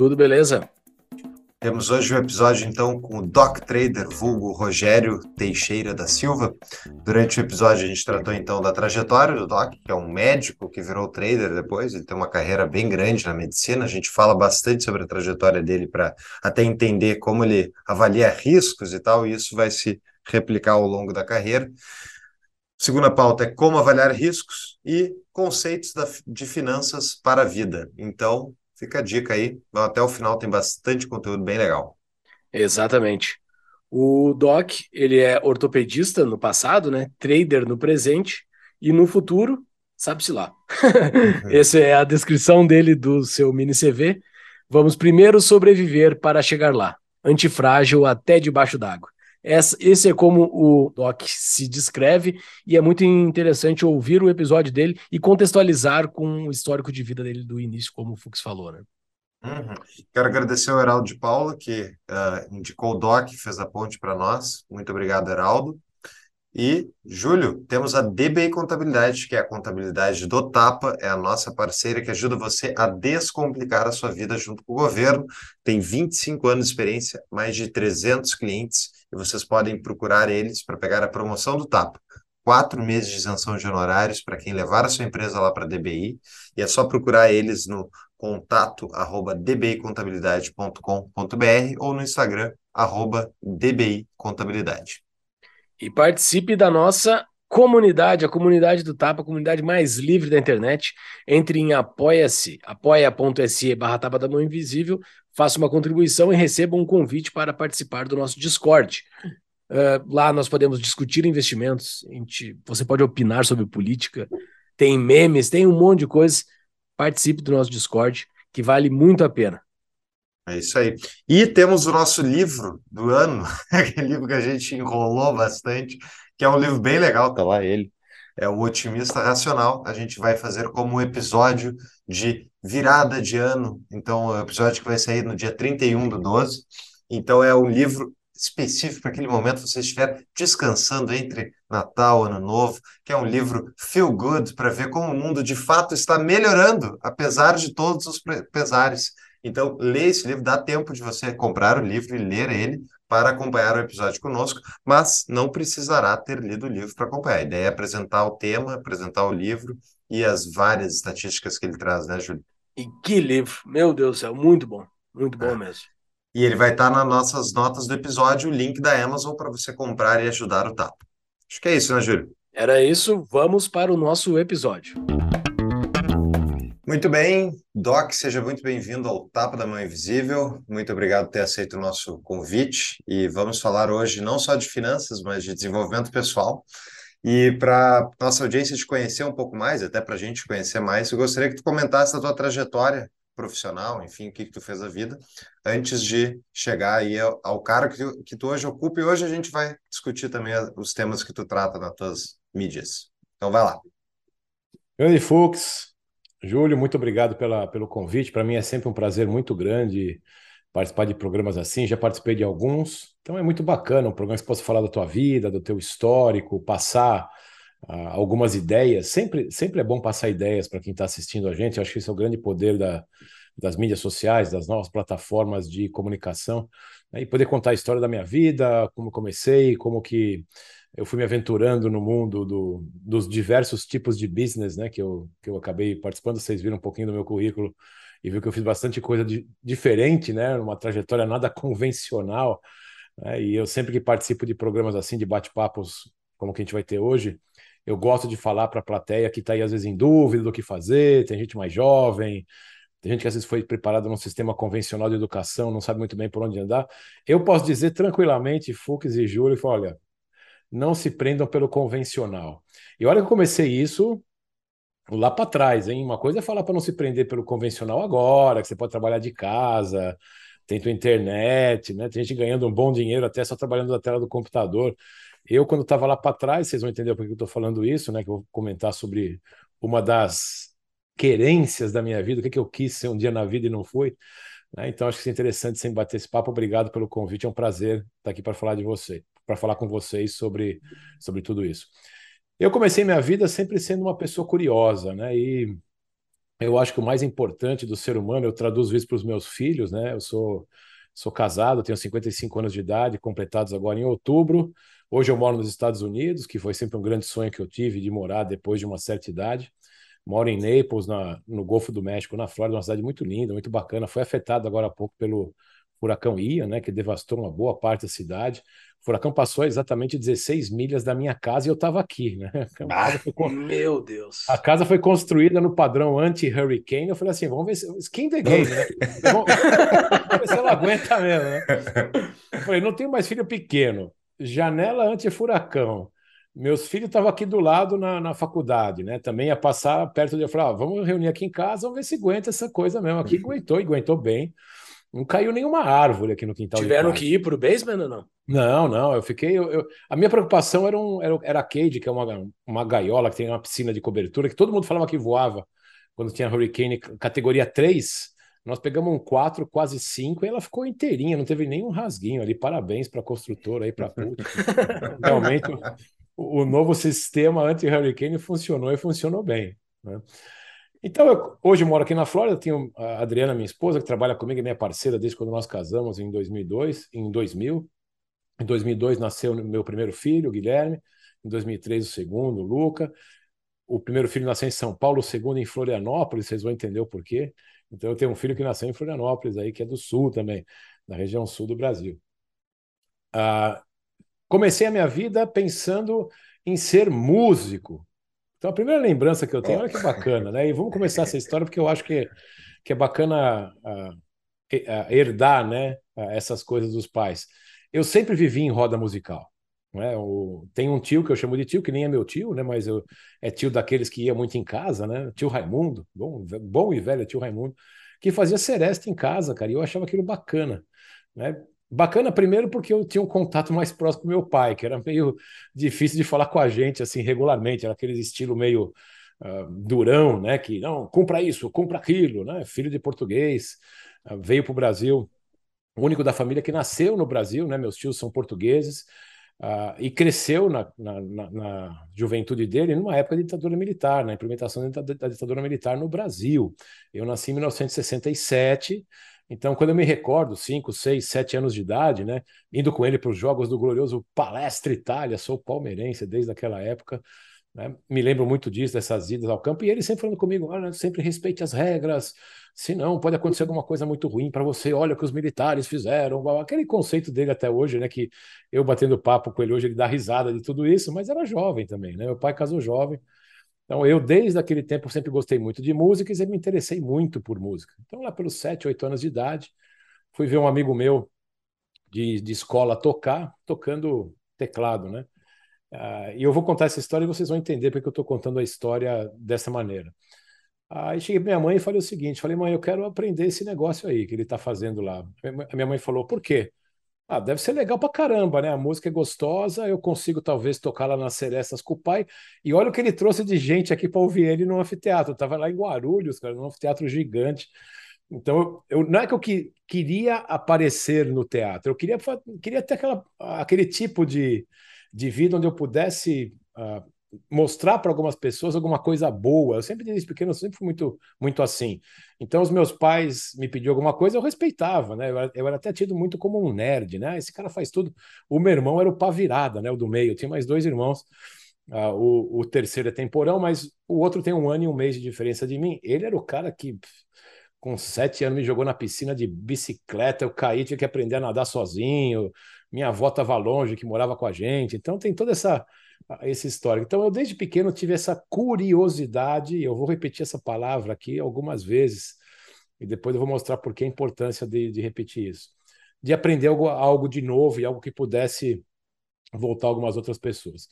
Tudo beleza. Temos hoje um episódio, então, com o Doc Trader, vulgo Rogério Teixeira da Silva. Durante o episódio, a gente tratou, então, da trajetória do Doc, que é um médico que virou trader depois. Ele tem uma carreira bem grande na medicina. A gente fala bastante sobre a trajetória dele para até entender como ele avalia riscos e tal, e isso vai se replicar ao longo da carreira. Segunda pauta é como avaliar riscos e conceitos da, de finanças para a vida. Então, Fica a dica aí. Até o final tem bastante conteúdo bem legal. Exatamente. O Doc, ele é ortopedista no passado, né? Trader no presente e no futuro, sabe-se lá. Uhum. Essa é a descrição dele do seu mini CV. Vamos primeiro sobreviver para chegar lá. Antifrágil até debaixo d'água. Esse é como o Doc se descreve, e é muito interessante ouvir o episódio dele e contextualizar com o histórico de vida dele do início, como o Fux falou, né? Uhum. Quero agradecer ao Heraldo de Paula, que uh, indicou o Doc, fez a ponte para nós. Muito obrigado, Heraldo. E, Júlio, temos a DBI Contabilidade, que é a contabilidade do Tapa, é a nossa parceira que ajuda você a descomplicar a sua vida junto com o governo. Tem 25 anos de experiência, mais de 300 clientes, e vocês podem procurar eles para pegar a promoção do Tapa. Quatro meses de isenção de honorários para quem levar a sua empresa lá para a DBI, e é só procurar eles no contato arroba dbicontabilidade.com.br ou no Instagram arroba dbicontabilidade e participe da nossa comunidade, a comunidade do Tapa, a comunidade mais livre da internet. Entre em apoia-se, apoia.se barra Tapa da Mão Invisível, faça uma contribuição e receba um convite para participar do nosso Discord. Uh, lá nós podemos discutir investimentos, gente, você pode opinar sobre política, tem memes, tem um monte de coisas. Participe do nosso Discord, que vale muito a pena. É isso aí. E temos o nosso livro do ano, aquele livro que a gente enrolou bastante, que é um livro bem legal, tá lá ele. É o Otimista Racional. A gente vai fazer como um episódio de virada de ano. Então, é o episódio que vai sair no dia 31 do 12. Então, é um livro específico para aquele momento você estiver descansando entre Natal, Ano Novo, que é um livro feel good para ver como o mundo de fato está melhorando, apesar de todos os pesares. Então, lê esse livro, dá tempo de você comprar o livro e ler ele para acompanhar o episódio conosco, mas não precisará ter lido o livro para acompanhar. A ideia é apresentar o tema, apresentar o livro e as várias estatísticas que ele traz, né, Júlio? E que livro! Meu Deus do céu, muito bom, muito bom é. mesmo. E ele vai estar nas nossas notas do episódio, o link da Amazon para você comprar e ajudar o Tapa. Acho que é isso, né, Júlio? Era isso, vamos para o nosso episódio. Muito bem, Doc, seja muito bem-vindo ao Tapa da Mão Invisível. Muito obrigado por ter aceito o nosso convite. E vamos falar hoje não só de finanças, mas de desenvolvimento pessoal. E para nossa audiência te conhecer um pouco mais, até para a gente conhecer mais, eu gostaria que tu comentasse a tua trajetória profissional, enfim, o que, que tu fez a vida, antes de chegar aí ao, ao cargo que tu, que tu hoje ocupa. E hoje a gente vai discutir também os temas que tu trata nas tuas mídias. Então vai lá. Grande Fux, Júlio, muito obrigado pela, pelo convite. Para mim é sempre um prazer muito grande participar de programas assim. Já participei de alguns, então é muito bacana um programa que possa falar da tua vida, do teu histórico, passar uh, algumas ideias. Sempre, sempre é bom passar ideias para quem está assistindo a gente. Eu acho que esse é o grande poder da, das mídias sociais, das novas plataformas de comunicação, né? e poder contar a história da minha vida, como comecei, como que eu fui me aventurando no mundo do, dos diversos tipos de business, né, que eu, que eu acabei participando. Vocês viram um pouquinho do meu currículo e viu que eu fiz bastante coisa de, diferente, né, uma trajetória nada convencional. Né, e eu sempre que participo de programas assim, de bate-papos como que a gente vai ter hoje, eu gosto de falar para a plateia que está aí às vezes em dúvida do que fazer, tem gente mais jovem, tem gente que às vezes foi preparada num sistema convencional de educação, não sabe muito bem por onde andar. Eu posso dizer tranquilamente, Fux e Júlio, olha, não se prendam pelo convencional. E olha que eu comecei isso lá para trás, hein? Uma coisa é falar para não se prender pelo convencional agora, que você pode trabalhar de casa, tem tua internet, né? Tem gente ganhando um bom dinheiro até só trabalhando na tela do computador. Eu, quando estava lá para trás, vocês vão entender por que eu estou falando isso, né? Que eu vou comentar sobre uma das querências da minha vida, o que, que eu quis ser um dia na vida e não fui. Né? Então, acho que é interessante sempre bater esse papo. Obrigado pelo convite, é um prazer estar aqui para falar de você, para falar com vocês sobre, sobre tudo isso. Eu comecei minha vida sempre sendo uma pessoa curiosa, né? E eu acho que o mais importante do ser humano, eu traduzo isso para os meus filhos, né? Eu sou, sou casado, tenho 55 anos de idade, completados agora em outubro. Hoje eu moro nos Estados Unidos, que foi sempre um grande sonho que eu tive de morar depois de uma certa idade. Moro em Naples, na, no Golfo do México, na Flórida, uma cidade muito linda, muito bacana. Foi afetado agora há pouco pelo furacão Ian, né, que devastou uma boa parte da cidade. O furacão passou exatamente 16 milhas da minha casa e eu estava aqui, né? Ah, foi... Meu Deus! A casa foi construída no padrão anti-hurricane. Eu falei assim, vamos ver se skin the game, né? vamos ver se ela aguenta mesmo, né? Eu falei, não tenho mais filho pequeno. Janela anti-furacão meus filhos estavam aqui do lado na, na faculdade, né? Também ia passar perto de eu falar, ah, vamos reunir aqui em casa, vamos ver se aguenta essa coisa mesmo. Aqui aguentou e aguentou bem. Não caiu nenhuma árvore aqui no quintal. Tiveram que ir para o basement ou não? Não, não. Eu fiquei. Eu, eu, a minha preocupação era, um, era, era a cage, que é uma, uma gaiola que tem uma piscina de cobertura, que todo mundo falava que voava quando tinha Hurricane categoria 3. Nós pegamos um 4, quase 5, e ela ficou inteirinha, não teve nenhum rasguinho ali. Parabéns para a construtora aí, para a PUT. Realmente, o novo sistema anti-hurricane funcionou e funcionou bem. Né? Então, eu, hoje eu moro aqui na Flórida, tenho a Adriana, minha esposa, que trabalha comigo, é minha parceira desde quando nós casamos em 2002, em 2000. Em 2002 nasceu meu primeiro filho, o Guilherme. Em 2003 o segundo, o Luca. O primeiro filho nasceu em São Paulo, o segundo em Florianópolis, vocês vão entender o porquê. Então eu tenho um filho que nasceu em Florianópolis, aí que é do sul também, na região sul do Brasil. Ah, comecei a minha vida pensando em ser músico. Então, a primeira lembrança que eu tenho, olha que bacana, né? E vamos começar essa história porque eu acho que, que é bacana uh, uh, herdar né, uh, essas coisas dos pais. Eu sempre vivi em roda musical. Né? O, tem um tio que eu chamo de tio, que nem é meu tio, né? mas eu, é tio daqueles que ia muito em casa, né? tio Raimundo, bom, bom e velho tio Raimundo, que fazia seresta em casa, cara, e eu achava aquilo bacana. Né? Bacana, primeiro, porque eu tinha um contato mais próximo com meu pai, que era meio difícil de falar com a gente assim regularmente, era aquele estilo meio uh, durão, né? Que não, compra isso, compra aquilo, né? Filho de português, uh, veio para o Brasil, único da família que nasceu no Brasil, né? Meus tios são portugueses. Uh, e cresceu na, na, na, na, juventude dele numa época de ditadura militar, na implementação da ditadura militar no Brasil. Eu nasci em 1967, então, quando eu me recordo, 5, 6, 7 anos de idade, né, indo com ele para os jogos do glorioso Palestra Itália, sou palmeirense desde aquela época, né, me lembro muito disso, dessas idas ao campo, e ele sempre falando comigo: sempre respeite as regras, senão pode acontecer alguma coisa muito ruim para você, olha o que os militares fizeram, aquele conceito dele até hoje, né, que eu batendo papo com ele hoje, ele dá risada de tudo isso, mas era jovem também, né, meu pai casou jovem, então, eu, desde aquele tempo, sempre gostei muito de música e sempre me interessei muito por música. Então, lá pelos 7, 8 anos de idade, fui ver um amigo meu de, de escola tocar, tocando teclado, né? Uh, e eu vou contar essa história e vocês vão entender porque eu estou contando a história dessa maneira. Aí cheguei para minha mãe e falei o seguinte: falei, mãe, eu quero aprender esse negócio aí que ele está fazendo lá. A minha mãe falou, por quê? Ah, deve ser legal pra caramba, né? A música é gostosa, eu consigo talvez tocar lá nas Serestas com o pai. E olha o que ele trouxe de gente aqui para ouvir ele no anfiteatro. Eu tava lá em Guarulhos, cara, num anfiteatro gigante. Então, eu, não é que eu que, queria aparecer no teatro, eu queria, queria ter aquela, aquele tipo de, de vida onde eu pudesse uh, mostrar para algumas pessoas alguma coisa boa. Eu sempre desde pequeno, eu sempre fui muito, muito assim. Então, os meus pais me pediam alguma coisa, eu respeitava, né? Eu era, eu era, até tido muito como um nerd, né? Esse cara faz tudo. O meu irmão era o pá virada, né? O do meio. Eu tinha mais dois irmãos. Uh, o, o, terceiro é temporão, mas o outro tem um ano e um mês de diferença de mim. Ele era o cara que, com sete anos, me jogou na piscina de bicicleta. Eu caí, tinha que aprender a nadar sozinho. Minha avó estava longe, que morava com a gente. Então, tem toda essa esse histórico. Então, eu desde pequeno tive essa curiosidade, eu vou repetir essa palavra aqui algumas vezes, e depois eu vou mostrar por que a importância de, de repetir isso. De aprender algo, algo de novo e algo que pudesse voltar algumas outras pessoas.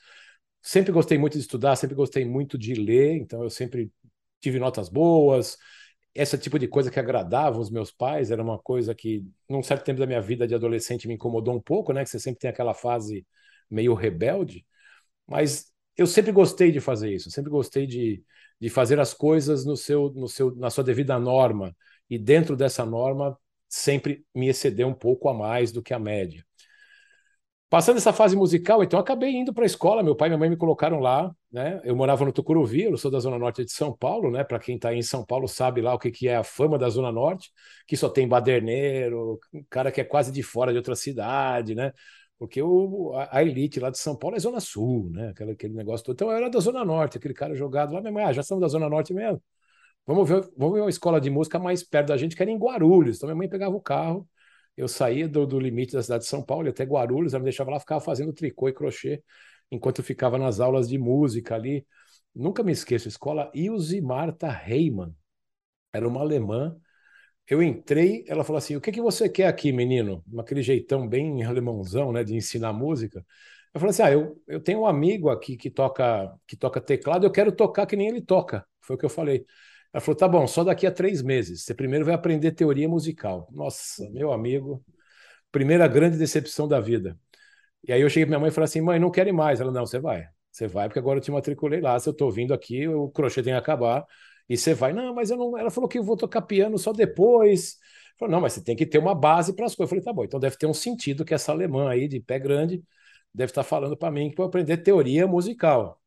sempre gostei muito de estudar, sempre gostei muito de ler, então eu sempre tive notas boas. Esse tipo de coisa que agradava os meus pais era uma coisa que, num certo tempo da minha vida de adolescente, me incomodou um pouco, né? Que você sempre tem aquela fase meio rebelde. Mas eu sempre gostei de fazer isso, sempre gostei de, de fazer as coisas no seu, no seu, na sua devida norma. E dentro dessa norma, sempre me exceder um pouco a mais do que a média. Passando essa fase musical, então acabei indo para a escola. Meu pai e minha mãe me colocaram lá, né? Eu morava no Tucuruvi, eu sou da zona norte de São Paulo, né? Para quem está em São Paulo sabe lá o que, que é a fama da zona norte, que só tem baderneiro, cara que é quase de fora de outra cidade, né? Porque o, a, elite lá de São Paulo é zona sul, né? Aquele, aquele negócio todo. Então eu era da zona norte, aquele cara jogado lá, mãe, ah, já estamos da zona norte mesmo. Vamos ver, vamos ver uma escola de música mais perto da gente, que era em Guarulhos. Então minha mãe pegava o carro, eu saía do, do limite da cidade de São Paulo até Guarulhos, ela me deixava lá, ficava fazendo tricô e crochê, enquanto eu ficava nas aulas de música ali. Nunca me esqueço, escola Ilse Marta Reimann. Era uma alemã. Eu entrei, ela falou assim: O que, que você quer aqui, menino? Aquele jeitão bem alemãozão, né, de ensinar música. Eu falei assim: Ah, eu, eu tenho um amigo aqui que toca, que toca teclado, eu quero tocar que nem ele toca. Foi o que eu falei. Ela falou: tá bom, só daqui a três meses. Você primeiro vai aprender teoria musical. Nossa, meu amigo, primeira grande decepção da vida. E aí eu cheguei para minha mãe e falei assim: mãe, não quero ir mais. Ela: não, você vai. Você vai, porque agora eu te matriculei lá. Se eu estou vindo aqui, o crochê tem que acabar. E você vai. Não, mas eu não. Ela falou que eu vou tocar piano só depois. Falou, não, mas você tem que ter uma base para as coisas. Eu falei, tá bom, então deve ter um sentido que essa alemã aí de pé grande deve estar falando para mim que vou aprender teoria musical.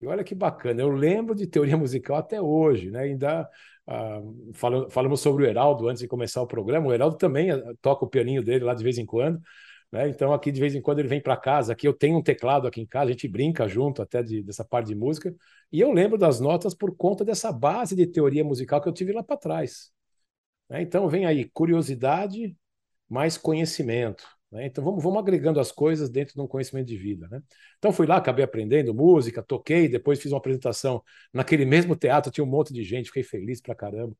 E olha que bacana, eu lembro de teoria musical até hoje, né? Ainda uh, falamos, sobre o Heraldo antes de começar o programa. O Heraldo também uh, toca o pianinho dele lá de vez em quando. Né? Então, aqui de vez em quando ele vem para casa. Aqui eu tenho um teclado aqui em casa, a gente brinca junto até de, dessa parte de música. E eu lembro das notas por conta dessa base de teoria musical que eu tive lá para trás. Né? Então, vem aí curiosidade mais conhecimento. Né? Então vamos, vamos agregando as coisas dentro de um conhecimento de vida. Né? Então fui lá, acabei aprendendo música, toquei, depois fiz uma apresentação naquele mesmo teatro, tinha um monte de gente, fiquei feliz pra caramba.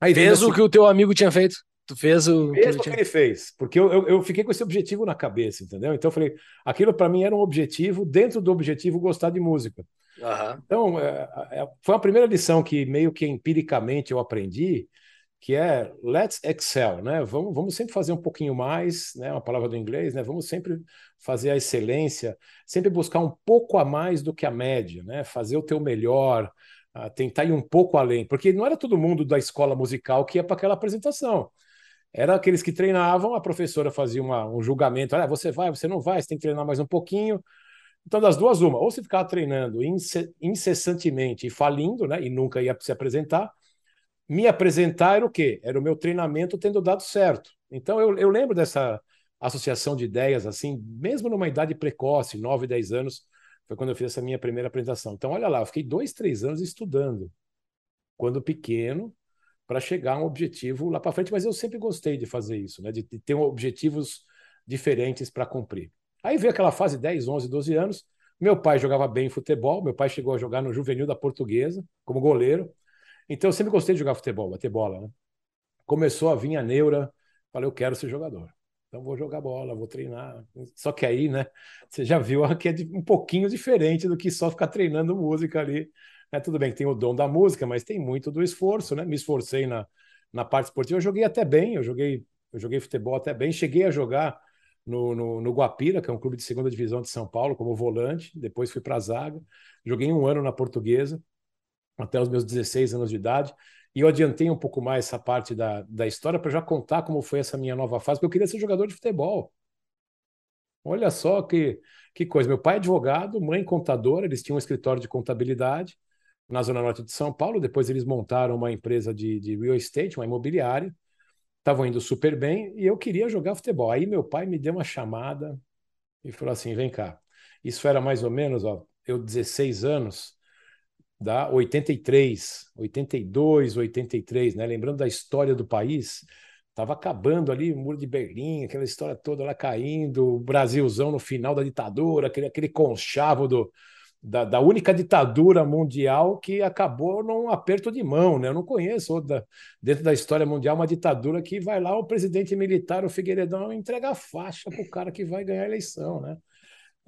Aí fez o que o teu amigo tinha feito. Tu fez o fez que, ele, o que ele fez, porque eu, eu, eu, fiquei com esse objetivo na cabeça, entendeu? Então eu falei, aquilo para mim era um objetivo, dentro do objetivo gostar de música. Uhum. Então é, é, foi a primeira lição que meio que empiricamente eu aprendi, que é let's excel, né? Vamos, vamos sempre fazer um pouquinho mais, né? Uma palavra do inglês, né? Vamos sempre fazer a excelência, sempre buscar um pouco a mais do que a média, né? Fazer o teu melhor, uh, tentar ir um pouco além, porque não era todo mundo da escola musical que ia para aquela apresentação. Era aqueles que treinavam, a professora fazia uma, um julgamento, ah, você vai, você não vai, você tem que treinar mais um pouquinho. Então, das duas, uma, ou você ficava treinando incessantemente e falindo, né? E nunca ia se apresentar, me apresentar era o quê? Era o meu treinamento tendo dado certo. Então eu, eu lembro dessa associação de ideias, assim, mesmo numa idade precoce, 9, 10 anos, foi quando eu fiz essa minha primeira apresentação. Então, olha lá, eu fiquei dois, três anos estudando, quando pequeno, para chegar a um objetivo lá para frente, mas eu sempre gostei de fazer isso, né? de, de ter objetivos diferentes para cumprir. Aí veio aquela fase 10, 11, 12 anos. Meu pai jogava bem futebol, meu pai chegou a jogar no juvenil da Portuguesa, como goleiro. Então eu sempre gostei de jogar futebol, bater bola, né? Começou a vir a neura, falei, eu quero ser jogador. Então vou jogar bola, vou treinar. Só que aí, né, você já viu que é um pouquinho diferente do que só ficar treinando música ali. É, tudo bem que tem o dom da música, mas tem muito do esforço, né? Me esforcei na, na parte esportiva. Eu joguei até bem, eu joguei, eu joguei futebol até bem. Cheguei a jogar no, no, no Guapira, que é um clube de segunda divisão de São Paulo, como volante. Depois fui para a zaga. Joguei um ano na portuguesa até os meus 16 anos de idade. E eu adiantei um pouco mais essa parte da, da história para já contar como foi essa minha nova fase, porque eu queria ser jogador de futebol. Olha só que, que coisa. Meu pai é advogado, mãe contadora, eles tinham um escritório de contabilidade na Zona Norte de São Paulo. Depois eles montaram uma empresa de, de real estate, uma imobiliária. Estavam indo super bem e eu queria jogar futebol. Aí meu pai me deu uma chamada e falou assim: vem cá. Isso era mais ou menos, ó, eu 16 anos da 83, 82, 83, né? Lembrando da história do país, estava acabando ali o Muro de Berlim, aquela história toda lá caindo, o Brasilzão no final da ditadura, aquele, aquele conchavo do, da, da, única ditadura mundial que acabou num aperto de mão, né? Eu não conheço outra, dentro da história mundial uma ditadura que vai lá o presidente militar, o Figueiredão, entrega a faixa para o cara que vai ganhar a eleição, né?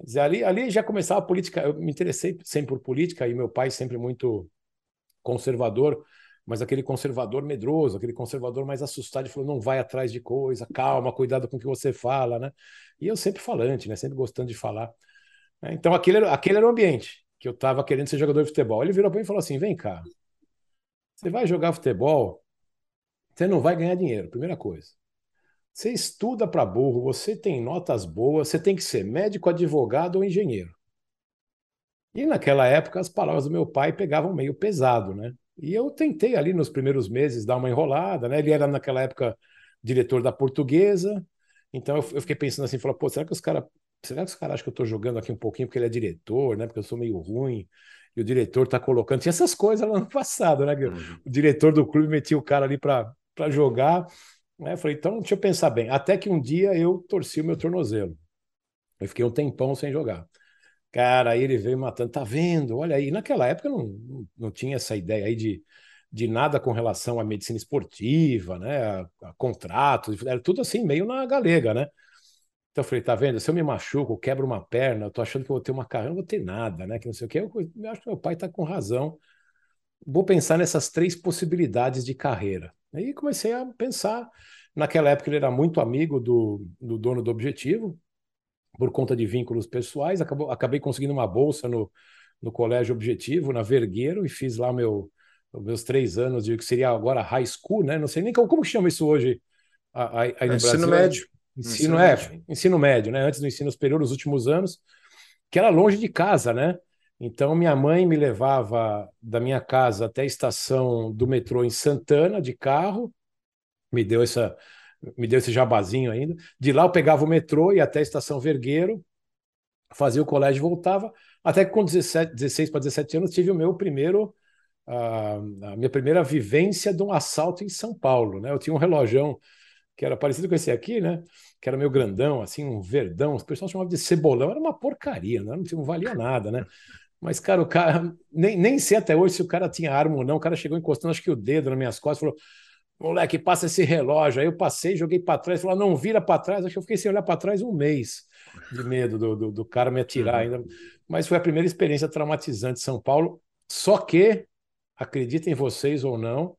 dizer, ali, ali já começava a política. Eu me interessei sempre por política e meu pai sempre muito conservador, mas aquele conservador medroso, aquele conservador mais assustado, falou: não vai atrás de coisa, calma, cuidado com o que você fala, né? E eu sempre falante, né? Sempre gostando de falar. Então aquele era, aquele era o ambiente que eu estava querendo ser jogador de futebol. Ele virou para mim e falou assim: vem cá, você vai jogar futebol, você não vai ganhar dinheiro, primeira coisa. Você estuda para burro, você tem notas boas, você tem que ser médico, advogado ou engenheiro. E naquela época as palavras do meu pai pegavam meio pesado, né? E eu tentei ali nos primeiros meses dar uma enrolada, né? Ele era naquela época diretor da Portuguesa, então eu, fiquei pensando assim, falou, pô, será que os caras, será que os caras acham que eu estou jogando aqui um pouquinho porque ele é diretor, né? Porque eu sou meio ruim e o diretor está colocando, tinha essas coisas lá no passado, né? Uhum. O diretor do clube metia o cara ali para jogar né? Eu falei, então deixa eu pensar bem. Até que um dia eu torci o meu tornozelo. Eu fiquei um tempão sem jogar. Cara, aí ele veio matando, tá vendo? Olha aí, naquela época não, não, não tinha essa ideia aí de, de nada com relação à medicina esportiva, né? A, a contratos, era tudo assim, meio na galega, né? Então eu falei, tá vendo? Se eu me machuco, quebro uma perna, eu tô achando que eu vou ter uma carreira, não vou ter nada, né? Que não sei o quê. Eu, eu acho que meu pai tá com razão. Vou pensar nessas três possibilidades de carreira. Aí comecei a pensar. Naquela época ele era muito amigo do, do dono do Objetivo, por conta de vínculos pessoais. Acabou, acabei conseguindo uma bolsa no, no Colégio Objetivo, na Vergueiro, e fiz lá meu, meus três anos de que seria agora high school, né? Não sei nem como, como chama isso hoje aí no ensino Brasil. médio. Ensino, ensino é, médio. ensino médio, né? Antes do ensino superior, nos últimos anos, que era longe de casa, né? Então, minha mãe me levava da minha casa até a estação do metrô em Santana, de carro, me deu essa me deu esse jabazinho ainda. De lá eu pegava o metrô e até a estação Vergueiro, fazia o colégio e voltava, até que com 17, 16 para 17 anos tive o meu primeiro a, a minha primeira vivência de um assalto em São Paulo, né? Eu tinha um relojão que era parecido com esse aqui, né? Que era meio grandão, assim, um verdão. O pessoal chamava de cebolão, era uma porcaria, né? não, não valia nada, né? Mas, cara, o cara, nem, nem sei até hoje se o cara tinha arma ou não. O cara chegou encostando, acho que o dedo nas minhas costas, falou: moleque, passa esse relógio. Aí eu passei, joguei para trás, falou: não vira para trás. Acho que eu fiquei sem olhar para trás um mês de medo do, do, do cara me atirar uhum. ainda. Mas foi a primeira experiência traumatizante de São Paulo. Só que, acreditem vocês ou não,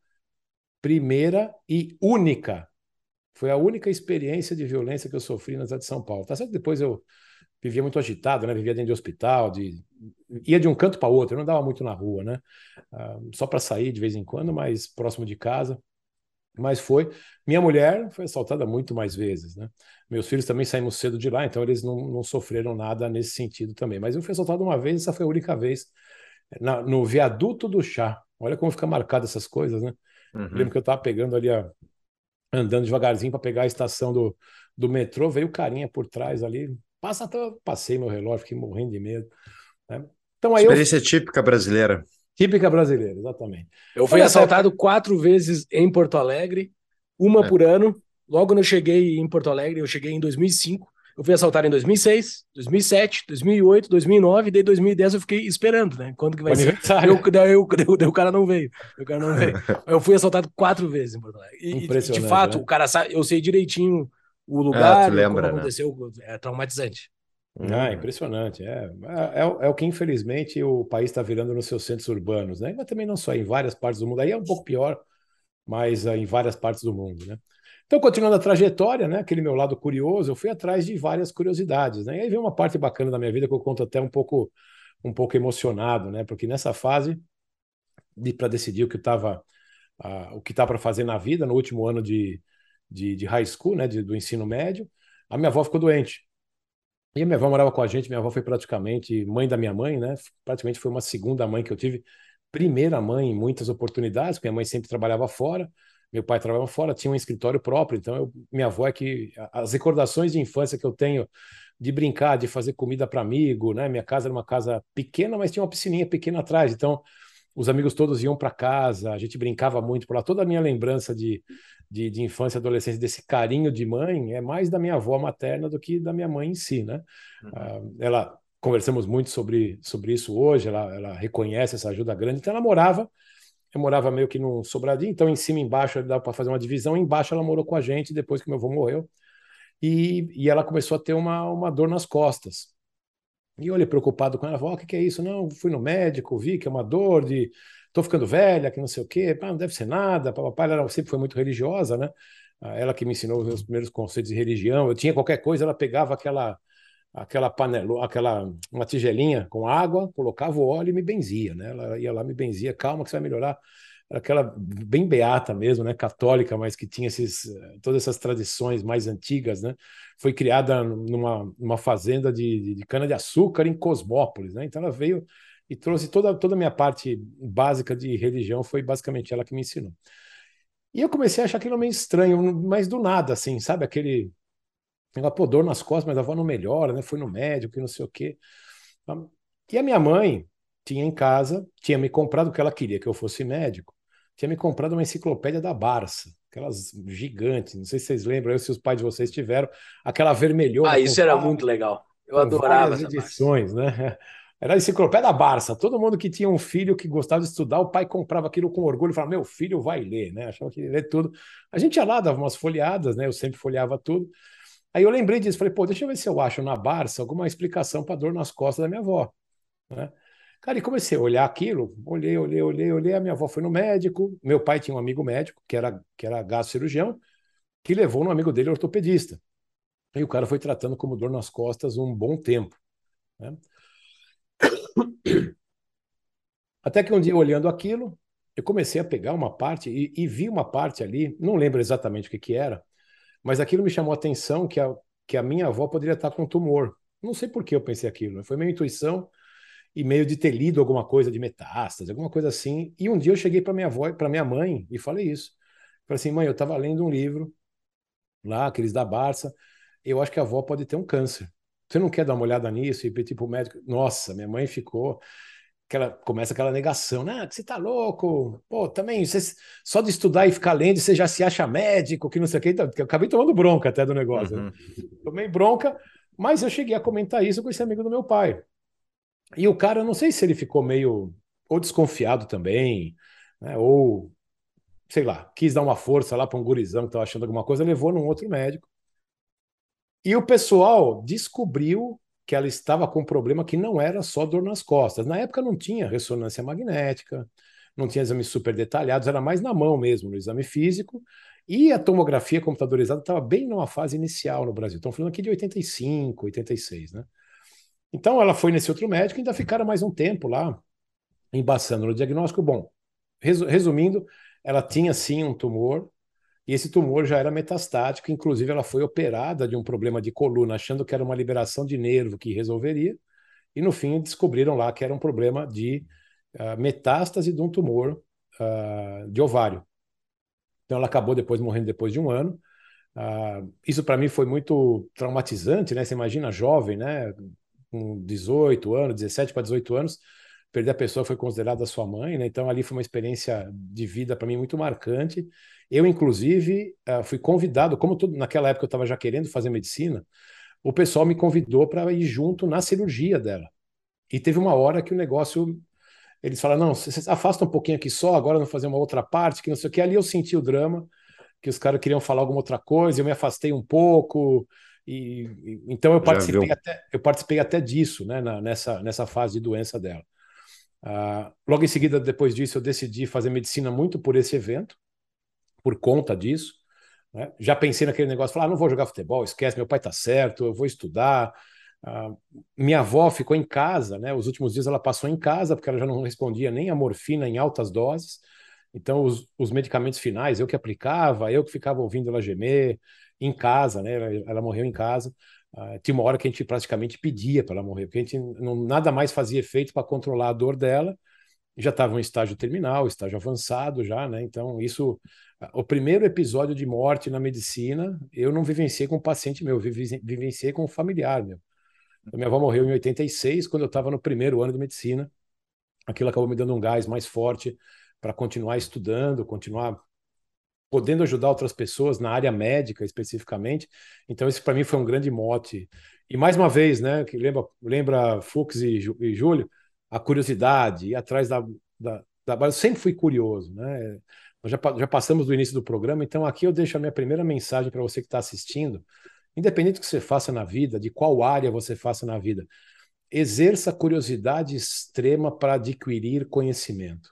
primeira e única. Foi a única experiência de violência que eu sofri na cidade de São Paulo. Tá certo que depois eu vivia muito agitado, né? Vivia dentro de hospital, de... ia de um canto para outro, eu não dava muito na rua, né? Uh, só para sair de vez em quando, mas próximo de casa. Mas foi. Minha mulher foi assaltada muito mais vezes, né? Meus filhos também saímos cedo de lá, então eles não, não sofreram nada nesse sentido também. Mas eu fui assaltado uma vez, essa foi a única vez, na, no viaduto do chá. Olha como fica marcado essas coisas, né? Uhum. lembro que eu estava pegando ali, a, andando devagarzinho para pegar a estação do, do metrô, veio o carinha por trás ali, Passa, passei meu relógio, fiquei morrendo de medo. Né? Então, aí Experiência eu... típica brasileira. Típica brasileira, exatamente. Eu fui Olha, assaltado é... quatro vezes em Porto Alegre, uma é. por ano. Logo quando eu cheguei em Porto Alegre, eu cheguei em 2005. Eu fui assaltado em 2006, 2007, 2008, 2009, e daí 2010 eu fiquei esperando, né? Quando que vai ser? Eu, daí, eu, daí, o cara não veio. O cara não veio. Eu fui assaltado quatro vezes em Porto Alegre. E, de fato, né? o cara sabe, eu sei direitinho o ah, lugar, ah, lembra, como né? aconteceu, é traumatizante. Ah, impressionante. É, é, é, o que, infelizmente, o país está virando nos seus centros urbanos, né? Mas também não só, em várias partes do mundo. Aí é um pouco pior, mas uh, em várias partes do mundo, né? Então, continuando a trajetória, né? Aquele meu lado curioso, eu fui atrás de várias curiosidades, né? E aí vem uma parte bacana da minha vida que eu conto até um pouco, um pouco emocionado, né? Porque nessa fase, de, para decidir o que estava, uh, o que tá para fazer na vida, no último ano de, de, de high school, né, de, do ensino médio, a minha avó ficou doente. E a minha avó morava com a gente, minha avó foi praticamente mãe da minha mãe, né? Praticamente foi uma segunda mãe que eu tive. Primeira mãe em muitas oportunidades, porque minha mãe sempre trabalhava fora, meu pai trabalhava fora, tinha um escritório próprio, então eu, minha avó é que as recordações de infância que eu tenho de brincar, de fazer comida para amigo, né? Minha casa era uma casa pequena, mas tinha uma piscininha pequena atrás, então os amigos todos iam para casa, a gente brincava muito por lá. Toda a minha lembrança de, de, de, infância e adolescência, desse carinho de mãe, é mais da minha avó materna do que da minha mãe em si, né? Uhum. Uh, ela, conversamos muito sobre, sobre isso hoje, ela, ela reconhece essa ajuda grande, então ela morava, eu morava meio que num sobradinho, então em cima e embaixo dava para fazer uma divisão, embaixo ela morou com a gente depois que meu avô morreu, e, e ela começou a ter uma, uma dor nas costas. E eu olhei preocupado com ela, falei, o que, que é isso? Não, fui no médico, vi que é uma dor de tô ficando velha, que não sei o quê, ah, não deve ser nada. Papai, ela sempre foi muito religiosa, né? Ah, ela que me ensinou os primeiros conceitos de religião. Eu tinha qualquer coisa, ela pegava aquela aquela panela, aquela uma tigelinha com água, colocava o óleo e me benzia, né? Ela ia lá me benzia, calma que você vai melhorar. Aquela bem beata mesmo, né? Católica, mas que tinha esses todas essas tradições mais antigas, né? Foi criada numa, numa fazenda de, de cana de açúcar em Cosmópolis, né? Então ela veio e trouxe toda, toda a minha parte básica de religião, foi basicamente ela que me ensinou. E eu comecei a achar aquilo meio estranho, mas do nada, assim, sabe? Aquele. Pô, dor nas costas, mas a avó não melhora, né? Foi no médico e não sei o quê. E a minha mãe tinha em casa, tinha me comprado o que ela queria que eu fosse médico, tinha me comprado uma enciclopédia da Barça, aquelas gigantes, não sei se vocês lembram, se os pais de vocês tiveram, aquela vermelhona. Ah, isso era muito legal. Eu adorava as edições, né? Era a enciclopédia Barça. Todo mundo que tinha um filho que gostava de estudar, o pai comprava aquilo com orgulho e falava: Meu filho vai ler, né? Achava que ia ler tudo. A gente ia lá, dava umas folheadas, né? Eu sempre folheava tudo. Aí eu lembrei disso, falei: Pô, deixa eu ver se eu acho na Barça alguma explicação para dor nas costas da minha avó. Né? Cara, e comecei a olhar aquilo, olhei, olhei, olhei, olhei. A minha avó foi no médico. Meu pai tinha um amigo médico, que era, que era gastro-cirurgião, que levou um amigo dele ortopedista. E o cara foi tratando como dor nas costas um bom tempo. Né? Até que um dia, olhando aquilo, eu comecei a pegar uma parte e, e, vi uma parte ali, não lembro exatamente o que, que era, mas aquilo me chamou a atenção que a, que a minha avó poderia estar com tumor. Não sei por que eu pensei aquilo, foi minha intuição e meio de ter lido alguma coisa de metástase, alguma coisa assim. E um dia eu cheguei para minha avó, para minha mãe e falei isso. Falei assim, mãe, eu estava lendo um livro lá, aqueles da Barça, eu acho que a avó pode ter um câncer. Você não quer dar uma olhada nisso e pedir para o médico? Nossa, minha mãe ficou. Aquela, começa aquela negação, né? Você tá louco? Pô, também, você, só de estudar e ficar lendo, você já se acha médico, que não sei o que. Então, eu acabei tomando bronca até do negócio. Uhum. Tomei bronca, mas eu cheguei a comentar isso com esse amigo do meu pai. E o cara, não sei se ele ficou meio ou desconfiado também, né? ou sei lá, quis dar uma força lá para um gurizão que estava achando alguma coisa, levou num outro médico. E o pessoal descobriu que ela estava com um problema que não era só dor nas costas. Na época não tinha ressonância magnética, não tinha exames super detalhados, era mais na mão mesmo, no exame físico. E a tomografia computadorizada estava bem numa fase inicial no Brasil. Estão falando aqui de 85, 86, né? Então ela foi nesse outro médico e ainda ficaram mais um tempo lá, embaçando no diagnóstico. Bom, resumindo, ela tinha sim um tumor e esse tumor já era metastático, inclusive ela foi operada de um problema de coluna, achando que era uma liberação de nervo que resolveria, e no fim descobriram lá que era um problema de uh, metástase de um tumor uh, de ovário. Então ela acabou depois morrendo depois de um ano. Uh, isso para mim foi muito traumatizante, né? Você imagina jovem, né? Com 18 anos, 17 para 18 anos, perder a pessoa que foi considerada sua mãe, né? Então ali foi uma experiência de vida para mim muito marcante. Eu, inclusive, eh, fui convidado, como tudo, naquela época eu estava já querendo fazer medicina, o pessoal me convidou para ir junto na cirurgia dela. E teve uma hora que o negócio. Eles falaram: não, você afasta um pouquinho aqui só, agora não fazer uma outra parte, que não sei o que. Ali eu senti o drama, que os caras queriam falar alguma outra coisa, eu me afastei um pouco. E, e então eu participei, até, eu participei até disso, né, na, nessa, nessa fase de doença dela. Uh, logo em seguida, depois disso, eu decidi fazer medicina muito por esse evento por conta disso. Né? Já pensei naquele negócio, falar, ah, não vou jogar futebol, esquece, meu pai está certo, eu vou estudar. Uh, minha avó ficou em casa, né? Os últimos dias ela passou em casa, porque ela já não respondia nem a morfina em altas doses. Então, os, os medicamentos finais, eu que aplicava, eu que ficava ouvindo ela gemer em casa, né? Ela, ela morreu em casa. Uh, tinha uma hora que a gente praticamente pedia para ela morrer, porque a gente não, nada mais fazia efeito para controlar a dor dela. Já estava em estágio terminal, estágio avançado já, né? Então, isso o primeiro episódio de morte na medicina, eu não vivenciei com um paciente meu, eu vivenciei com um familiar meu. A minha avó morreu em 86, quando eu estava no primeiro ano de medicina. Aquilo acabou me dando um gás mais forte para continuar estudando, continuar podendo ajudar outras pessoas na área médica especificamente. Então, esse para mim foi um grande mote. E mais uma vez, né, que lembra, lembra Fux e, e Júlio, a curiosidade, ir atrás da, da, da. Eu sempre fui curioso, né? Nós já, já passamos do início do programa, então aqui eu deixo a minha primeira mensagem para você que está assistindo. Independente do que você faça na vida, de qual área você faça na vida, exerça curiosidade extrema para adquirir conhecimento.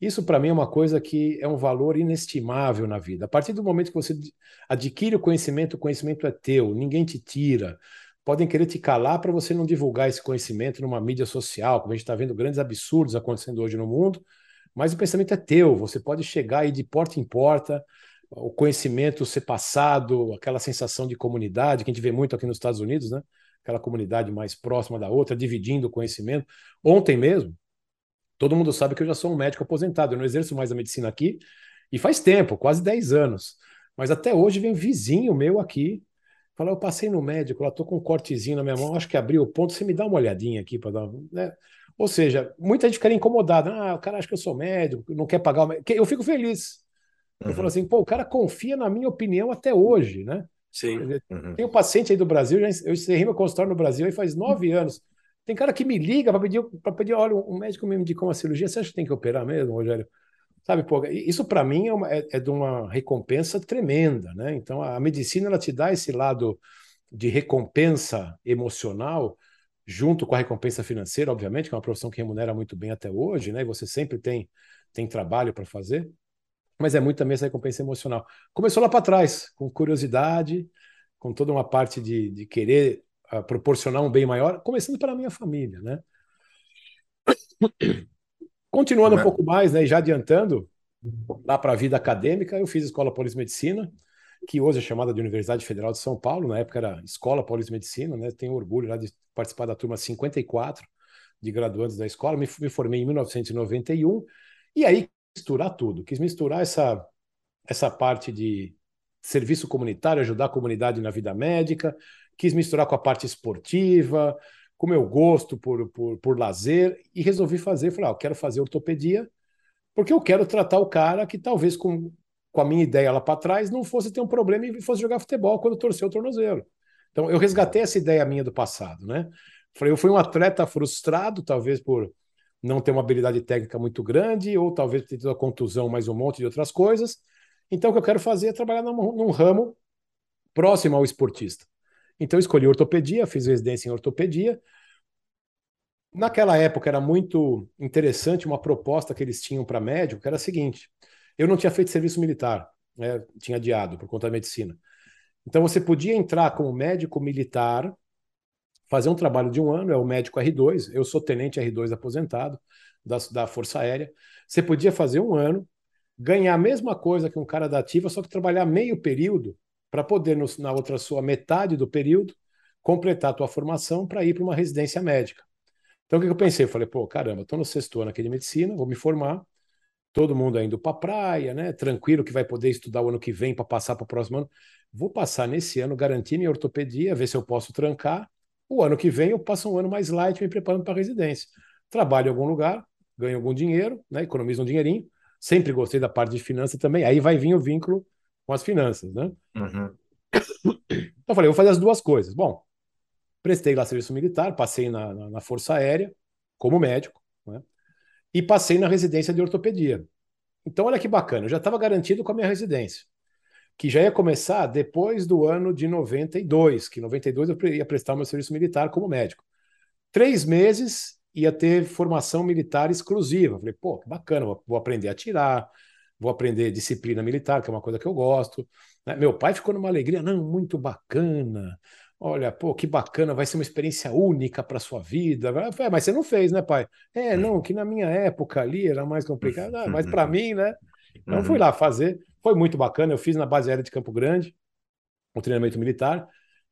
Isso, para mim, é uma coisa que é um valor inestimável na vida. A partir do momento que você adquire o conhecimento, o conhecimento é teu, ninguém te tira. Podem querer te calar para você não divulgar esse conhecimento numa mídia social, como a gente está vendo grandes absurdos acontecendo hoje no mundo, mas o pensamento é teu, você pode chegar aí de porta em porta, o conhecimento ser passado, aquela sensação de comunidade que a gente vê muito aqui nos Estados Unidos, né? Aquela comunidade mais próxima da outra, dividindo o conhecimento. Ontem mesmo, todo mundo sabe que eu já sou um médico aposentado, eu não exerço mais a medicina aqui, e faz tempo, quase 10 anos. Mas até hoje vem vizinho meu aqui, fala, eu passei no médico, lá tô com um cortezinho na minha mão, acho que abriu o ponto, você me dá uma olhadinha aqui para dar, né? Ou seja, muita gente fica incomodada, ah, o cara acha que eu sou médico, não quer pagar o médico. Eu fico feliz. Eu falo uhum. assim, pô, o cara confia na minha opinião até hoje, né? Sim. Uhum. Tem um paciente aí do Brasil, eu encerrei meu consultório no Brasil aí faz nove anos. Tem cara que me liga para pedir, pedir, olha, um médico me indicou uma cirurgia, você acha que tem que operar mesmo, Rogério? Sabe, pô, isso para mim é, uma, é, é, de uma recompensa tremenda, né? Então a medicina ela te dá esse lado de recompensa emocional junto com a recompensa financeira, obviamente, que é uma profissão que remunera muito bem até hoje, né? E você sempre tem tem trabalho para fazer, mas é muito também essa recompensa emocional. Começou lá para trás, com curiosidade, com toda uma parte de, de querer uh, proporcionar um bem maior, começando pela minha família, né? Continuando um pouco mais, né, e já adiantando, lá para a vida acadêmica, eu fiz Escola de Medicina, que hoje é chamada de Universidade Federal de São Paulo, na época era Escola Paulista de Medicina, né? Tenho orgulho lá de participar da turma 54 de graduandos da escola, me, me formei em 1991, e aí misturar tudo, quis misturar essa, essa parte de serviço comunitário, ajudar a comunidade na vida médica, quis misturar com a parte esportiva, com o meu gosto por, por, por lazer, e resolvi fazer, falei, ah, eu quero fazer ortopedia, porque eu quero tratar o cara que talvez com, com a minha ideia lá para trás não fosse ter um problema e fosse jogar futebol quando torceu o tornozelo. Então eu resgatei essa ideia minha do passado, né? Eu fui um atleta frustrado, talvez por não ter uma habilidade técnica muito grande, ou talvez ter tido a contusão, mais um monte de outras coisas. Então, o que eu quero fazer é trabalhar num, num ramo próximo ao esportista. Então, escolhi ortopedia, fiz residência em ortopedia. Naquela época era muito interessante uma proposta que eles tinham para médico, que era a seguinte: eu não tinha feito serviço militar, né, tinha adiado por conta da medicina. Então, você podia entrar como médico militar fazer um trabalho de um ano, é o médico R2, eu sou tenente R2 aposentado da, da Força Aérea. Você podia fazer um ano, ganhar a mesma coisa que um cara da ativa, só que trabalhar meio período para poder, no, na outra sua metade do período, completar a tua formação para ir para uma residência médica. Então, o que eu pensei? Eu falei, pô, caramba, estou no sexto ano aqui de medicina, vou me formar, todo mundo indo para a praia, né? Tranquilo que vai poder estudar o ano que vem para passar para o próximo ano. Vou passar nesse ano, garantir minha ortopedia, ver se eu posso trancar o ano que vem eu passo um ano mais light me preparando para a residência. Trabalho em algum lugar, ganho algum dinheiro, né, economizo um dinheirinho. Sempre gostei da parte de finanças também. Aí vai vir o vínculo com as finanças, né? Uhum. Então eu falei, vou fazer as duas coisas. Bom, prestei lá serviço militar, passei na, na, na Força Aérea como médico, né? E passei na residência de ortopedia. Então, olha que bacana, eu já estava garantido com a minha residência que já ia começar depois do ano de 92, que em 92 eu ia prestar o meu serviço militar como médico. Três meses ia ter formação militar exclusiva. Falei, pô, que bacana, vou aprender a atirar, vou aprender disciplina militar, que é uma coisa que eu gosto. Né? Meu pai ficou numa alegria, não, muito bacana. Olha, pô, que bacana, vai ser uma experiência única para sua vida. Falei, mas você não fez, né, pai? É, não, que na minha época ali era mais complicado, ah, mas para mim, né? Então fui lá fazer. Foi muito bacana. Eu fiz na base aérea de Campo Grande, um treinamento militar.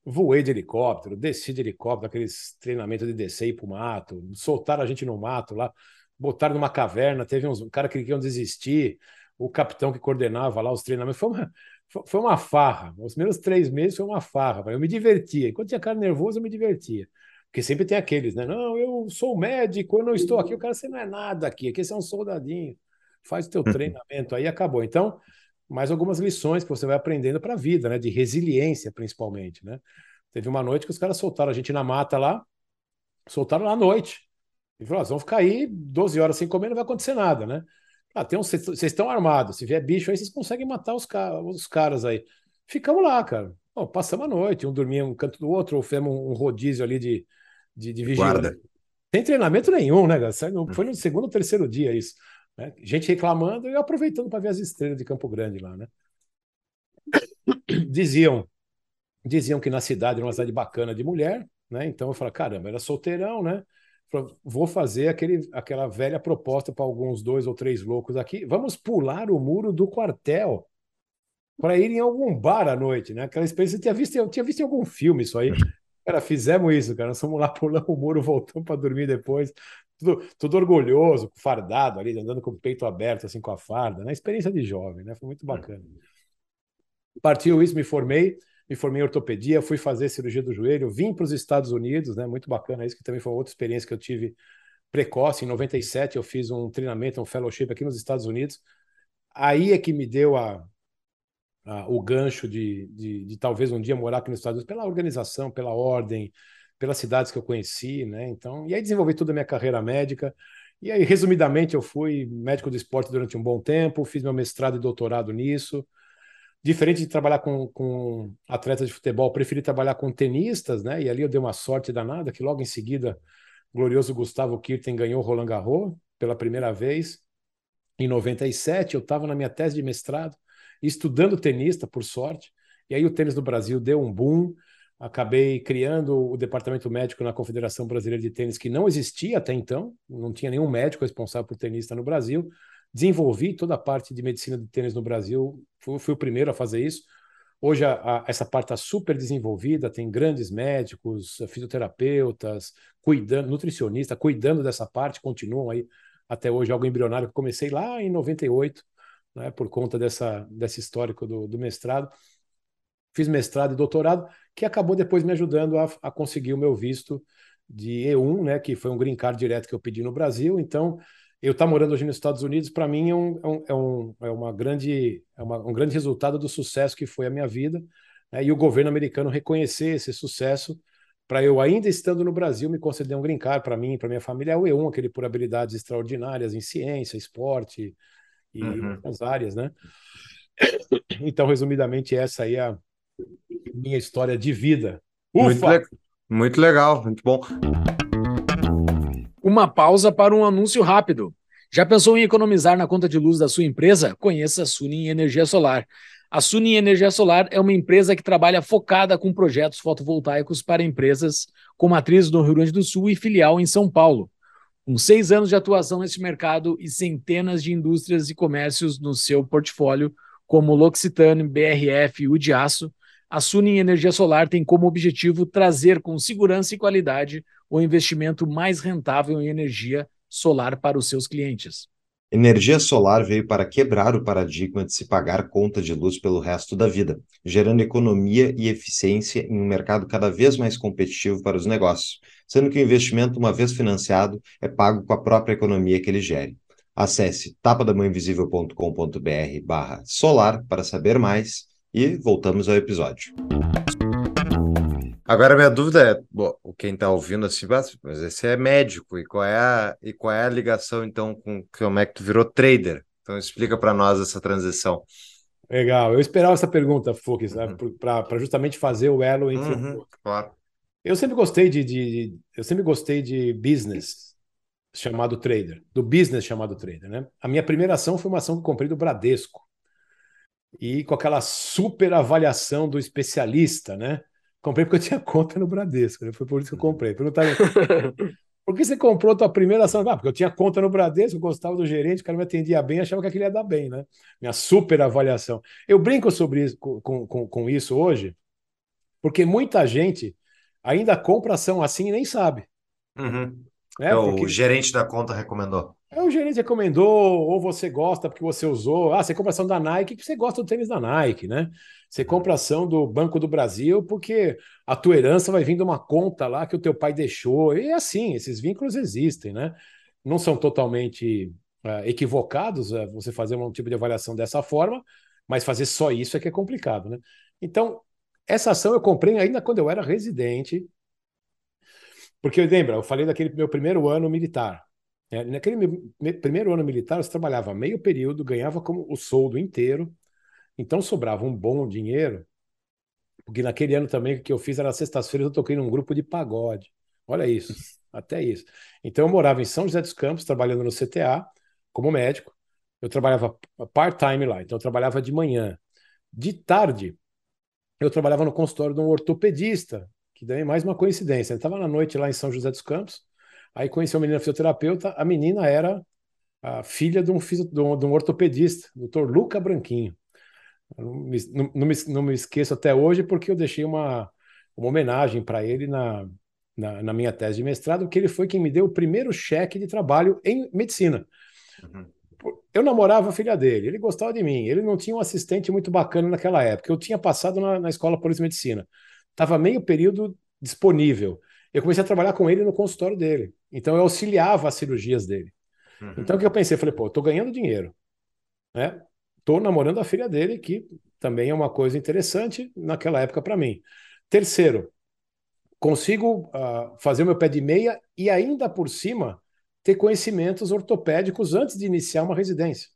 Voei de helicóptero, desci de helicóptero, aqueles treinamentos de descer e ir pro mato, soltaram a gente no mato lá, botaram numa caverna, teve uns um cara que queriam desistir, o capitão que coordenava lá os treinamentos. Foi uma, foi uma farra. Os primeiros três meses foi uma farra. Eu me divertia. Enquanto tinha cara nervoso, eu me divertia. Porque sempre tem aqueles, né? Não, eu sou médico, eu não estou aqui. O cara, você não é nada aqui. Aqui você é um soldadinho. Faz o teu uhum. treinamento aí acabou. Então, mais algumas lições que você vai aprendendo para a vida, né? De resiliência, principalmente, né? Teve uma noite que os caras soltaram a gente na mata lá, soltaram lá à noite. E falaram, ah, vão ficar aí 12 horas sem comer, não vai acontecer nada, né? Ah, tem vocês estão armados, se vier bicho aí, vocês conseguem matar os, os caras aí. Ficamos lá, cara. Bom, passamos a noite, um dormia um canto do outro, ou fizemos um rodízio ali de, de, de vigilância. Sem treinamento nenhum, né, Foi no segundo ou terceiro dia isso. Né? Gente reclamando e aproveitando para ver as estrelas de Campo Grande lá, né? Diziam, diziam que na cidade era uma cidade bacana de mulher, né? Então eu falei, caramba, era solteirão, né? Vou fazer aquele, aquela velha proposta para alguns dois ou três loucos aqui. Vamos pular o muro do quartel para ir em algum bar à noite, né? Aquela experiência eu tinha visto, eu tinha visto em algum filme isso aí. Cara, fizemos isso, cara. Nós fomos lá pulando o muro, voltamos para dormir depois. Tudo, tudo orgulhoso, fardado ali, andando com o peito aberto, assim, com a farda, né? Experiência de jovem, né? Foi muito bacana. Partiu isso, me formei me formei em ortopedia, fui fazer cirurgia do joelho, vim para os Estados Unidos, né? Muito bacana isso, que também foi outra experiência que eu tive precoce. Em 97 eu fiz um treinamento, um fellowship aqui nos Estados Unidos. Aí é que me deu a, a o gancho de, de, de, talvez um dia morar aqui nos Estados Unidos pela organização, pela ordem, pelas cidades que eu conheci, né? Então, e aí desenvolvi toda a minha carreira médica. E aí, resumidamente, eu fui médico do esporte durante um bom tempo, fiz meu mestrado e doutorado nisso. Diferente de trabalhar com, com atletas de futebol, preferi trabalhar com tenistas, né? E ali eu dei uma sorte danada, que logo em seguida o glorioso Gustavo Kirten ganhou Roland Garros pela primeira vez. Em 97, eu estava na minha tese de mestrado, estudando tenista, por sorte. E aí o tênis do Brasil deu um boom. Acabei criando o departamento médico na Confederação Brasileira de Tênis, que não existia até então, não tinha nenhum médico responsável por tenista no Brasil desenvolvi toda a parte de medicina de tênis no Brasil, fui, fui o primeiro a fazer isso. Hoje a, a, essa parte está super desenvolvida, tem grandes médicos, fisioterapeutas, cuidando, nutricionista, cuidando dessa parte, continuam aí até hoje, algo embrionário que eu comecei lá em 98, né, por conta dessa, desse histórico do, do mestrado. Fiz mestrado e doutorado, que acabou depois me ajudando a, a conseguir o meu visto de E1, né, que foi um green card direto que eu pedi no Brasil. Então, eu estar tá morando hoje nos Estados Unidos, para mim, é, um, é, um, é, é, uma grande, é uma, um grande resultado do sucesso que foi a minha vida. Né? E o governo americano reconhecer esse sucesso para eu, ainda estando no Brasil, me conceder um green card para mim, para minha família, é o E1, aquele por habilidades extraordinárias em ciência, esporte e uhum. outras áreas, né? Então, resumidamente, essa aí é a minha história de vida. Ufa! Muito, le muito legal, muito bom. Uma pausa para um anúncio rápido. Já pensou em economizar na conta de luz da sua empresa? Conheça a Sunin Energia Solar. A Sunin Energia Solar é uma empresa que trabalha focada com projetos fotovoltaicos para empresas com matriz no Rio Grande do Sul e filial em São Paulo. Com seis anos de atuação nesse mercado e centenas de indústrias e comércios no seu portfólio, como L'Occitane, BRF e Udiaço, a Sunin Energia Solar tem como objetivo trazer com segurança e qualidade o investimento mais rentável em energia solar para os seus clientes. Energia solar veio para quebrar o paradigma de se pagar conta de luz pelo resto da vida, gerando economia e eficiência em um mercado cada vez mais competitivo para os negócios, sendo que o investimento, uma vez financiado, é pago com a própria economia que ele gere. Acesse tapadamãoinvisível.com.br barra solar para saber mais e voltamos ao episódio. Agora, minha dúvida é, bom, quem está ouvindo assim, mas esse é médico, e qual é a, e qual é a ligação, então, com como é que tu virou trader? Então, explica para nós essa transição. Legal, eu esperava essa pergunta, Fux, né, uhum. para justamente fazer o elo entre. Uhum, claro. Eu sempre gostei de, de, eu sempre gostei de business chamado trader, do business chamado trader, né? A minha primeira ação foi uma ação que eu comprei do Bradesco e com aquela super avaliação do especialista, né? Comprei porque eu tinha conta no Bradesco, né? Foi por isso que eu comprei. Perguntaram, por que você comprou a tua primeira ação? Ah, porque eu tinha conta no Bradesco, gostava do gerente, o cara me atendia bem, achava que aquilo ia dar bem, né? Minha super avaliação. Eu brinco sobre isso, com, com, com isso hoje, porque muita gente ainda compra ação assim e nem sabe. Uhum. É, é, porque... O gerente da conta recomendou. É, o gerente recomendou, ou você gosta porque você usou. Ah, você compra ação da Nike porque você gosta do tênis da Nike, né? Você compra ação do Banco do Brasil porque a tua herança vai vir de uma conta lá que o teu pai deixou. E é assim, esses vínculos existem, né? Não são totalmente uh, equivocados uh, você fazer um tipo de avaliação dessa forma, mas fazer só isso é que é complicado, né? Então, essa ação eu comprei ainda quando eu era residente, porque lembra, eu falei daquele meu primeiro ano militar. Né? Naquele primeiro ano militar, você trabalhava meio período, ganhava como o soldo inteiro, então sobrava um bom dinheiro, porque naquele ano também que eu fiz era sextas-feiras, eu toquei num grupo de pagode. Olha isso, até isso. Então eu morava em São José dos Campos, trabalhando no CTA como médico. Eu trabalhava part-time lá, então eu trabalhava de manhã. De tarde, eu trabalhava no consultório de um ortopedista, que daí é mais uma coincidência. Ele estava na noite lá em São José dos Campos, aí conheci uma menina fisioterapeuta, a menina era a filha de um, de um, de um ortopedista, doutor Luca Branquinho. Não me, não, não, me, não me esqueço até hoje, porque eu deixei uma, uma homenagem para ele na, na, na, minha tese de mestrado, que ele foi quem me deu o primeiro cheque de trabalho em medicina. Uhum. Eu namorava a filha dele, ele gostava de mim, ele não tinha um assistente muito bacana naquela época. Eu tinha passado na, na escola Polícia Medicina, estava meio período disponível. Eu comecei a trabalhar com ele no consultório dele, então eu auxiliava as cirurgias dele. Uhum. Então o que eu pensei? Eu falei, pô, eu tô ganhando dinheiro, né? Tô namorando a filha dele, que também é uma coisa interessante naquela época para mim. Terceiro, consigo uh, fazer o meu pé de meia e ainda por cima ter conhecimentos ortopédicos antes de iniciar uma residência.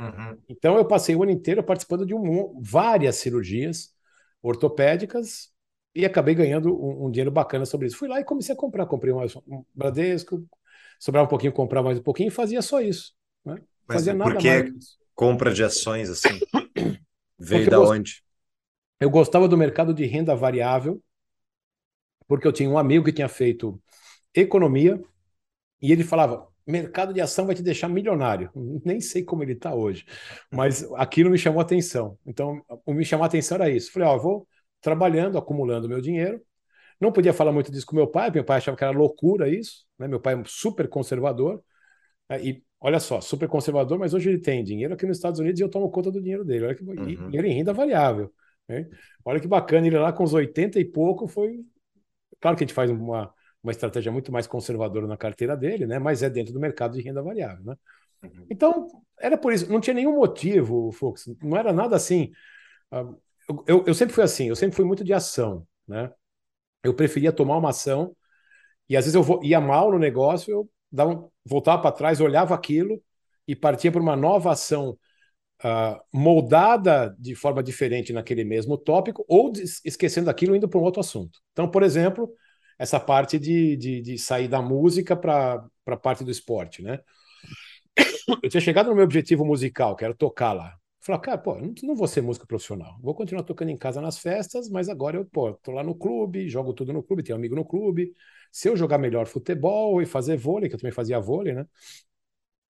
Uhum. Então eu passei o ano inteiro participando de um, várias cirurgias ortopédicas e acabei ganhando um, um, dinheiro bacana sobre isso. Fui lá e comecei a comprar, comprei um, um Bradesco, sobrava um pouquinho, comprar mais um pouquinho e fazia só isso. Né? Mas fazia nada por que compra de ações assim? Veio da onde? Eu gostava do mercado de renda variável, porque eu tinha um amigo que tinha feito economia e ele falava: mercado de ação vai te deixar milionário. Nem sei como ele está hoje, mas aquilo me chamou a atenção. Então, o me chamou a atenção era isso. Falei: Ó, oh, vou trabalhando, acumulando meu dinheiro não podia falar muito disso com meu pai, meu pai achava que era loucura isso, né? Meu pai é super conservador. Né? E olha só, super conservador, mas hoje ele tem dinheiro aqui nos Estados Unidos e eu tomo conta do dinheiro dele. Olha que uhum. dinheiro em renda variável. Né? Olha que bacana, ele lá com os 80 e pouco foi. Claro que a gente faz uma, uma estratégia muito mais conservadora na carteira dele, né? Mas é dentro do mercado de renda variável, né? Uhum. Então, era por isso, não tinha nenhum motivo, Fux, não era nada assim. Uh, eu, eu sempre fui assim, eu sempre fui muito de ação, né? eu preferia tomar uma ação e às vezes eu ia mal no negócio, eu dava, voltava para trás, olhava aquilo e partia para uma nova ação uh, moldada de forma diferente naquele mesmo tópico ou esquecendo aquilo indo para um outro assunto. Então, por exemplo, essa parte de, de, de sair da música para a parte do esporte, né? Eu tinha chegado no meu objetivo musical, que era tocar lá. Falar, cara, pô, não, não vou ser músico profissional. Vou continuar tocando em casa nas festas, mas agora eu, pô, tô lá no clube, jogo tudo no clube, tenho amigo no clube. Se eu jogar melhor futebol e fazer vôlei, que eu também fazia vôlei, né?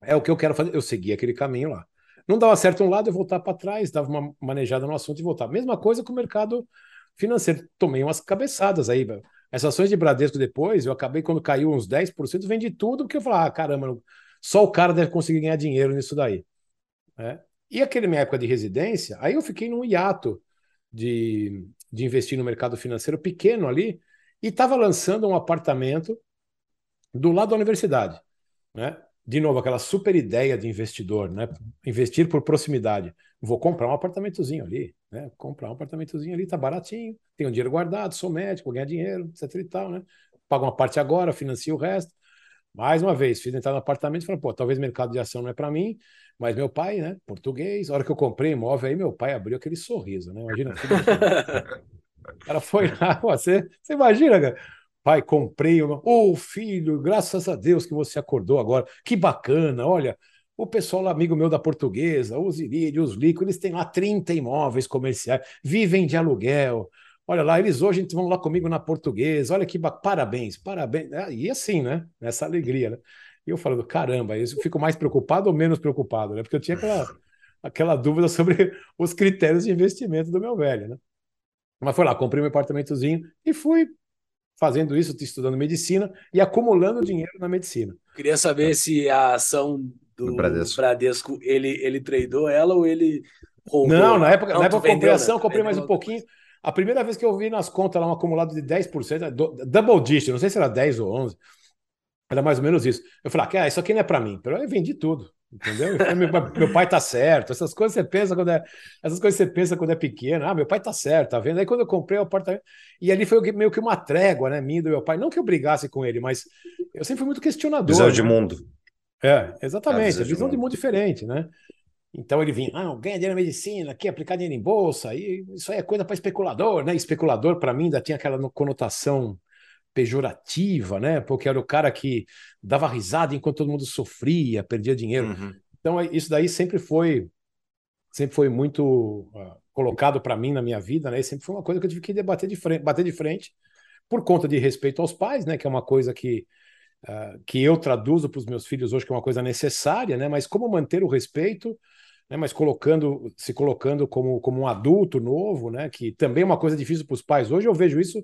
É o que eu quero fazer. Eu segui aquele caminho lá. Não dava certo um lado, eu voltar para trás, dava uma manejada no assunto e voltar. Mesma coisa com o mercado financeiro. Tomei umas cabeçadas aí. As ações de Bradesco depois, eu acabei quando caiu uns 10%, vendi tudo, porque eu falei, ah, caramba, só o cara deve conseguir ganhar dinheiro nisso daí. É. E aquele minha época de residência, aí eu fiquei num hiato de, de investir no mercado financeiro pequeno ali e estava lançando um apartamento do lado da universidade, né? De novo, aquela super ideia de investidor, né? Investir por proximidade. Vou comprar um apartamentozinho ali, né? Comprar um apartamentozinho ali, tá baratinho, tenho dinheiro guardado, sou médico, vou ganhar dinheiro, etc e tal, né? Pago uma parte agora, financio o resto. Mais uma vez, fiz entrar no apartamento e falei, pô, talvez mercado de ação não é para mim, mas meu pai, né, português, a hora que eu comprei imóvel, aí meu pai abriu aquele sorriso, né? Imagina. o cara foi lá, você, você imagina, cara? Pai, comprei. Ô, oh, filho, graças a Deus que você acordou agora. Que bacana, olha. O pessoal, amigo meu da portuguesa, os Irídio, os Lico, eles têm lá 30 imóveis comerciais, vivem de aluguel. Olha lá, eles hoje vão lá comigo na portuguesa. Olha que ba... parabéns, parabéns. E assim, né? Nessa alegria, né? E eu falando, caramba, eu fico mais preocupado ou menos preocupado, né? Porque eu tinha aquela, aquela dúvida sobre os critérios de investimento do meu velho, né? Mas foi lá, comprei um apartamentozinho e fui fazendo isso, estudando medicina e acumulando dinheiro na medicina. Queria saber se a ação do Bradesco, Bradesco ele, ele tradou ela ou ele roubou? Não, na época, Não, na época eu comprei ação, né? comprei mais um pouquinho. A primeira vez que eu vi nas contas lá um acumulado de 10%, double digit, não sei se era 10 ou 11, era mais ou menos isso. Eu falei, ah, isso aqui não é para mim. Eu vendi tudo, entendeu? Meu, meu, pai tá certo. Essas coisas você pensa quando é, essas coisas você pensa quando é pequeno. Ah, meu pai tá certo, tá vendo? Aí quando eu comprei o apartamento, e ali foi meio que uma trégua, né, minha do meu pai. Não que eu brigasse com ele, mas eu sempre fui muito questionador. Visão né? de mundo. É, exatamente. É, visão, visão de, mundo. mundo diferente, né? Então ele vinha, ah, ganha dinheiro na medicina, aqui aplicar dinheiro em bolsa, e isso aí é coisa para especulador, né? Especulador, para mim, ainda tinha aquela conotação pejorativa, né? Porque era o cara que dava risada enquanto todo mundo sofria, perdia dinheiro. Uhum. Então isso daí sempre foi sempre foi muito uh, colocado para mim na minha vida, né? E sempre foi uma coisa que eu tive que debater de frente, bater de frente por conta de respeito aos pais, né? Que é uma coisa que uh, que eu traduzo para os meus filhos hoje que é uma coisa necessária, né? Mas como manter o respeito, né? Mas colocando se colocando como como um adulto novo, né? Que também é uma coisa difícil para os pais. Hoje eu vejo isso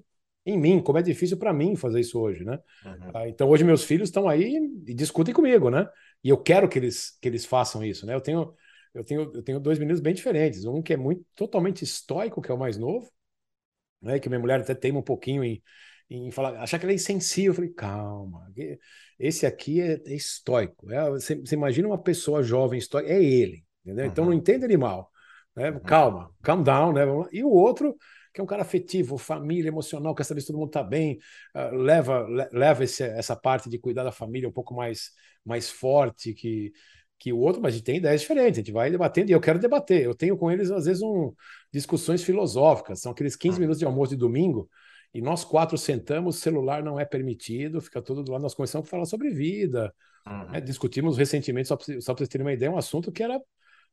em mim, como é difícil para mim fazer isso hoje, né? Uhum. Ah, então hoje meus filhos estão aí e discutem comigo, né? E eu quero que eles que eles façam isso, né? Eu tenho eu tenho eu tenho dois meninos bem diferentes, um que é muito totalmente estoico, que é o mais novo, né? Que minha mulher até teima um pouquinho em, em falar, achar que ele é insensível. Eu falei, calma, esse aqui é, é estoico. É, você, você, imagina uma pessoa jovem estoica, é ele, entendeu? Uhum. Então não entenda ele mal. Né? Uhum. Calma, calm down, né? E o outro que é um cara afetivo, família, emocional, quer saber se todo mundo está bem, uh, leva, leva esse, essa parte de cuidar da família um pouco mais, mais forte que, que o outro, mas a gente tem ideias diferentes, a gente vai debatendo, e eu quero debater. Eu tenho com eles, às vezes, um, discussões filosóficas, são aqueles 15 minutos de almoço de domingo, e nós quatro sentamos, celular não é permitido, fica todo do lado, nós começamos a falar sobre vida, uhum. né? discutimos recentemente, só para vocês terem uma ideia, um assunto que era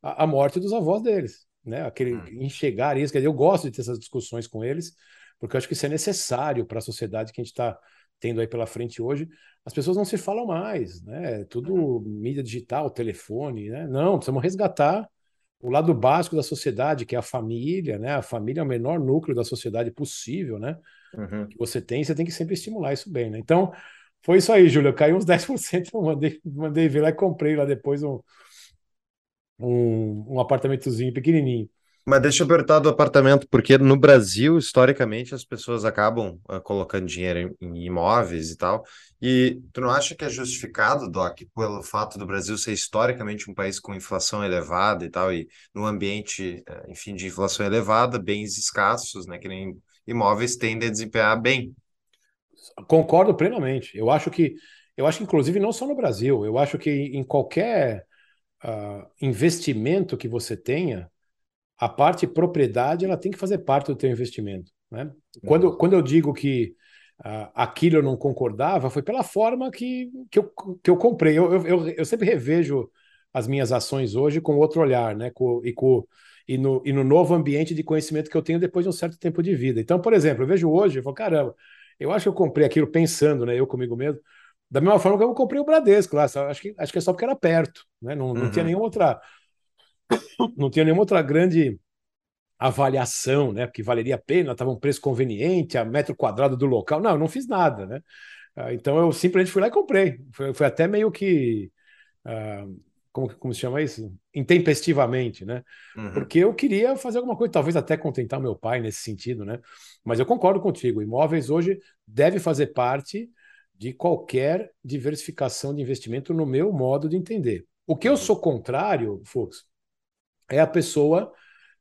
a, a morte dos avós deles né? Aquele hum. enxergar isso. Quer dizer, eu gosto de ter essas discussões com eles, porque eu acho que isso é necessário para a sociedade que a gente está tendo aí pela frente hoje. As pessoas não se falam mais, né? Tudo uhum. mídia digital, telefone, né? Não, precisamos resgatar o lado básico da sociedade, que é a família, né? A família é o menor núcleo da sociedade possível, né? Uhum. Que você tem, você tem que sempre estimular isso bem, né? Então, foi isso aí, Júlio. Caiu uns 10%, eu mandei, mandei ver lá e comprei lá depois um, um, um apartamentozinho pequenininho. Mas deixa eu perguntar do apartamento, porque no Brasil, historicamente, as pessoas acabam uh, colocando dinheiro em, em, imóveis e tal. E tu não acha que é justificado, Doc, pelo fato do Brasil ser historicamente um país com inflação elevada e tal, e no ambiente, uh, enfim, de inflação elevada, bens escassos, né, que nem imóveis tendem a desempenhar bem? Concordo plenamente. Eu acho que, eu acho que inclusive não só no Brasil, eu acho que em qualquer uh, investimento que você tenha, a parte propriedade ela tem que fazer parte do teu investimento. Né? Quando, uhum. quando eu digo que uh, aquilo eu não concordava, foi pela forma que, que, eu, que eu comprei. Eu, eu, eu sempre revejo as minhas ações hoje com outro olhar, né? Com, e, com, e, no, e no novo ambiente de conhecimento que eu tenho depois de um certo tempo de vida. Então, por exemplo, eu vejo hoje, eu falo, caramba, eu acho que eu comprei aquilo pensando, né? Eu comigo mesmo, da mesma forma que eu comprei o Bradesco lá, acho que, acho que é só porque era perto, né? Não, não uhum. tinha nenhuma outra. Não tinha nenhuma outra grande avaliação, né? Porque valeria a pena, estava um preço conveniente, a metro quadrado do local. Não, eu não fiz nada, né? Ah, então eu simplesmente fui lá e comprei. Foi, foi até meio que. Uh, como, como se chama isso? Intempestivamente, né? Uhum. Porque eu queria fazer alguma coisa, talvez até contentar meu pai nesse sentido, né? Mas eu concordo contigo, imóveis hoje deve fazer parte de qualquer diversificação de investimento no meu modo de entender. O que eu sou contrário, Fux, é a pessoa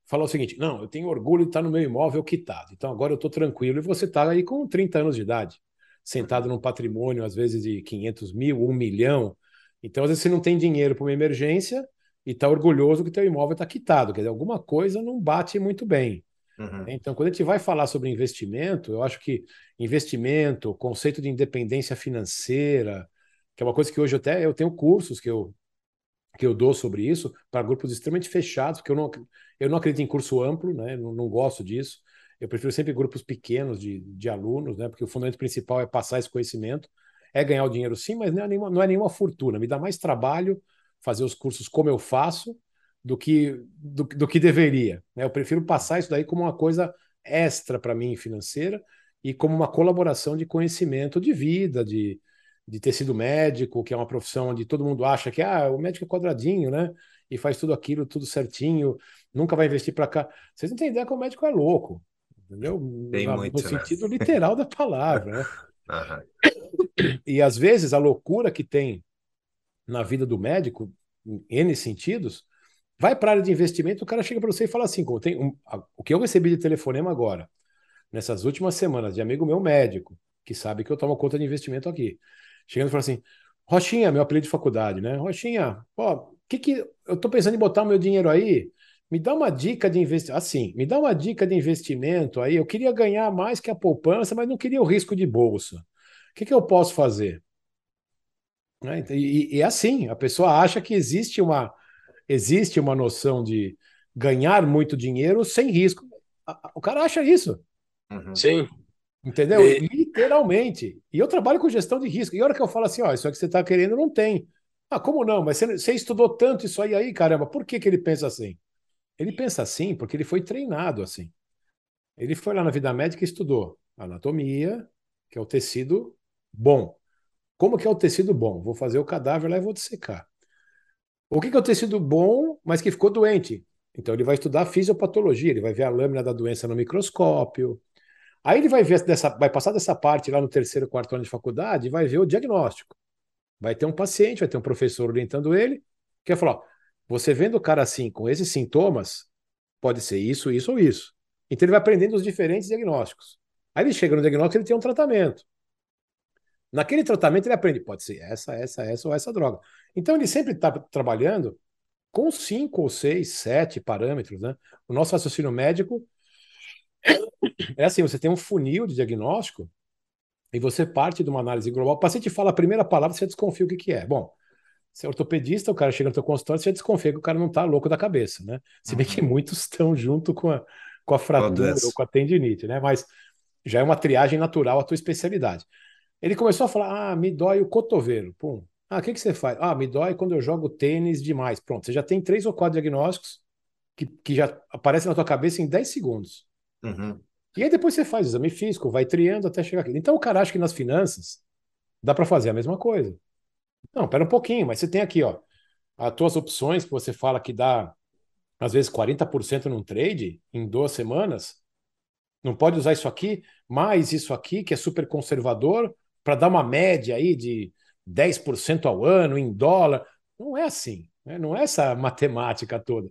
falar o seguinte: não, eu tenho orgulho de estar no meu imóvel quitado, então agora eu estou tranquilo e você está aí com 30 anos de idade, sentado num patrimônio, às vezes de 500 mil, 1 milhão. Então, às vezes, você não tem dinheiro para uma emergência e está orgulhoso que teu imóvel está quitado, quer dizer, alguma coisa não bate muito bem. Uhum. Então, quando a gente vai falar sobre investimento, eu acho que investimento, conceito de independência financeira, que é uma coisa que hoje até eu tenho cursos que eu, que eu dou sobre isso para grupos extremamente fechados, porque eu não, eu não acredito em curso amplo, né? não, não gosto disso. Eu prefiro sempre grupos pequenos de, de alunos, né? porque o fundamento principal é passar esse conhecimento. É ganhar o dinheiro sim, mas não é nenhuma, não é nenhuma fortuna. Me dá mais trabalho fazer os cursos como eu faço do que, do, do que deveria. Né? Eu prefiro passar isso daí como uma coisa extra para mim financeira e como uma colaboração de conhecimento de vida, de, de ter sido médico, que é uma profissão onde todo mundo acha que ah, o médico é quadradinho, né? E faz tudo aquilo, tudo certinho, nunca vai investir para cá. Vocês não têm ideia que o médico é louco, entendeu? Tem no, muito, né? sentido literal da palavra, né? E às vezes a loucura que tem na vida do médico, em N sentidos, Vai para a área de investimento, o cara chega para você e fala assim: um, o que eu recebi de telefonema agora, nessas últimas semanas, de amigo meu médico, que sabe que eu tomo conta de investimento aqui, chegando e fala assim: Rochinha, meu apelido de faculdade, né? Rochinha, ó, que que eu tô pensando em botar meu dinheiro aí, me dá uma dica de investimento. Assim, me dá uma dica de investimento aí. Eu queria ganhar mais que a poupança, mas não queria o risco de bolsa. O que, que eu posso fazer? Né? E, e é assim, a pessoa acha que existe uma, existe uma noção de ganhar muito dinheiro sem risco. O cara acha isso. Uhum. Sim. Entendeu? E... Literalmente. E eu trabalho com gestão de risco. E a hora que eu falo assim, ó, isso é que você está querendo não tem. Ah, como não? Mas você, você, estudou tanto isso aí, aí, caramba, por que, que ele pensa assim? Ele pensa assim porque ele foi treinado assim. Ele foi lá na vida médica e estudou anatomia, que é o tecido bom. Como que é o tecido bom? Vou fazer o cadáver lá e vou dissecar. O que, é o tecido bom, mas que ficou doente? Então ele vai estudar fisiopatologia, ele vai ver a lâmina da doença no microscópio. Aí ele vai ver dessa, vai passar dessa parte lá no terceiro, quarto ano de faculdade e vai ver o diagnóstico. Vai ter um paciente, vai ter um professor orientando ele, que vai falar: ó, você vendo o cara assim, com esses sintomas, pode ser isso, isso ou isso. Então ele vai aprendendo os diferentes diagnósticos. Aí ele chega no diagnóstico, ele tem um tratamento. Naquele tratamento ele aprende, pode ser essa, essa, essa ou essa droga. Então ele sempre está trabalhando com cinco ou seis, sete parâmetros, né? O nosso raciocínio médico é assim: você tem um funil de diagnóstico e você parte de uma análise global. O paciente fala a primeira palavra, você desconfia o que, que é. Bom, você é ortopedista, o cara chega no teu consultório, você desconfia que o cara não está louco da cabeça, né? Se bem uhum. que muitos estão junto com a, com a fratura ou com a tendinite, né? Mas já é uma triagem natural a tua especialidade. Ele começou a falar: ah, me dói o cotovelo. Pum. Ah, o que, que você faz? Ah, me dói quando eu jogo tênis demais. Pronto, você já tem três ou quatro diagnósticos que, que já aparecem na tua cabeça em 10 segundos. Uhum. E aí depois você faz exame físico, vai triando até chegar aqui. Então o cara acha que nas finanças dá para fazer a mesma coisa. Não, pera um pouquinho, mas você tem aqui, ó, as tuas opções que você fala que dá às vezes 40% num trade em duas semanas. Não pode usar isso aqui, mais isso aqui, que é super conservador, para dar uma média aí de 10% ao ano em dólar. Não é assim, né? não é essa matemática toda.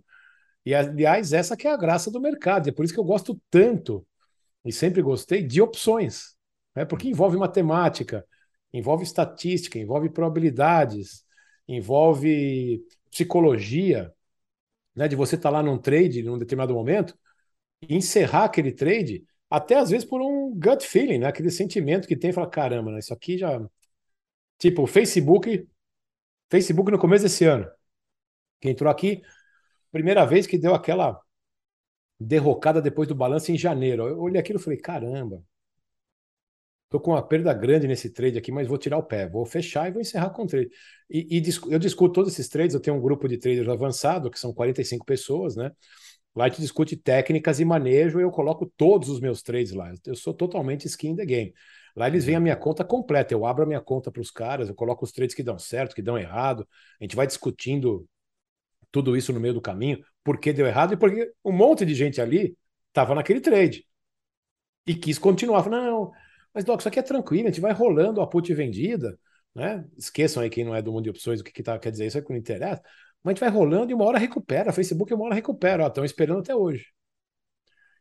E, aliás, essa que é a graça do mercado. E é por isso que eu gosto tanto, e sempre gostei, de opções. Né? Porque envolve matemática, envolve estatística, envolve probabilidades, envolve psicologia, né? de você estar tá lá num trade num determinado momento, encerrar aquele trade até às vezes por um gut feeling, né? Aquele sentimento que tem, fala, caramba, né? isso aqui já. Tipo, o Facebook, Facebook no começo desse ano, que entrou aqui, primeira vez que deu aquela derrocada depois do balanço em janeiro. Eu olhei aquilo e falei, caramba, tô com uma perda grande nesse trade aqui, mas vou tirar o pé, vou fechar e vou encerrar com o trade. E, e eu discuto todos esses trades, eu tenho um grupo de traders avançado, que são 45 pessoas, né? Lá a gente discute técnicas e manejo, eu coloco todos os meus trades lá. Eu sou totalmente skin in the game. Lá eles veem a minha conta completa, eu abro a minha conta para os caras, eu coloco os trades que dão certo, que dão errado. A gente vai discutindo tudo isso no meio do caminho, por que deu errado e porque um monte de gente ali estava naquele trade e quis continuar. Não, mas Doc, isso aqui é tranquilo, a gente vai rolando a put vendida, né? Esqueçam aí quem não é do mundo de opções o que, que tá, quer dizer, isso aí que não interessa. Mas a gente vai rolando e uma hora recupera. Facebook uma hora recupera. Estão esperando até hoje.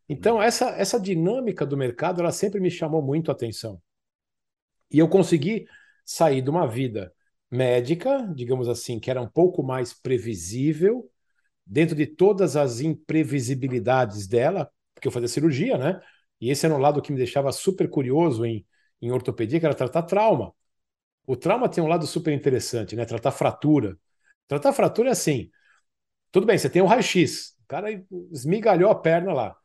Então, essa, essa dinâmica do mercado, ela sempre me chamou muito a atenção. E eu consegui sair de uma vida médica, digamos assim, que era um pouco mais previsível, dentro de todas as imprevisibilidades dela, porque eu fazia cirurgia, né? E esse era um lado que me deixava super curioso em, em ortopedia, que era tratar trauma. O trauma tem um lado super interessante, né? Tratar fratura. Tratar fratura é assim. Tudo bem, você tem um raio-x. O cara esmigalhou a perna lá.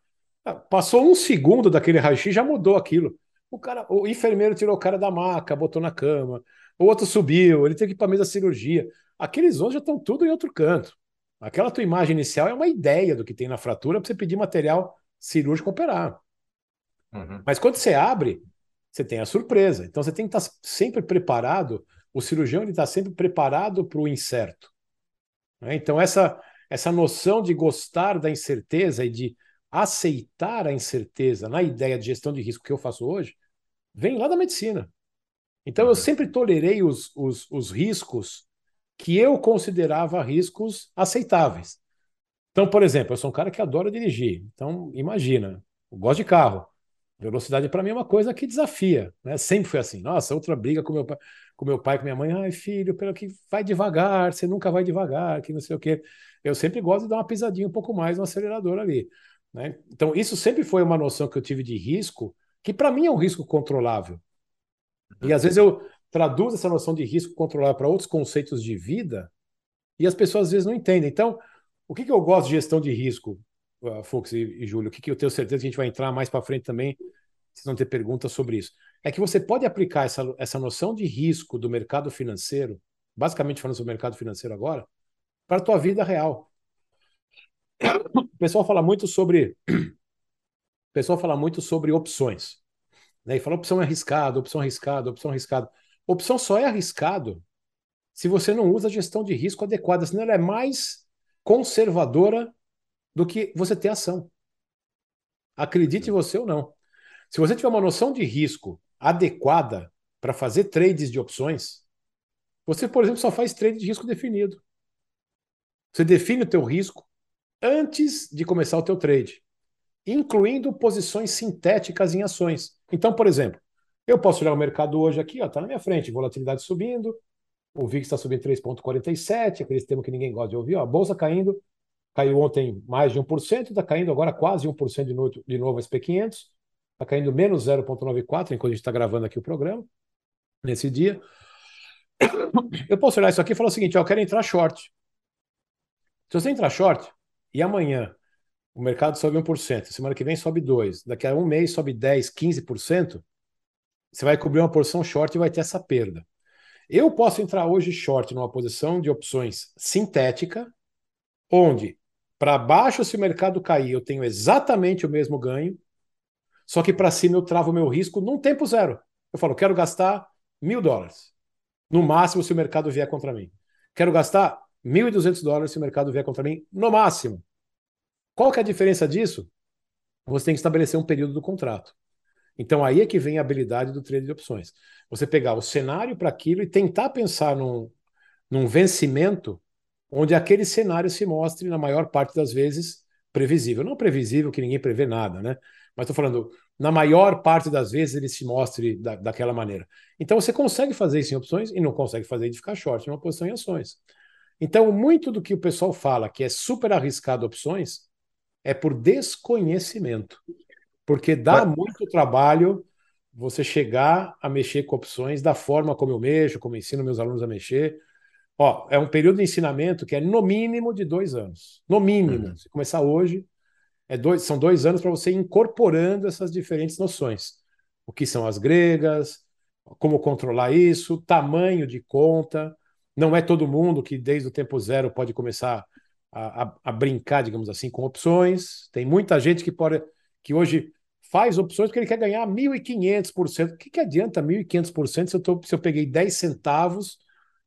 Ah, passou um segundo daquele raio-x, já mudou aquilo. O cara, o enfermeiro tirou o cara da maca, botou na cama. O outro subiu, ele teve que ir para a mesa da cirurgia. Aqueles outros já estão tudo em outro canto. Aquela tua imagem inicial é uma ideia do que tem na fratura para você pedir material cirúrgico operar. Uhum. Mas quando você abre, você tem a surpresa. Então você tem que estar sempre preparado o cirurgião está sempre preparado para o incerto. Né? Então, essa, essa noção de gostar da incerteza e de aceitar a incerteza na ideia de gestão de risco que eu faço hoje, vem lá da medicina. Então, eu uhum. sempre tolerei os, os, os riscos que eu considerava riscos aceitáveis. Então, por exemplo, eu sou um cara que adora dirigir. Então, imagina, eu gosto de carro. Velocidade para mim é uma coisa que desafia, né? Sempre foi assim. Nossa, outra briga com meu pai, com meu pai, com minha mãe. Ai, filho, pelo que vai devagar, você nunca vai devagar, que não sei o quê. Eu sempre gosto de dar uma pisadinha um pouco mais no acelerador ali, né? Então, isso sempre foi uma noção que eu tive de risco, que para mim é um risco controlável. E às vezes eu traduzo essa noção de risco controlável para outros conceitos de vida e as pessoas às vezes não entendem. Então, o que, que eu gosto de gestão de risco? Uh, Fux e, e Júlio, que, que eu tenho certeza que a gente vai entrar mais para frente também, vocês vão ter perguntas sobre isso. É que você pode aplicar essa, essa noção de risco do mercado financeiro, basicamente falando sobre o mercado financeiro agora, para a tua vida real. O pessoal fala muito sobre. O pessoal fala muito sobre opções. Né? E fala opção é arriscada, opção é arriscada, opção é arriscada. Opção só é arriscado se você não usa a gestão de risco adequada, senão ela é mais conservadora do que você ter ação. Acredite você ou não. Se você tiver uma noção de risco adequada para fazer trades de opções, você, por exemplo, só faz trade de risco definido. Você define o teu risco antes de começar o teu trade, incluindo posições sintéticas em ações. Então, por exemplo, eu posso olhar o mercado hoje aqui, está na minha frente, volatilidade subindo, o VIX está subindo 3,47, aquele termo que ninguém gosta de ouvir, ó, a bolsa caindo Caiu ontem mais de 1%, está caindo agora quase 1% de novo, de novo SP500. Está caindo menos 0,94 enquanto a gente está gravando aqui o programa, nesse dia. Eu posso olhar isso aqui e falar o seguinte: ó, eu quero entrar short. Se você entrar short e amanhã o mercado sobe 1%, semana que vem sobe 2%, daqui a um mês sobe 10%, 15%, você vai cobrir uma porção short e vai ter essa perda. Eu posso entrar hoje short numa posição de opções sintética, onde para baixo, se o mercado cair, eu tenho exatamente o mesmo ganho, só que para cima eu travo o meu risco num tempo zero. Eu falo, quero gastar mil dólares. No máximo, se o mercado vier contra mim. Quero gastar 1.200 dólares se o mercado vier contra mim, no máximo. Qual que é a diferença disso? Você tem que estabelecer um período do contrato. Então aí é que vem a habilidade do trade de opções. Você pegar o cenário para aquilo e tentar pensar num, num vencimento onde aquele cenário se mostre, na maior parte das vezes, previsível. Não previsível que ninguém prevê nada, né? Mas estou falando, na maior parte das vezes ele se mostre da, daquela maneira. Então você consegue fazer isso em opções e não consegue fazer de ficar short em uma posição em ações. Então, muito do que o pessoal fala que é super arriscado opções é por desconhecimento. Porque dá muito trabalho você chegar a mexer com opções da forma como eu mexo, como eu ensino meus alunos a mexer, Ó, é um período de ensinamento que é no mínimo de dois anos. No mínimo. Uhum. Se começar hoje, é dois, são dois anos para você ir incorporando essas diferentes noções. O que são as gregas, como controlar isso, tamanho de conta. Não é todo mundo que desde o tempo zero pode começar a, a, a brincar, digamos assim, com opções. Tem muita gente que pode que hoje faz opções porque ele quer ganhar 1.500%. O que, que adianta 1.500% se eu, tô, se eu peguei 10 centavos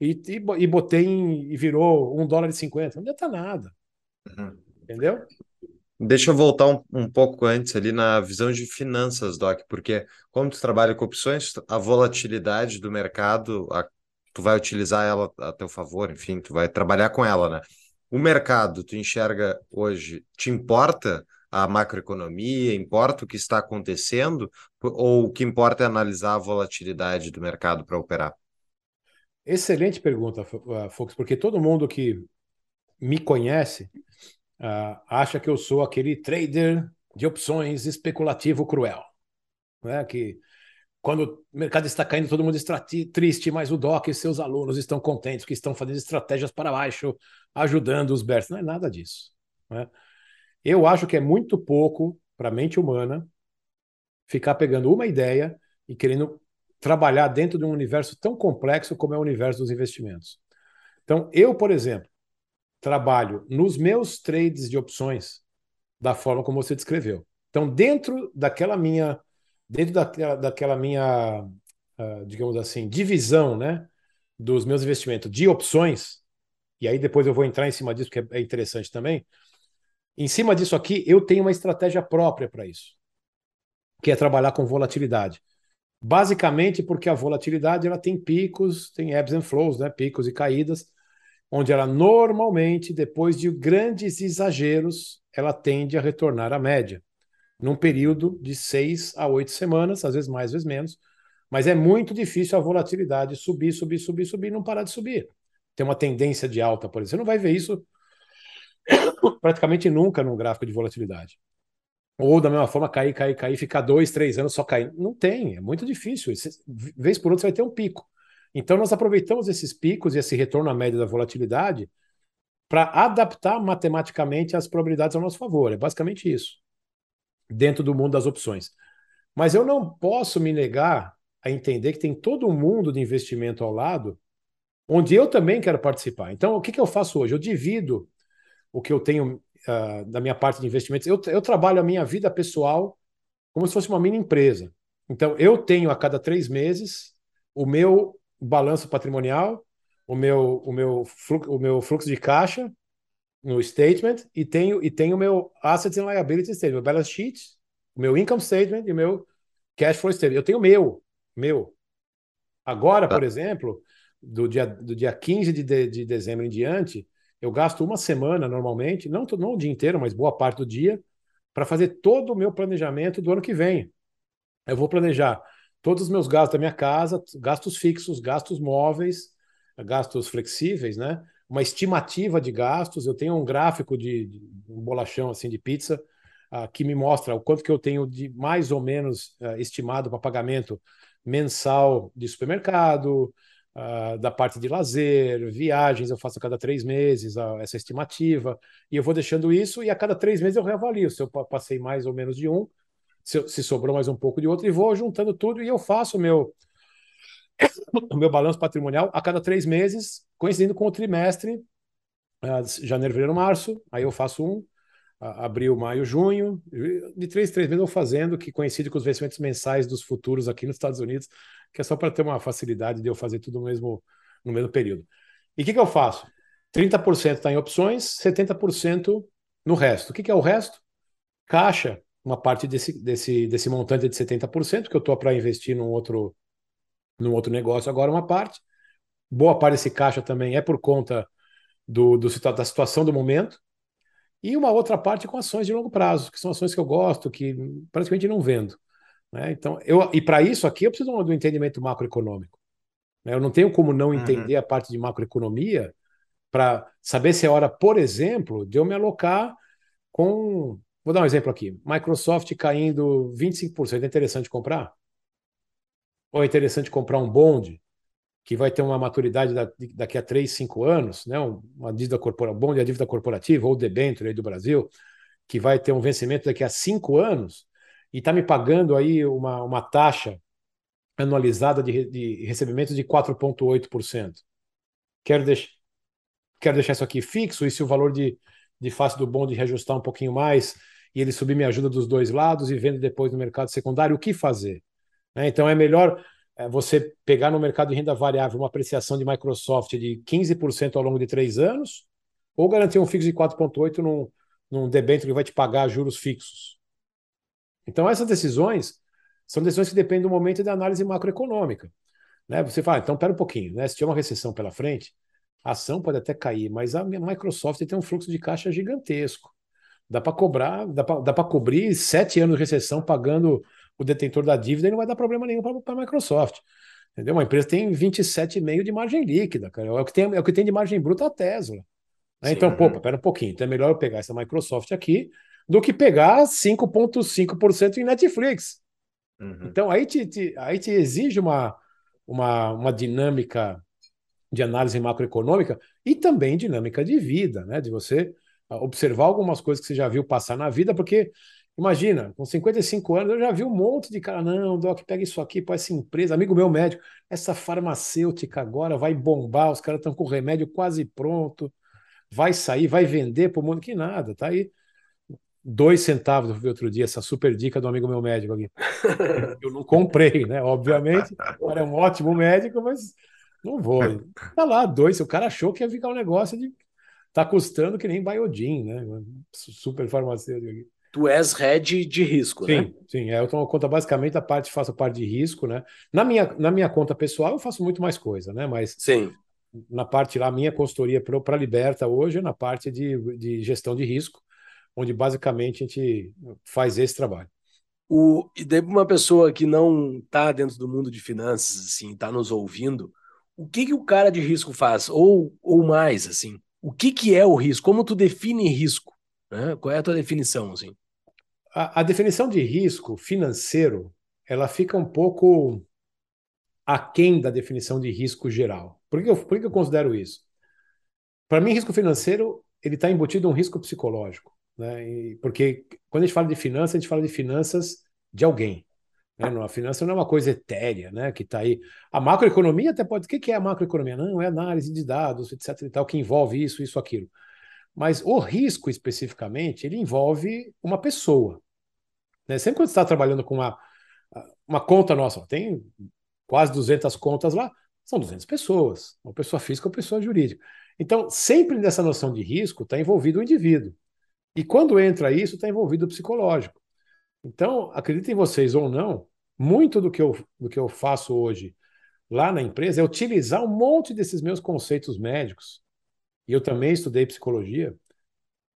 e, e, e botei em, e virou um dólar e cinquenta. Não adianta nada. Uhum. Entendeu? Deixa eu voltar um, um, pouco antes ali na visão de finanças, Doc, porque como tu trabalha com opções, a volatilidade do mercado, a, tu vai utilizar ela a teu favor, enfim, tu vai trabalhar com ela, né? O mercado, tu enxerga hoje, te importa a macroeconomia, importa o que está acontecendo, ou o que importa é analisar a volatilidade do mercado para operar? Excelente pergunta, uh, Fox, porque todo mundo que me conhece uh, acha que eu sou aquele trader de opções especulativo cruel. Né? Que quando o mercado está caindo, todo mundo está triste, mas o DOC e seus alunos estão contentes, que estão fazendo estratégias para baixo, ajudando os bears. Não é nada disso. Né? Eu acho que é muito pouco para a mente humana ficar pegando uma ideia e querendo trabalhar dentro de um universo tão complexo como é o universo dos investimentos. Então, eu, por exemplo, trabalho nos meus trades de opções da forma como você descreveu. Então, dentro daquela minha, dentro daquela, daquela minha, uh, digamos assim, divisão, né, dos meus investimentos de opções, e aí depois eu vou entrar em cima disso, que é interessante também. Em cima disso aqui, eu tenho uma estratégia própria para isso, que é trabalhar com volatilidade. Basicamente porque a volatilidade ela tem picos, tem ebbs and flows, né? picos e caídas, onde ela normalmente, depois de grandes exageros, ela tende a retornar à média. num período de seis a oito semanas, às vezes mais, às vezes menos. Mas é muito difícil a volatilidade subir, subir, subir, subir não parar de subir. Tem uma tendência de alta, por exemplo. Você não vai ver isso praticamente nunca num gráfico de volatilidade. Ou da mesma forma, cair, cair, cair, ficar dois, três anos só caindo. Não tem, é muito difícil. Vez por outra, você vai ter um pico. Então, nós aproveitamos esses picos e esse retorno à média da volatilidade para adaptar matematicamente as probabilidades ao nosso favor. É basicamente isso, dentro do mundo das opções. Mas eu não posso me negar a entender que tem todo um mundo de investimento ao lado, onde eu também quero participar. Então, o que, que eu faço hoje? Eu divido o que eu tenho uh, da minha parte de investimentos. Eu, eu trabalho a minha vida pessoal como se fosse uma mini empresa. Então, eu tenho a cada três meses o meu balanço patrimonial, o meu, o meu, fluxo, o meu fluxo de caixa no statement e tenho, e tenho o meu assets and liabilities statement, meu balance sheet, o meu income statement e o meu cash flow statement. Eu tenho o meu, meu. Agora, tá. por exemplo, do dia, do dia 15 de, de, de dezembro em diante, eu gasto uma semana normalmente, não, não o dia inteiro, mas boa parte do dia, para fazer todo o meu planejamento do ano que vem. Eu vou planejar todos os meus gastos da minha casa, gastos fixos, gastos móveis, gastos flexíveis, né? Uma estimativa de gastos. Eu tenho um gráfico de, de um bolachão assim de pizza uh, que me mostra o quanto que eu tenho de mais ou menos uh, estimado para pagamento mensal de supermercado, uh, da parte de lazer, viagens, eu faço a cada três meses uh, essa estimativa, e eu vou deixando isso, e a cada três meses eu reavalio. Se eu passei mais ou menos de um, se, se sobrou mais um pouco de outro, e vou juntando tudo, e eu faço o meu, o meu balanço patrimonial a cada três meses, coincidindo com o trimestre, uh, janeiro, fevereiro, março, aí eu faço um, abril, maio, junho, de três, três meses eu fazendo, que coincide com os vencimentos mensais dos futuros aqui nos Estados Unidos, que é só para ter uma facilidade de eu fazer tudo no mesmo, no mesmo período. E o que, que eu faço? 30% está em opções, 70% no resto. O que, que é o resto? Caixa, uma parte desse, desse, desse montante de 70%, que eu estou para investir num outro, num outro negócio agora, uma parte. Boa parte desse caixa também é por conta do, do, da situação do momento, e uma outra parte com ações de longo prazo, que são ações que eu gosto, que praticamente não vendo. Né? Então, eu, e para isso aqui eu preciso do entendimento macroeconômico. Né? Eu não tenho como não uhum. entender uhum. a parte de macroeconomia para saber se é hora, por exemplo, de eu me alocar com. Vou dar um exemplo aqui: Microsoft caindo 25%. É interessante comprar? Ou é interessante comprar um bond que vai ter uma maturidade daqui a 3, 5 anos, né? uma dívida corporativa, bom de dívida corporativa ou debênture aí do Brasil, que vai ter um vencimento daqui a 5 anos e está me pagando aí uma, uma taxa anualizada de, de recebimento de 4,8%. Quero, deix quero deixar isso aqui fixo, e se o valor de, de face do bond reajustar um pouquinho mais e ele subir, me ajuda dos dois lados e vendo depois no mercado secundário, o que fazer? Né? Então é melhor você pegar no mercado de renda variável uma apreciação de Microsoft de 15% ao longo de três anos, ou garantir um fixo de 4,8% num, num debênture que vai te pagar juros fixos. Então, essas decisões são decisões que dependem do momento e da análise macroeconômica. Né? Você fala, então, pera um pouquinho, né? se tiver uma recessão pela frente, a ação pode até cair, mas a Microsoft tem um fluxo de caixa gigantesco. Dá para cobrar, dá para cobrir sete anos de recessão pagando o detentor da dívida e não vai dar problema nenhum para a Microsoft. Entendeu? Uma empresa tem 27,5% de margem líquida, cara. É o que tem, é o que tem de margem bruta a Tesla. Né? Então, pô, pera um pouquinho. Então é melhor eu pegar essa Microsoft aqui do que pegar 5,5% em Netflix. Uhum. Então aí te, te, aí te exige uma, uma, uma dinâmica de análise macroeconômica e também dinâmica de vida, né? De você observar algumas coisas que você já viu passar na vida, porque Imagina, com 55 anos, eu já vi um monte de cara, não, Doc, pega isso aqui para essa empresa, amigo meu médico, essa farmacêutica agora vai bombar, os caras estão com o remédio quase pronto, vai sair, vai vender para o mundo, que nada, tá aí. Dois centavos, eu vi outro dia essa super dica do amigo meu médico aqui. Eu não comprei, né? Obviamente, o cara é um ótimo médico, mas não vou. Tá lá, dois. O cara achou que ia ficar um negócio de. Tá custando que nem Biodin, né? Super farmacêutico aqui tu és head de risco, sim, né? Sim, é, eu tomo conta basicamente da parte, faço a parte de risco, né? Na minha, na minha conta pessoal eu faço muito mais coisa, né? Mas sim. na parte lá, minha consultoria para Liberta hoje é na parte de, de gestão de risco, onde basicamente a gente faz esse trabalho. O, e daí uma pessoa que não está dentro do mundo de finanças, assim, está nos ouvindo, o que, que o cara de risco faz? Ou, ou mais, assim, o que, que é o risco? Como tu define risco? Né? Qual é a tua definição, assim? A, a definição de risco financeiro, ela fica um pouco aquém da definição de risco geral. Por que eu, por que eu considero isso? Para mim, risco financeiro ele está embutido um risco psicológico. Né? E, porque quando a gente fala de finanças, a gente fala de finanças de alguém. Né? A finança não é uma coisa etérea, né? que está aí. A macroeconomia até pode. O que é a macroeconomia? Não, é análise de dados, etc. E tal, que envolve isso, isso, aquilo. Mas o risco, especificamente, ele envolve uma pessoa. Né? Sempre quando você está trabalhando com uma, uma conta nossa, tem quase 200 contas lá, são 200 pessoas, uma pessoa física ou pessoa jurídica. Então, sempre nessa noção de risco está envolvido o indivíduo. E quando entra isso, está envolvido o psicológico. Então, acreditem vocês ou não, muito do que, eu, do que eu faço hoje lá na empresa é utilizar um monte desses meus conceitos médicos, e eu também estudei psicologia,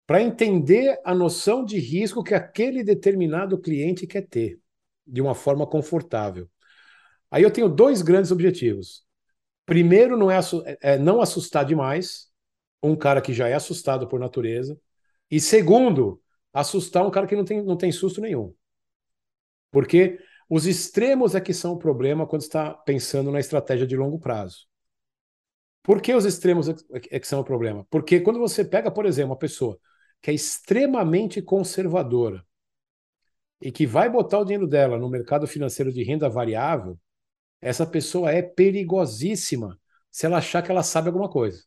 para entender a noção de risco que aquele determinado cliente quer ter, de uma forma confortável. Aí eu tenho dois grandes objetivos. Primeiro, não é, é não assustar demais um cara que já é assustado por natureza, e segundo, assustar um cara que não tem, não tem susto nenhum. Porque os extremos é que são o problema quando está pensando na estratégia de longo prazo. Por que os extremos é, é que são o problema? Porque quando você pega, por exemplo, uma pessoa que é extremamente conservadora e que vai botar o dinheiro dela no mercado financeiro de renda variável, essa pessoa é perigosíssima se ela achar que ela sabe alguma coisa.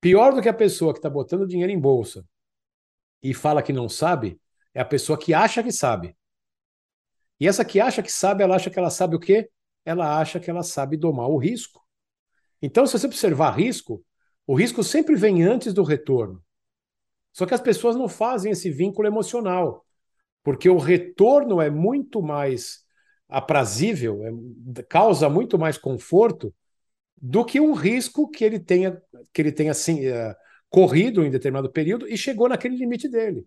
Pior do que a pessoa que está botando dinheiro em bolsa e fala que não sabe, é a pessoa que acha que sabe. E essa que acha que sabe, ela acha que ela sabe o quê? Ela acha que ela sabe domar o risco. Então, se você observar risco, o risco sempre vem antes do retorno. Só que as pessoas não fazem esse vínculo emocional, porque o retorno é muito mais aprazível, é, causa muito mais conforto do que um risco que ele tenha que ele tenha assim, é, corrido em determinado período e chegou naquele limite dele.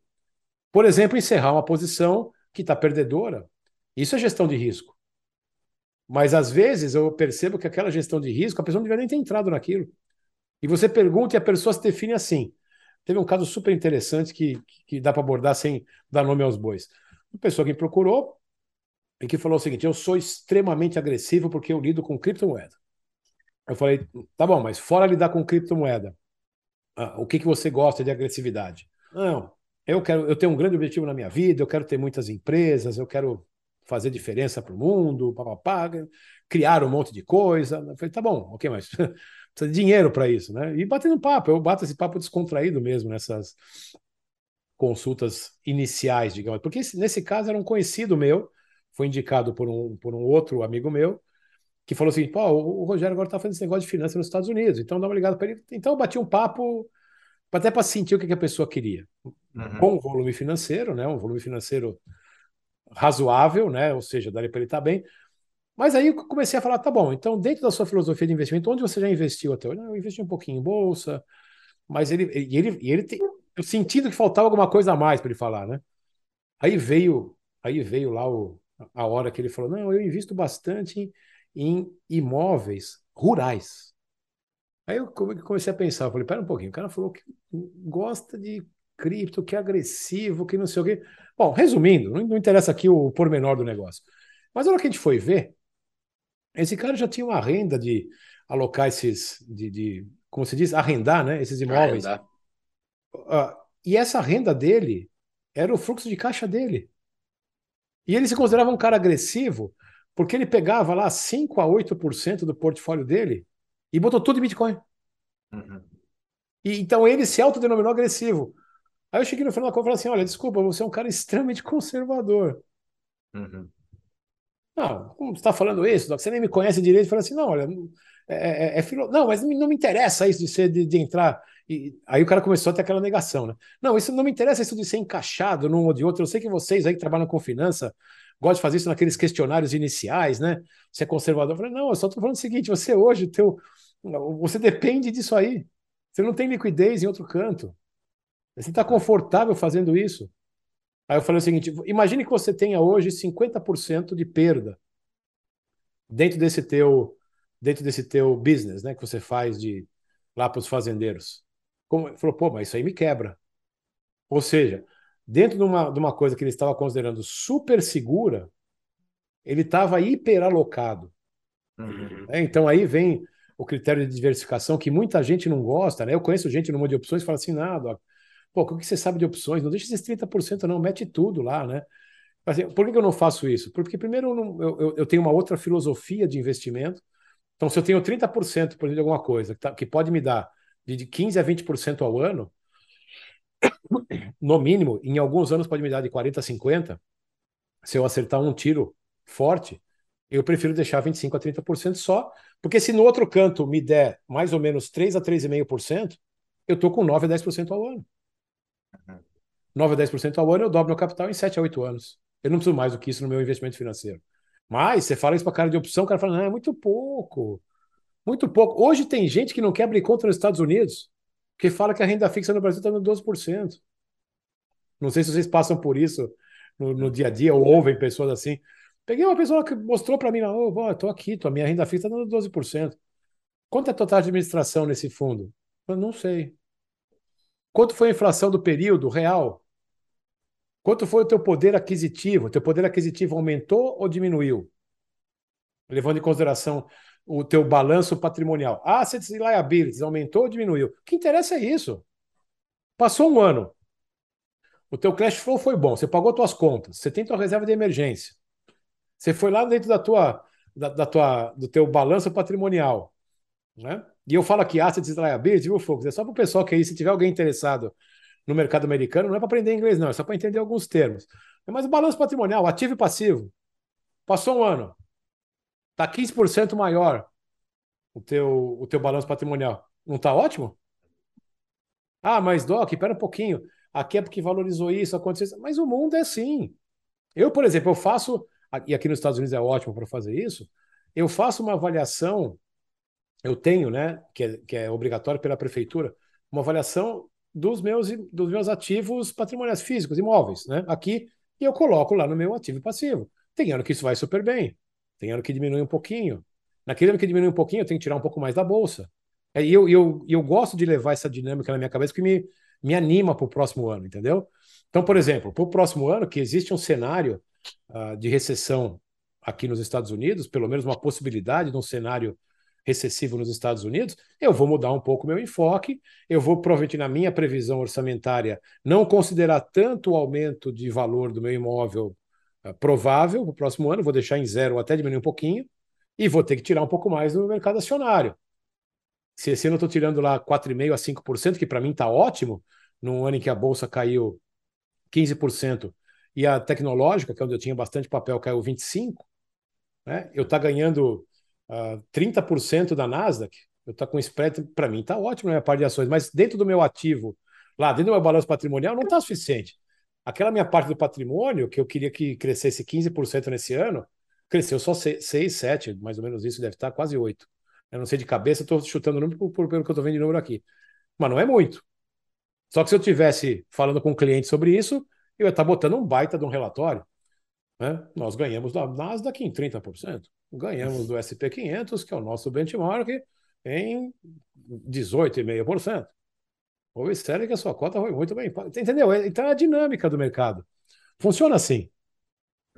Por exemplo, encerrar uma posição que está perdedora. Isso é gestão de risco. Mas às vezes eu percebo que aquela gestão de risco, a pessoa não deveria nem ter entrado naquilo. E você pergunta e a pessoa se define assim. Teve um caso super interessante que, que dá para abordar sem dar nome aos bois. Uma pessoa que me procurou e que falou o seguinte: eu sou extremamente agressivo porque eu lido com criptomoeda. Eu falei, tá bom, mas fora lidar com criptomoeda, ah, o que, que você gosta de agressividade? Não, eu quero, eu tenho um grande objetivo na minha vida, eu quero ter muitas empresas, eu quero fazer diferença para o mundo, papapá, criar um monte de coisa. Eu falei, tá bom, ok, mas precisa de dinheiro para isso, né? E batendo papo, eu bato esse papo descontraído mesmo nessas consultas iniciais, digamos, porque nesse caso era um conhecido meu, foi indicado por um, por um outro amigo meu, que falou assim: pô, o Rogério agora está fazendo esse negócio de finanças nos Estados Unidos, então dá uma ligada para ele. Então eu bati um papo até para sentir o que, que, a pessoa queria. Uhum. Bom volume financeiro, né? Um volume financeiro razoável, né? Ou seja, daria para ele estar tá bem. Mas aí eu comecei a falar, tá bom, então dentro da sua filosofia de investimento, onde você já investiu até hoje? Eu investi um pouquinho em bolsa, mas ele, e ele, e ele tem, eu sentindo que faltava alguma coisa a mais para ele falar, né? Aí veio, aí veio lá o, a hora que ele falou, não, eu invisto bastante em imóveis rurais. Aí eu comecei a pensar, eu falei, pera um pouquinho, o cara falou que gosta de cripto, que é agressivo, que não sei o quê. Bom, resumindo, não, interessa aqui o pormenor do negócio. Mas na hora que a gente foi ver, esse cara já tinha uma renda de alocar esses, de, de como se diz, arrendar, né, esses imóveis. Uh, e essa renda dele era o fluxo de caixa dele. E ele se considerava um cara agressivo porque ele pegava lá 5 a 8% do portfólio dele e botou tudo em Bitcoin. Uhum. E, então ele se autodenominou agressivo. Aí eu cheguei no final da conta e falei assim: olha, desculpa, você é um cara extremamente conservador. Uhum. Não, como você está falando isso? Você nem me conhece direito. Falei assim: não, olha, é, é, é filo... não, mas não me interessa isso de ser de, de entrar. E aí o cara começou a ter aquela negação, né? Não, isso não me interessa isso de ser encaixado num ou de outro. Eu sei que vocês aí que trabalham com finança gostam de fazer isso naqueles questionários iniciais, né? Você é conservador. Eu falei, não, eu só estou falando o seguinte: você hoje, teu, você depende disso aí. Você não tem liquidez em outro canto. Você está confortável fazendo isso? Aí eu falei o seguinte: imagine que você tenha hoje 50% de perda dentro desse teu dentro desse teu business, né, que você faz de lá para os fazendeiros. Como, ele falou, pô, mas isso aí me quebra. Ou seja, dentro de uma, de uma coisa que ele estava considerando super segura, ele estava hiperalocado. Uhum. É, então aí vem o critério de diversificação que muita gente não gosta, né? Eu conheço gente no mundo de opções e fala assim, nada, pô, o que você sabe de opções? Não deixa esses 30% não, mete tudo lá, né? Assim, por que eu não faço isso? Porque primeiro eu, não, eu, eu tenho uma outra filosofia de investimento. Então, se eu tenho 30%, por exemplo, de alguma coisa, que, tá, que pode me dar de 15% a 20% ao ano, no mínimo, em alguns anos pode me dar de 40% a 50%, se eu acertar um tiro forte, eu prefiro deixar 25% a 30% só, porque se no outro canto me der mais ou menos 3 a 3,5%, eu estou com 9 a 10% ao ano. 9 a 10% ao ano, eu dobro meu capital em 7 a 8 anos. Eu não preciso mais do que isso no meu investimento financeiro. Mas você fala isso para cara de opção, o cara fala, não, é muito pouco. Muito pouco. Hoje tem gente que não quer abrir conta nos Estados Unidos, que fala que a renda fixa no Brasil está no 12%. Não sei se vocês passam por isso no, no dia a dia ou ouvem pessoas assim. Peguei uma pessoa que mostrou para mim, oh, estou aqui, a minha renda fixa está dando 12%. Quanto é a total de administração nesse fundo? Eu não sei. Quanto foi a inflação do período real? Quanto foi o teu poder aquisitivo? O teu poder aquisitivo aumentou ou diminuiu? Levando em consideração o teu balanço patrimonial. Assets e liabilities aumentou ou diminuiu? O que interessa é isso. Passou um ano. O teu cash flow foi bom, você pagou tuas contas, você tem tua reserva de emergência. Você foi lá dentro da tua, da, da tua, do teu balanço patrimonial. Né? E eu falo aqui assets e liabilities, viu? É só para o pessoal que aí, se tiver alguém interessado no mercado americano, não é para aprender inglês, não, é só para entender alguns termos. Mas o balanço patrimonial, ativo e passivo. Passou um ano. Está 15% maior o teu, o teu balanço patrimonial. Não está ótimo? Ah, mas Doc, espera um pouquinho. Aqui é porque valorizou isso, aconteceu isso. Mas o mundo é assim. Eu, por exemplo, eu faço, e aqui nos Estados Unidos é ótimo para fazer isso, eu faço uma avaliação eu tenho, né, que é, que é obrigatório pela prefeitura, uma avaliação dos meus, dos meus ativos patrimoniais físicos, imóveis, né, aqui, e eu coloco lá no meu ativo passivo. Tem ano que isso vai super bem, tem ano que diminui um pouquinho. Naquele ano que diminui um pouquinho, eu tenho que tirar um pouco mais da bolsa. É, e eu, eu, eu gosto de levar essa dinâmica na minha cabeça que me, me anima para o próximo ano, entendeu? Então, por exemplo, para o próximo ano, que existe um cenário uh, de recessão aqui nos Estados Unidos, pelo menos uma possibilidade de um cenário recessivo nos Estados Unidos, eu vou mudar um pouco meu enfoque, eu vou provavelmente na minha previsão orçamentária não considerar tanto o aumento de valor do meu imóvel uh, provável no próximo ano, vou deixar em zero ou até diminuir um pouquinho, e vou ter que tirar um pouco mais no mercado acionário. Se esse ano eu estou tirando lá 4,5% a 5%, que para mim está ótimo, num ano em que a bolsa caiu 15% e a tecnológica, que é onde eu tinha bastante papel, caiu 25%, né? eu estou tá ganhando uh, ah, 30% da Nasdaq, eu estou com spread, para mim está ótimo na minha parte de ações, mas dentro do meu ativo, lá dentro do meu balanço patrimonial, não está suficiente. Aquela minha parte do patrimônio, que eu queria que crescesse 15% nesse ano, cresceu só 6, 7, mais ou menos isso, deve estar quase 8. Eu não sei de cabeça, estou chutando o número pelo que eu estou vendo de número aqui. Mas não é muito. Só que se eu tivesse falando com o um cliente sobre isso, eu ia estar botando um baita de um relatório. Né? Nós ganhamos da Nasdaq em 30% ganhamos do SP500, que é o nosso benchmark, em 18,5%. Observe que a sua cota foi muito bem. Entendeu? Então é a dinâmica do mercado. Funciona assim.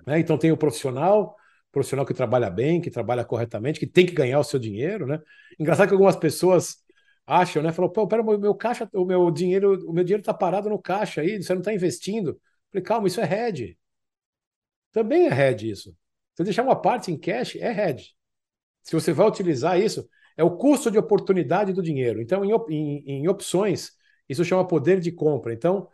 Né? Então tem o profissional, profissional que trabalha bem, que trabalha corretamente, que tem que ganhar o seu dinheiro. Né? Engraçado que algumas pessoas acham, né? Falou, pô, pera, o meu caixa, o meu dinheiro, o meu dinheiro está parado no caixa aí, você não está investindo. Falei, calma, isso é hedge. Também é hedge isso. Você deixar uma parte em cash é hedge. Se você vai utilizar isso, é o custo de oportunidade do dinheiro. Então, em, em, em opções, isso chama poder de compra. Então,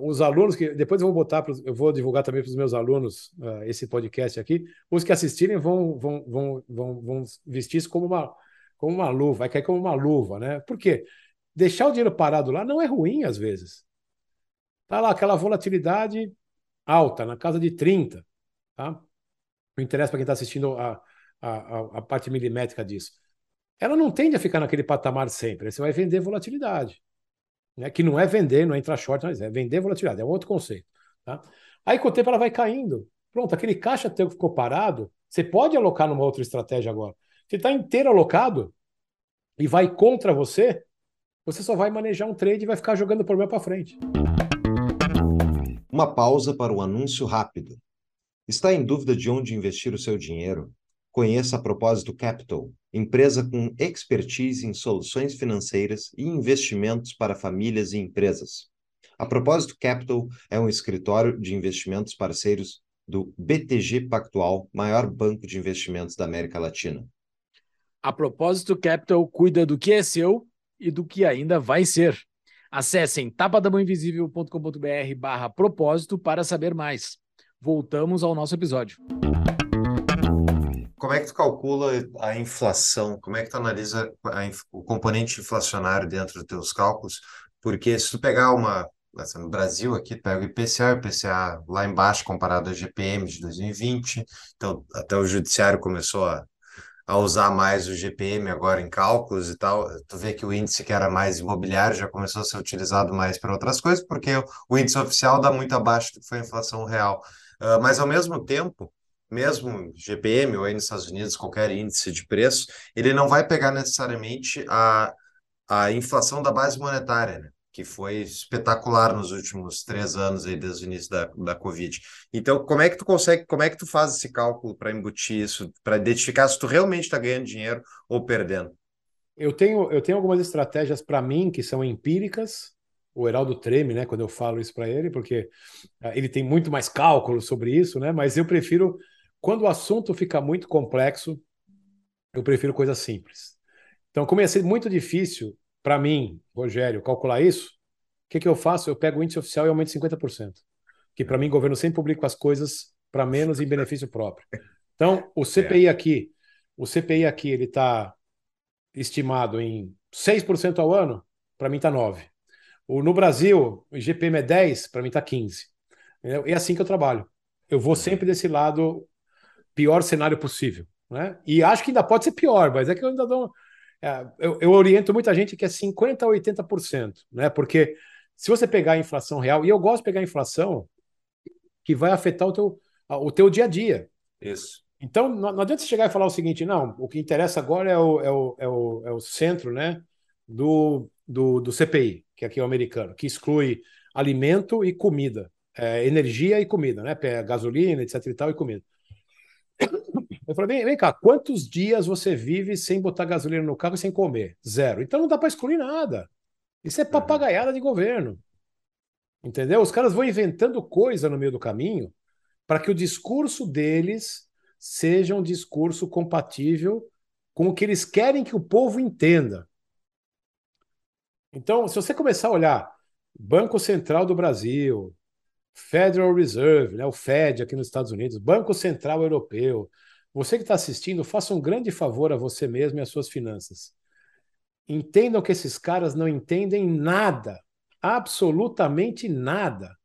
os alunos que depois eu vou botar, pros, eu vou divulgar também para os meus alunos uh, esse podcast aqui. Os que assistirem vão, vão, vão, vão, vão vestir isso como uma, como uma luva, vai cair como uma luva, né? Por quê? Deixar o dinheiro parado lá não é ruim às vezes. Tá lá aquela volatilidade alta, na casa de 30, tá? não interessa para quem está assistindo a, a, a, parte milimétrica disso. Ela não tende a ficar naquele patamar sempre. Você vai vender volatilidade. né? que não é vender, não é entrar short, mas é vender volatilidade, é um outro conceito. Tá? Aí com o tempo ela vai caindo. Pronto, aquele caixa teu que ficou parado, você pode alocar numa outra estratégia agora. Se está inteiro alocado e vai contra você, você só vai manejar um trade e vai ficar jogando o problema para frente. Uma pausa para um anúncio rápido. Está em dúvida de onde investir o seu dinheiro? Conheça a Propósito Capital, empresa com expertise em soluções financeiras e investimentos para famílias e empresas. A Propósito Capital é um escritório de investimentos parceiros do BTG Pactual, maior banco de investimentos da América Latina. A Propósito Capital cuida do que é seu e do que ainda vai ser. Acessem tapadamãoinvisível.com.br barra propósito para saber mais. Voltamos ao nosso episódio. Como é que tu calcula a inflação? Como é que tu analisa a, o componente inflacionário dentro dos teus cálculos? Porque se tu pegar uma, assim, no Brasil aqui, pega o IPCA, o IPCA lá embaixo comparado ao GPM de 2020, então até o judiciário começou a a usar mais o GPM agora em cálculos e tal, tu vê que o índice que era mais imobiliário já começou a ser utilizado mais para outras coisas, porque o índice oficial dá muito abaixo do que foi a inflação real. Uh, mas, ao mesmo tempo, mesmo GPM ou aí nos Estados Unidos, qualquer índice de preço, ele não vai pegar necessariamente a, a inflação da base monetária, né? que foi espetacular nos últimos três anos aí desde o início da, da Covid. Então, como é que tu consegue, como é que tu faz esse cálculo para embutir isso, para identificar se tu realmente está ganhando dinheiro ou perdendo? Eu tenho, eu tenho algumas estratégias para mim que são empíricas. O Heraldo treme, né, quando eu falo isso para ele, porque uh, ele tem muito mais cálculo sobre isso, né? Mas eu prefiro, quando o assunto fica muito complexo, eu prefiro coisas simples. Então, como ia ser muito difícil para mim, Rogério, calcular isso, o que, que eu faço? Eu pego o índice oficial e aumento 50%. Que para mim, o governo sempre publica as coisas para menos em benefício próprio. Então, o CPI aqui, o CPI aqui, ele está estimado em 6% ao ano, para mim está 9%. O, no Brasil, o IGPM é 10%, para mim está 15%. É assim que eu trabalho. Eu vou sempre desse lado, pior cenário possível. Né? E acho que ainda pode ser pior, mas é que eu ainda dou é, eu, eu, oriento muita gente que é 50% a 80%, né? Porque se você pegar a inflação real, e eu gosto de pegar a inflação que vai afetar o teu, o teu dia a dia. Isso. Então, não, não adianta você chegar e falar o seguinte: não, o que interessa agora é o, é o, é o, é o centro né, do, do, do CPI, que aqui é o americano, que exclui alimento e comida, é, energia e comida, né? Gasolina, etc. e tal, e comida. Eu falei, vem, vem cá, quantos dias você vive sem botar gasolina no carro e sem comer? Zero. Então não dá para excluir nada. Isso é uhum. papagaiada de governo. Entendeu? Os caras vão inventando coisa no meio do caminho para que o discurso deles seja um discurso compatível com o que eles querem que o povo entenda. Então, se você começar a olhar Banco Central do Brasil, Federal Reserve, né, o Fed aqui nos Estados Unidos, Banco Central Europeu, você que está assistindo, faça um grande favor a você mesmo e às suas finanças. Entendam que esses caras não entendem nada, absolutamente nada.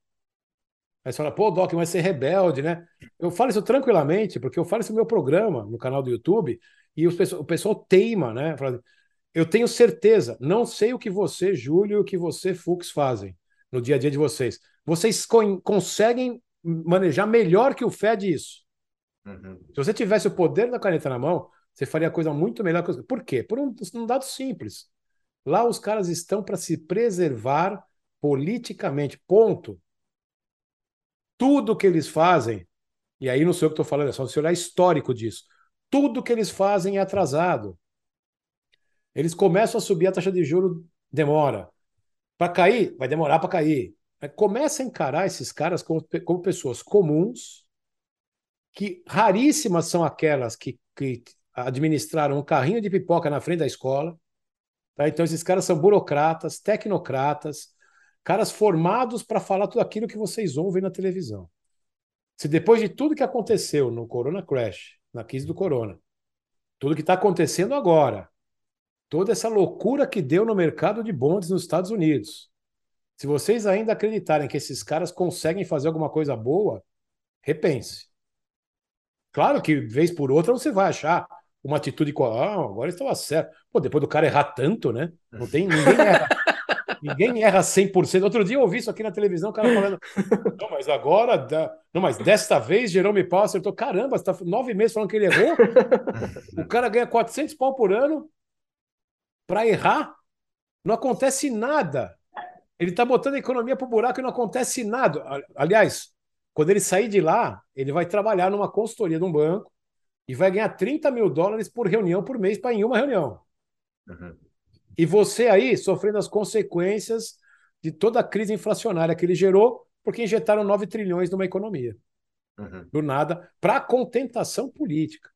Aí você fala, pô, Doc, vai ser rebelde, né? Eu falo isso tranquilamente, porque eu falo isso no meu programa, no canal do YouTube, e o pessoal teima, né? Eu tenho certeza, não sei o que você, Júlio, e o que você, Fux, fazem no dia a dia de vocês. Vocês conseguem manejar melhor que o Fed isso. Uhum. Se você tivesse o poder da caneta na mão, você faria coisa muito melhor. Que... Por quê? Por um, um dado simples. Lá os caras estão para se preservar politicamente. Ponto. Tudo que eles fazem, e aí não sei o que estou falando, é só você olhar histórico disso. Tudo que eles fazem é atrasado. Eles começam a subir a taxa de juro, demora. Para cair, vai demorar para cair. Começa a encarar esses caras como, como pessoas comuns que raríssimas são aquelas que, que administraram um carrinho de pipoca na frente da escola. Tá? Então, esses caras são burocratas, tecnocratas, caras formados para falar tudo aquilo que vocês ouvem na televisão. Se depois de tudo que aconteceu no Corona Crash, na crise do Corona, tudo que está acontecendo agora, toda essa loucura que deu no mercado de bondes nos Estados Unidos, se vocês ainda acreditarem que esses caras conseguem fazer alguma coisa boa, repense. Claro que, vez por outra, você vai achar uma atitude com. Ah, agora estava certo. Pô, depois do cara errar tanto, né? Não tem ninguém erra. Ninguém erra 100%. Outro dia eu ouvi isso aqui na televisão, o cara falando, não, mas agora, não, mas desta vez Jerome Powell acertou. Caramba, você tá nove meses falando que ele errou? o cara ganha 400 pau por ano para errar? Não acontece nada. Ele está botando a economia para o buraco e não acontece nada. Aliás, quando ele sair de lá, ele vai trabalhar numa consultoria de um banco e vai ganhar 30 mil dólares por reunião por mês para em uma reunião. Uhum. E você aí sofrendo as consequências de toda a crise inflacionária que ele gerou, porque injetaram 9 trilhões numa economia. Uhum. Do nada, para contentação política.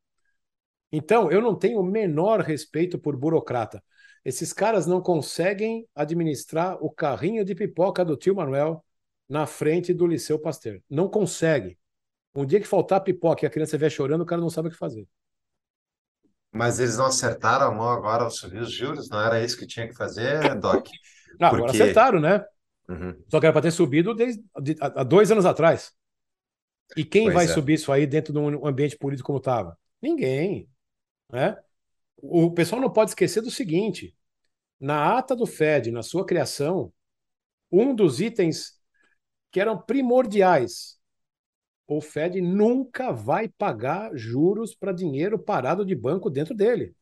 Então, eu não tenho o menor respeito por burocrata. Esses caras não conseguem administrar o carrinho de pipoca do tio Manuel na frente do Liceu Pasteur. Não consegue. Um dia que faltar pipoca e a criança vier chorando, o cara não sabe o que fazer. Mas eles não acertaram a mão agora ao subir os juros? Não era isso que tinha que fazer, Doc? Não, Porque... agora acertaram, né? Uhum. Só que era para ter subido desde, de, há dois anos atrás. E quem pois vai é. subir isso aí dentro de um ambiente político como estava? Ninguém. Né? O pessoal não pode esquecer do seguinte: na ata do Fed, na sua criação, um dos itens que eram primordiais. O Fed nunca vai pagar juros para dinheiro parado de banco dentro dele.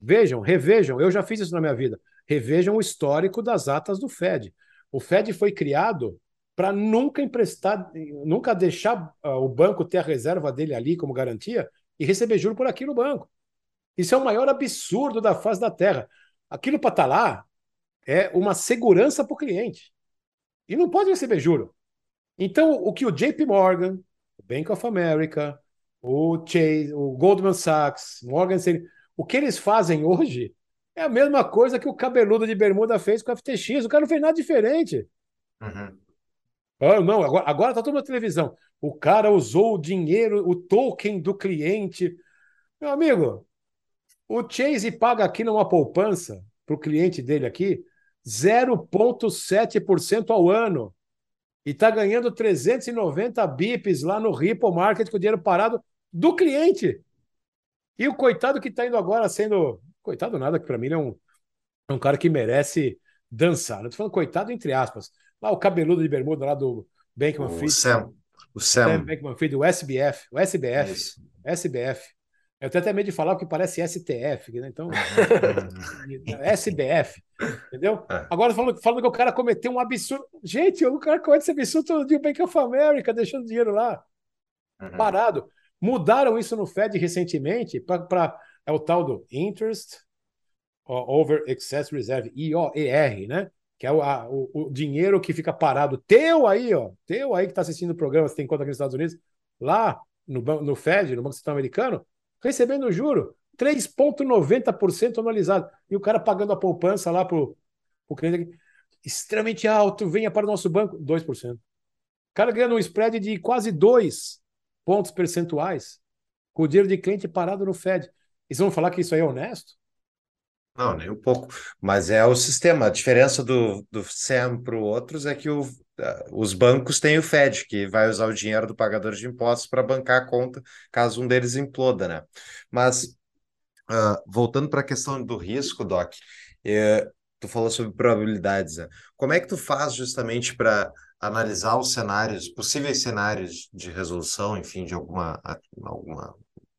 Vejam, revejam, eu já fiz isso na minha vida. Revejam o histórico das atas do Fed. O Fed foi criado para nunca emprestar, nunca deixar uh, o banco ter a reserva dele ali como garantia e receber juro por aquilo no banco. Isso é o maior absurdo da face da Terra. Aquilo para estar tá lá é uma segurança para o cliente. E não pode receber juro. Então, o que o JP Morgan, o Bank of America, o Chase, o Goldman Sachs, Morgan Stanley, o que eles fazem hoje é a mesma coisa que o cabeludo de bermuda fez com o FTX. O cara não fez nada diferente. Uhum. Ah, não, agora, agora tá tudo na televisão. O cara usou o dinheiro, o token do cliente. Meu amigo, o Chase paga aqui numa poupança para o cliente dele aqui 0,7% ao ano. E está ganhando 390 bips lá no Ripple Market com o dinheiro parado do cliente. E o coitado que está indo agora sendo. Coitado nada, que para mim ele é um, é um cara que merece dançar. Estou falando coitado entre aspas. Lá o cabeludo de bermuda lá do Bankman Fried. O Sam. O Sam. Sam Bankman Fried, o SBF. O SBF. SBF. Eu tenho até medo de falar porque parece STF, né? Então, SBF, entendeu? É. Agora falando, falando que o cara cometeu um absurdo. Gente, o cara comete esse absurdo todo dia, o Bank of America, deixando dinheiro lá, uhum. parado. Mudaram isso no Fed recentemente para é o tal do Interest Over Excess Reserve, IOER, né? Que é o, a, o, o, dinheiro que fica parado. Teu aí, ó. Teu aí que está assistindo o programa, se tem conta aqui nos Estados Unidos, lá no, no Fed, no Banco Central Americano, recebendo juro 3,90% anualizado. E o cara pagando a poupança lá para o cliente extremamente alto, venha para o nosso banco, 2%. O cara ganhando um spread de quase 2 pontos percentuais com o dinheiro de cliente parado no Fed. Eles vão falar que isso aí é honesto? Não, nem um pouco. Mas é o sistema. A diferença do, do SEM para os outros é que o, os bancos têm o Fed, que vai usar o dinheiro do pagador de impostos para bancar a conta caso um deles imploda, né? Mas, uh, voltando para a questão do risco, Doc, eh, tu falou sobre probabilidades, né? Como é que tu faz justamente para analisar os cenários, possíveis cenários de resolução, enfim, de alguma, alguma,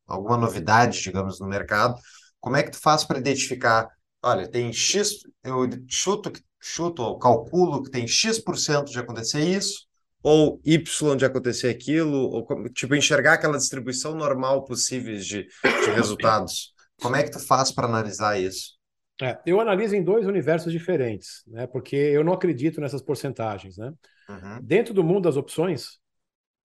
alguma novidade, digamos, no mercado? Como é que tu faz para identificar, olha, tem X, eu chuto que chuto ou calculo que tem X% de acontecer isso, ou Y de acontecer aquilo, ou tipo, enxergar aquela distribuição normal possível de, de resultados. Como é que tu faz para analisar isso? É, eu analiso em dois universos diferentes, né? Porque eu não acredito nessas porcentagens, né? Uhum. Dentro do mundo das opções,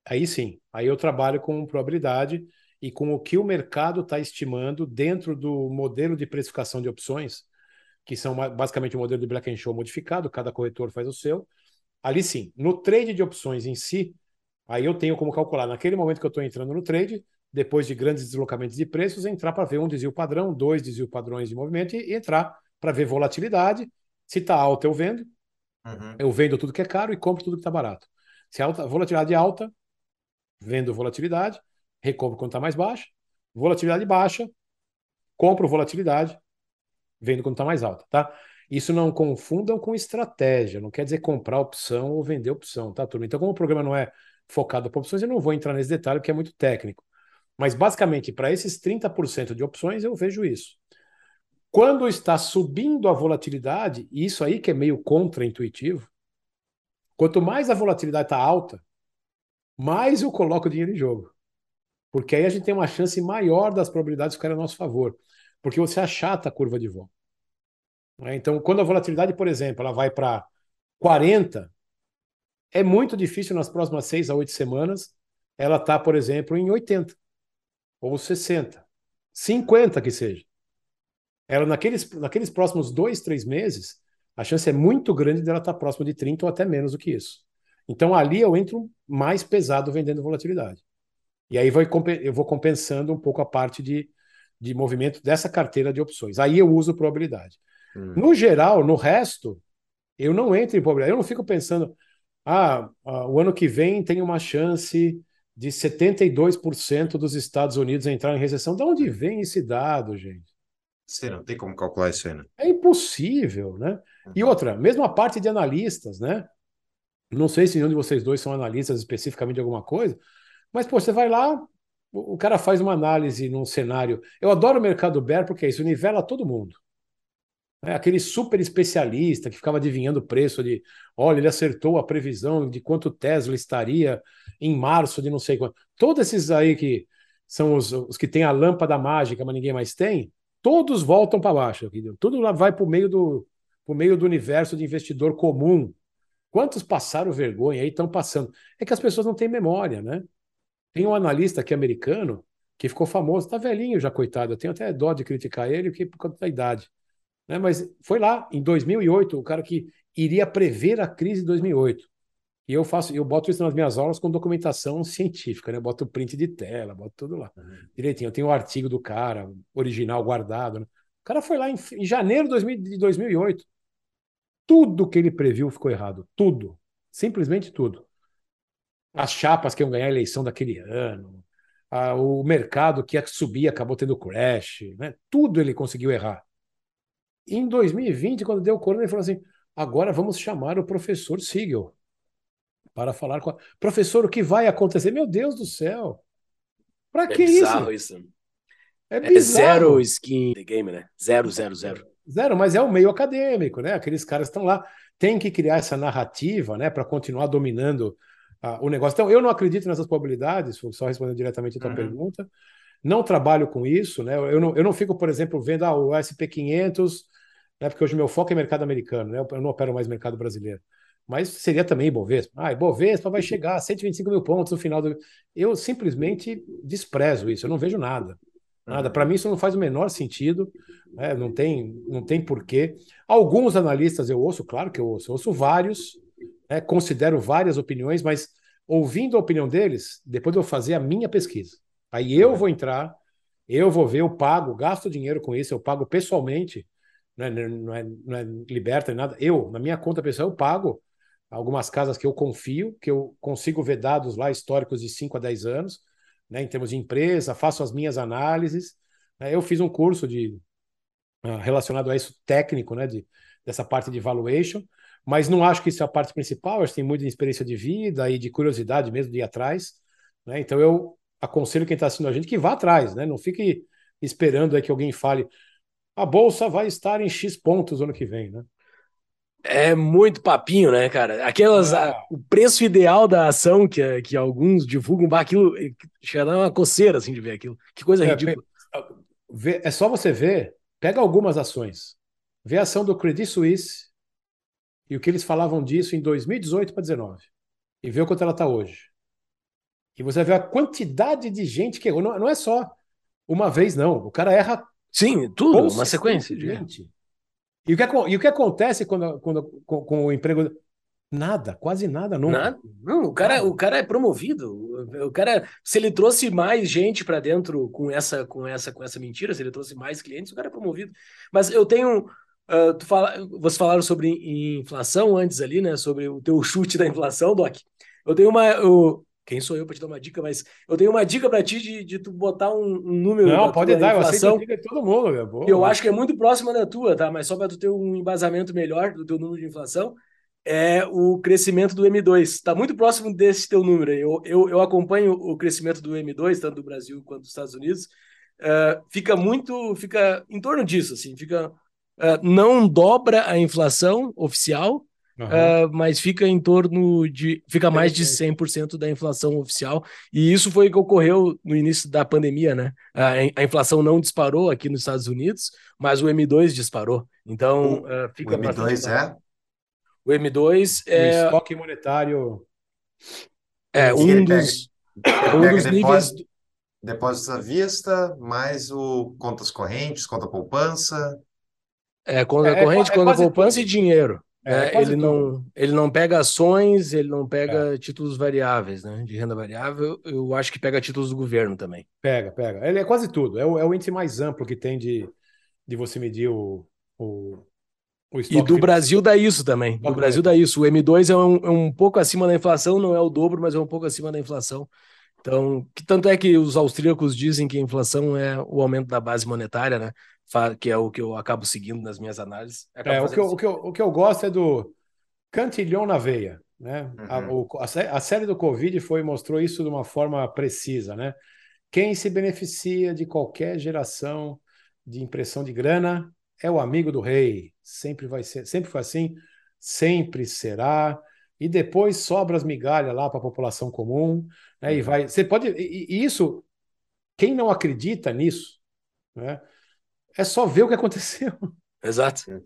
aí sim, aí eu trabalho com probabilidade e com o que o mercado está estimando dentro do modelo de precificação de opções, que são basicamente o um modelo de Black and Show modificado, cada corretor faz o seu. Ali sim, no trade de opções em si, aí eu tenho como calcular, naquele momento que eu estou entrando no trade, depois de grandes deslocamentos de preços, entrar para ver um desvio padrão, dois desvio padrões de movimento e, entrar para ver volatilidade. Se está alta, eu vendo. Uhum. Eu vendo tudo que é caro e compro tudo que está barato. Se a alta, volatilidade é alta, vendo volatilidade, recompro quando está mais baixa. Volatilidade baixa, compro volatilidade, vendo quando está mais alta, tá? Isso não confundam com estratégia, não quer dizer comprar opção ou vender opção, tá, turma? Então, como o programa não é focado para opções, eu não vou entrar nesse detalhe, porque é muito técnico. Mas, basicamente, para esses 30% de opções, eu vejo isso. Quando está subindo a volatilidade, e isso aí que é meio contra-intuitivo, quanto mais a volatilidade está alta, mais eu coloco dinheiro em jogo. Porque aí a gente tem uma chance maior das probabilidades ficarem a nosso favor. Porque você achata a curva de volta. Né? Então, quando a volatilidade, por exemplo, ela vai para 40, é muito difícil nas próximas 6 a 8 semanas ela tá, por exemplo, em 80 ou 60, 50 que seja. Ela naqueles, naqueles próximos dois, três meses, a chance é muito grande dela estar tá próxima de 30 ou até menos do que isso. Então ali eu entro mais pesado vendendo volatilidade. E aí eu vou compensando um pouco a parte de, de movimento dessa carteira de opções. Aí eu uso probabilidade. Hum. No geral, no resto, eu não entro em probabilidade. Eu não fico pensando, ah, ah o ano que vem tem uma chance de 72% dos Estados Unidos entrar em recessão. De onde vem esse dado, gente? Você não tem como calcular isso aí, né? É impossível, né? E uhum. outra, mesmo a parte de analistas, né? Não sei se nenhum de vocês dois são analistas especificamente de alguma coisa, mas pô, você vai lá, o cara faz uma análise num cenário. Eu adoro o mercado bear porque é isso, nivela todo mundo. É aquele super especialista que ficava adivinhando o preço de, olha, ele acertou a previsão de quanto Tesla estaria em março de não sei quanto. Todos esses aí que são os, os que têm a lâmpada mágica, mas ninguém mais tem, todos voltam para baixo. Tudo lá vai para o meio do meio do universo de investidor comum. Quantos passaram vergonha aí estão passando? É que as pessoas não têm memória, né? Tem um analista aqui americano que ficou famoso, tá velhinho já, coitado. Eu tenho até dó de criticar ele, que por conta da idade. Né? Mas foi lá, em 2008, o cara que iria prever a crise de 2008. E eu faço, eu boto isso nas minhas aulas com documentação científica, né? Boto print de tela, boto tudo lá. Uhum. Direitinho. Eu tenho o um artigo do cara, original guardado. Né? O cara foi lá em, em janeiro de 2008. Tudo que ele previu ficou errado. Tudo. Simplesmente tudo. As chapas que iam ganhar a eleição daquele ano, a, o mercado que ia subir acabou tendo crash, né? Tudo ele conseguiu errar. Em 2020, quando deu o corona, ele falou assim: agora vamos chamar o professor Siegel para falar com a... Professor, o que vai acontecer? Meu Deus do céu! Para é que isso? isso? É, é zero skin the game, né? Zero, zero, zero. Zero, mas é o meio acadêmico, né? Aqueles caras estão lá, tem que criar essa narrativa, né, para continuar dominando o negócio. Então, eu não acredito nessas probabilidades, só respondendo diretamente a tua uhum. pergunta. Não trabalho com isso, né? Eu não, eu não fico, por exemplo, vendo ah, o SP500, né, porque hoje meu foco é mercado americano, né? Eu não opero mais mercado brasileiro. Mas seria também Ibovespa. Ah, Ibovespa vai chegar a 125 mil pontos no final do. Eu simplesmente desprezo isso, eu não vejo nada. Nada. Para mim, isso não faz o menor sentido, né? não, tem, não tem porquê. Alguns analistas eu ouço, claro que eu ouço, eu ouço vários, né? considero várias opiniões, mas ouvindo a opinião deles, depois eu vou fazer a minha pesquisa. Aí eu vou entrar, eu vou ver, eu pago, gasto dinheiro com isso, eu pago pessoalmente, não é, não é, não é liberta nem nada. Eu, na minha conta pessoal, eu pago algumas casas que eu confio, que eu consigo ver dados lá históricos de 5 a 10 anos né, em termos de empresa, faço as minhas análises. Né, eu fiz um curso de uh, relacionado a isso técnico, né, de, dessa parte de valuation, mas não acho que isso é a parte principal. Acho que tem muita experiência de vida e de curiosidade mesmo de ir atrás. Né, então eu aconselho quem está assistindo a gente que vá atrás, né, não fique esperando aí que alguém fale a bolsa vai estar em X pontos ano que vem, né? É muito papinho, né, cara? Aquelas. A, o preço ideal da ação que, que alguns divulgam, bah, aquilo chega a dar uma coceira assim de ver aquilo. Que coisa é, ridícula. É só você ver, pega algumas ações. Vê a ação do Credit Suisse e o que eles falavam disso em 2018 para 2019. E vê o quanto ela está hoje. E você vê a quantidade de gente que errou. Não, não é só uma vez, não. O cara erra. Sim, tudo, uma sequência. De... Gente. E o que, e o que acontece quando, quando, com, com o emprego? Nada, quase nada, nunca. Nada. Não, o cara, o cara é promovido. O cara, se ele trouxe mais gente para dentro com essa, com essa, com essa mentira, se ele trouxe mais clientes, o cara é promovido. Mas eu tenho, uh, tu fala, vocês falaram sobre inflação antes ali, né? Sobre o teu chute da inflação, Doc. Eu tenho uma, eu, quem sou eu para te dar uma dica, mas eu tenho uma dica para ti de, de tu botar um, um número. Não, pode dar, inflação, eu aceito a dica de todo mundo, meu. Boa, eu acho que é muito próxima da tua, tá? Mas só para tu ter um embasamento melhor do teu número de inflação, é o crescimento do M2. Está muito próximo desse teu número. Eu, eu, eu acompanho o crescimento do M2, tanto do Brasil quanto dos Estados Unidos. Uh, fica muito, fica em torno disso, assim, fica uh, não dobra a inflação oficial, Uhum. Uh, mas fica em torno de. fica mais de 100% da inflação oficial. E isso foi o que ocorreu no início da pandemia, né? A, a, inflação não disparou aqui nos Estados Unidos, mas o M2 disparou. Então, o, uh, fica. O M2 é? O M2 é. O estoque monetário. É um dos, pega, um dos níveis. Depósitos à vista, mais o contas correntes, conta poupança. É, conta é, corrente, é, conta poupança tudo. e dinheiro. É, é ele, não, ele não pega ações, ele não pega é. títulos variáveis, né? De renda variável, eu acho que pega títulos do governo também. Pega, pega. Ele é quase tudo. É o, é o índice mais amplo que tem de, de você medir o, o, o E do Brasil dá isso também. Do Brasil dá isso. O M2 é um, é um pouco acima da inflação, não é o dobro, mas é um pouco acima da inflação. Então, que tanto é que os austríacos dizem que a inflação é o aumento da base monetária, né? Que é o que eu acabo seguindo nas minhas análises. É, o, que eu, o, que eu, o que eu gosto é do cantilhão na veia. Né? Uhum. A, o, a, a, série do Covid foi mostrou isso de uma forma precisa. Né? Quem se beneficia de qualquer geração de impressão de grana é o amigo do rei. Sempre vai ser, sempre foi assim, sempre será. E depois sobra as migalhas lá para a população comum. Né? Uhum. E vai. Você pode. E, e isso, quem não acredita nisso, né? É só ver o que aconteceu. Exato.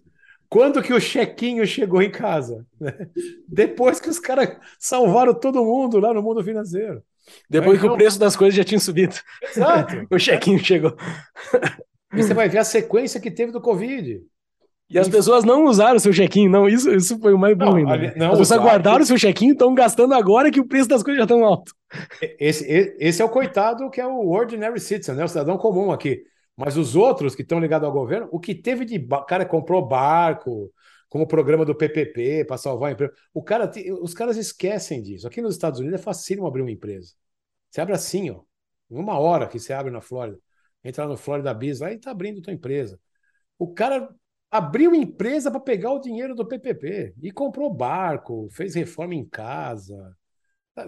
Quando que o chequinho chegou em casa? Depois que os caras salvaram todo mundo lá no mundo financeiro. Depois então... que o preço das coisas já tinha subido. Exato. o chequinho chegou. E você vai ver a sequência que teve do Covid. E as pessoas não usaram o seu chequinho, não. Isso, isso foi o mais bom ainda. Né? Não, as pessoas guardaram o seu chequinho e estão gastando agora que o preço das coisas já estão alto. Esse, esse é o coitado que é o ordinary citizen, né? o cidadão comum aqui. Mas os outros que estão ligados ao governo, o que teve de. cara comprou barco, como o programa do PPP para salvar a empresa. O cara, os caras esquecem disso. Aqui nos Estados Unidos é facílimo abrir uma empresa. Você abre assim, ó. Uma hora que você abre na Flórida. Entra lá no Florida Biz lá e está abrindo tua empresa. O cara abriu empresa para pegar o dinheiro do PPP e comprou barco, fez reforma em casa.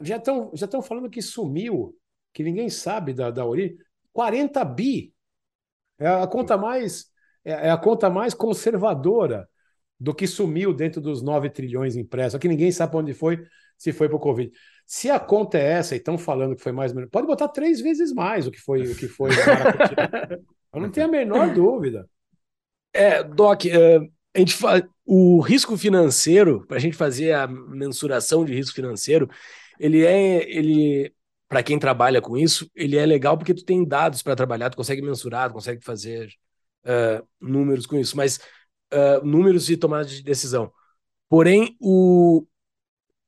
Já estão já falando que sumiu, que ninguém sabe da, da origem. 40 bi é a conta mais é, é a conta mais conservadora do que sumiu dentro dos 9 trilhões impressos. Aqui ninguém sabe onde foi, se foi para o Covid. Se a conta é essa e estão falando que foi mais ou menos, pode botar três vezes mais o que foi o que foi. Eu não tenho a menor dúvida. É, Doc, é, a gente fa... o risco financeiro, para a gente fazer a mensuração de risco financeiro, ele é, ele para quem trabalha com isso, ele é legal porque tu tem dados para trabalhar, tu consegue mensurar, tu consegue fazer uh, números com isso, mas uh, números de tomada de decisão. Porém, o,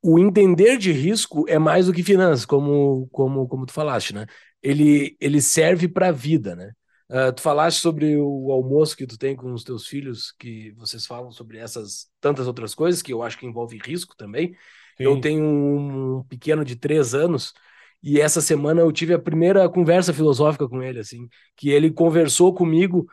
o entender de risco é mais do que finanças, como, como, como tu falaste, né? Ele, ele serve para a vida, né? Uh, tu falaste sobre o almoço que tu tem com os teus filhos, que vocês falam sobre essas tantas outras coisas, que eu acho que envolve risco também. Sim. Eu tenho um pequeno de três anos e essa semana eu tive a primeira conversa filosófica com ele, assim, que ele conversou comigo.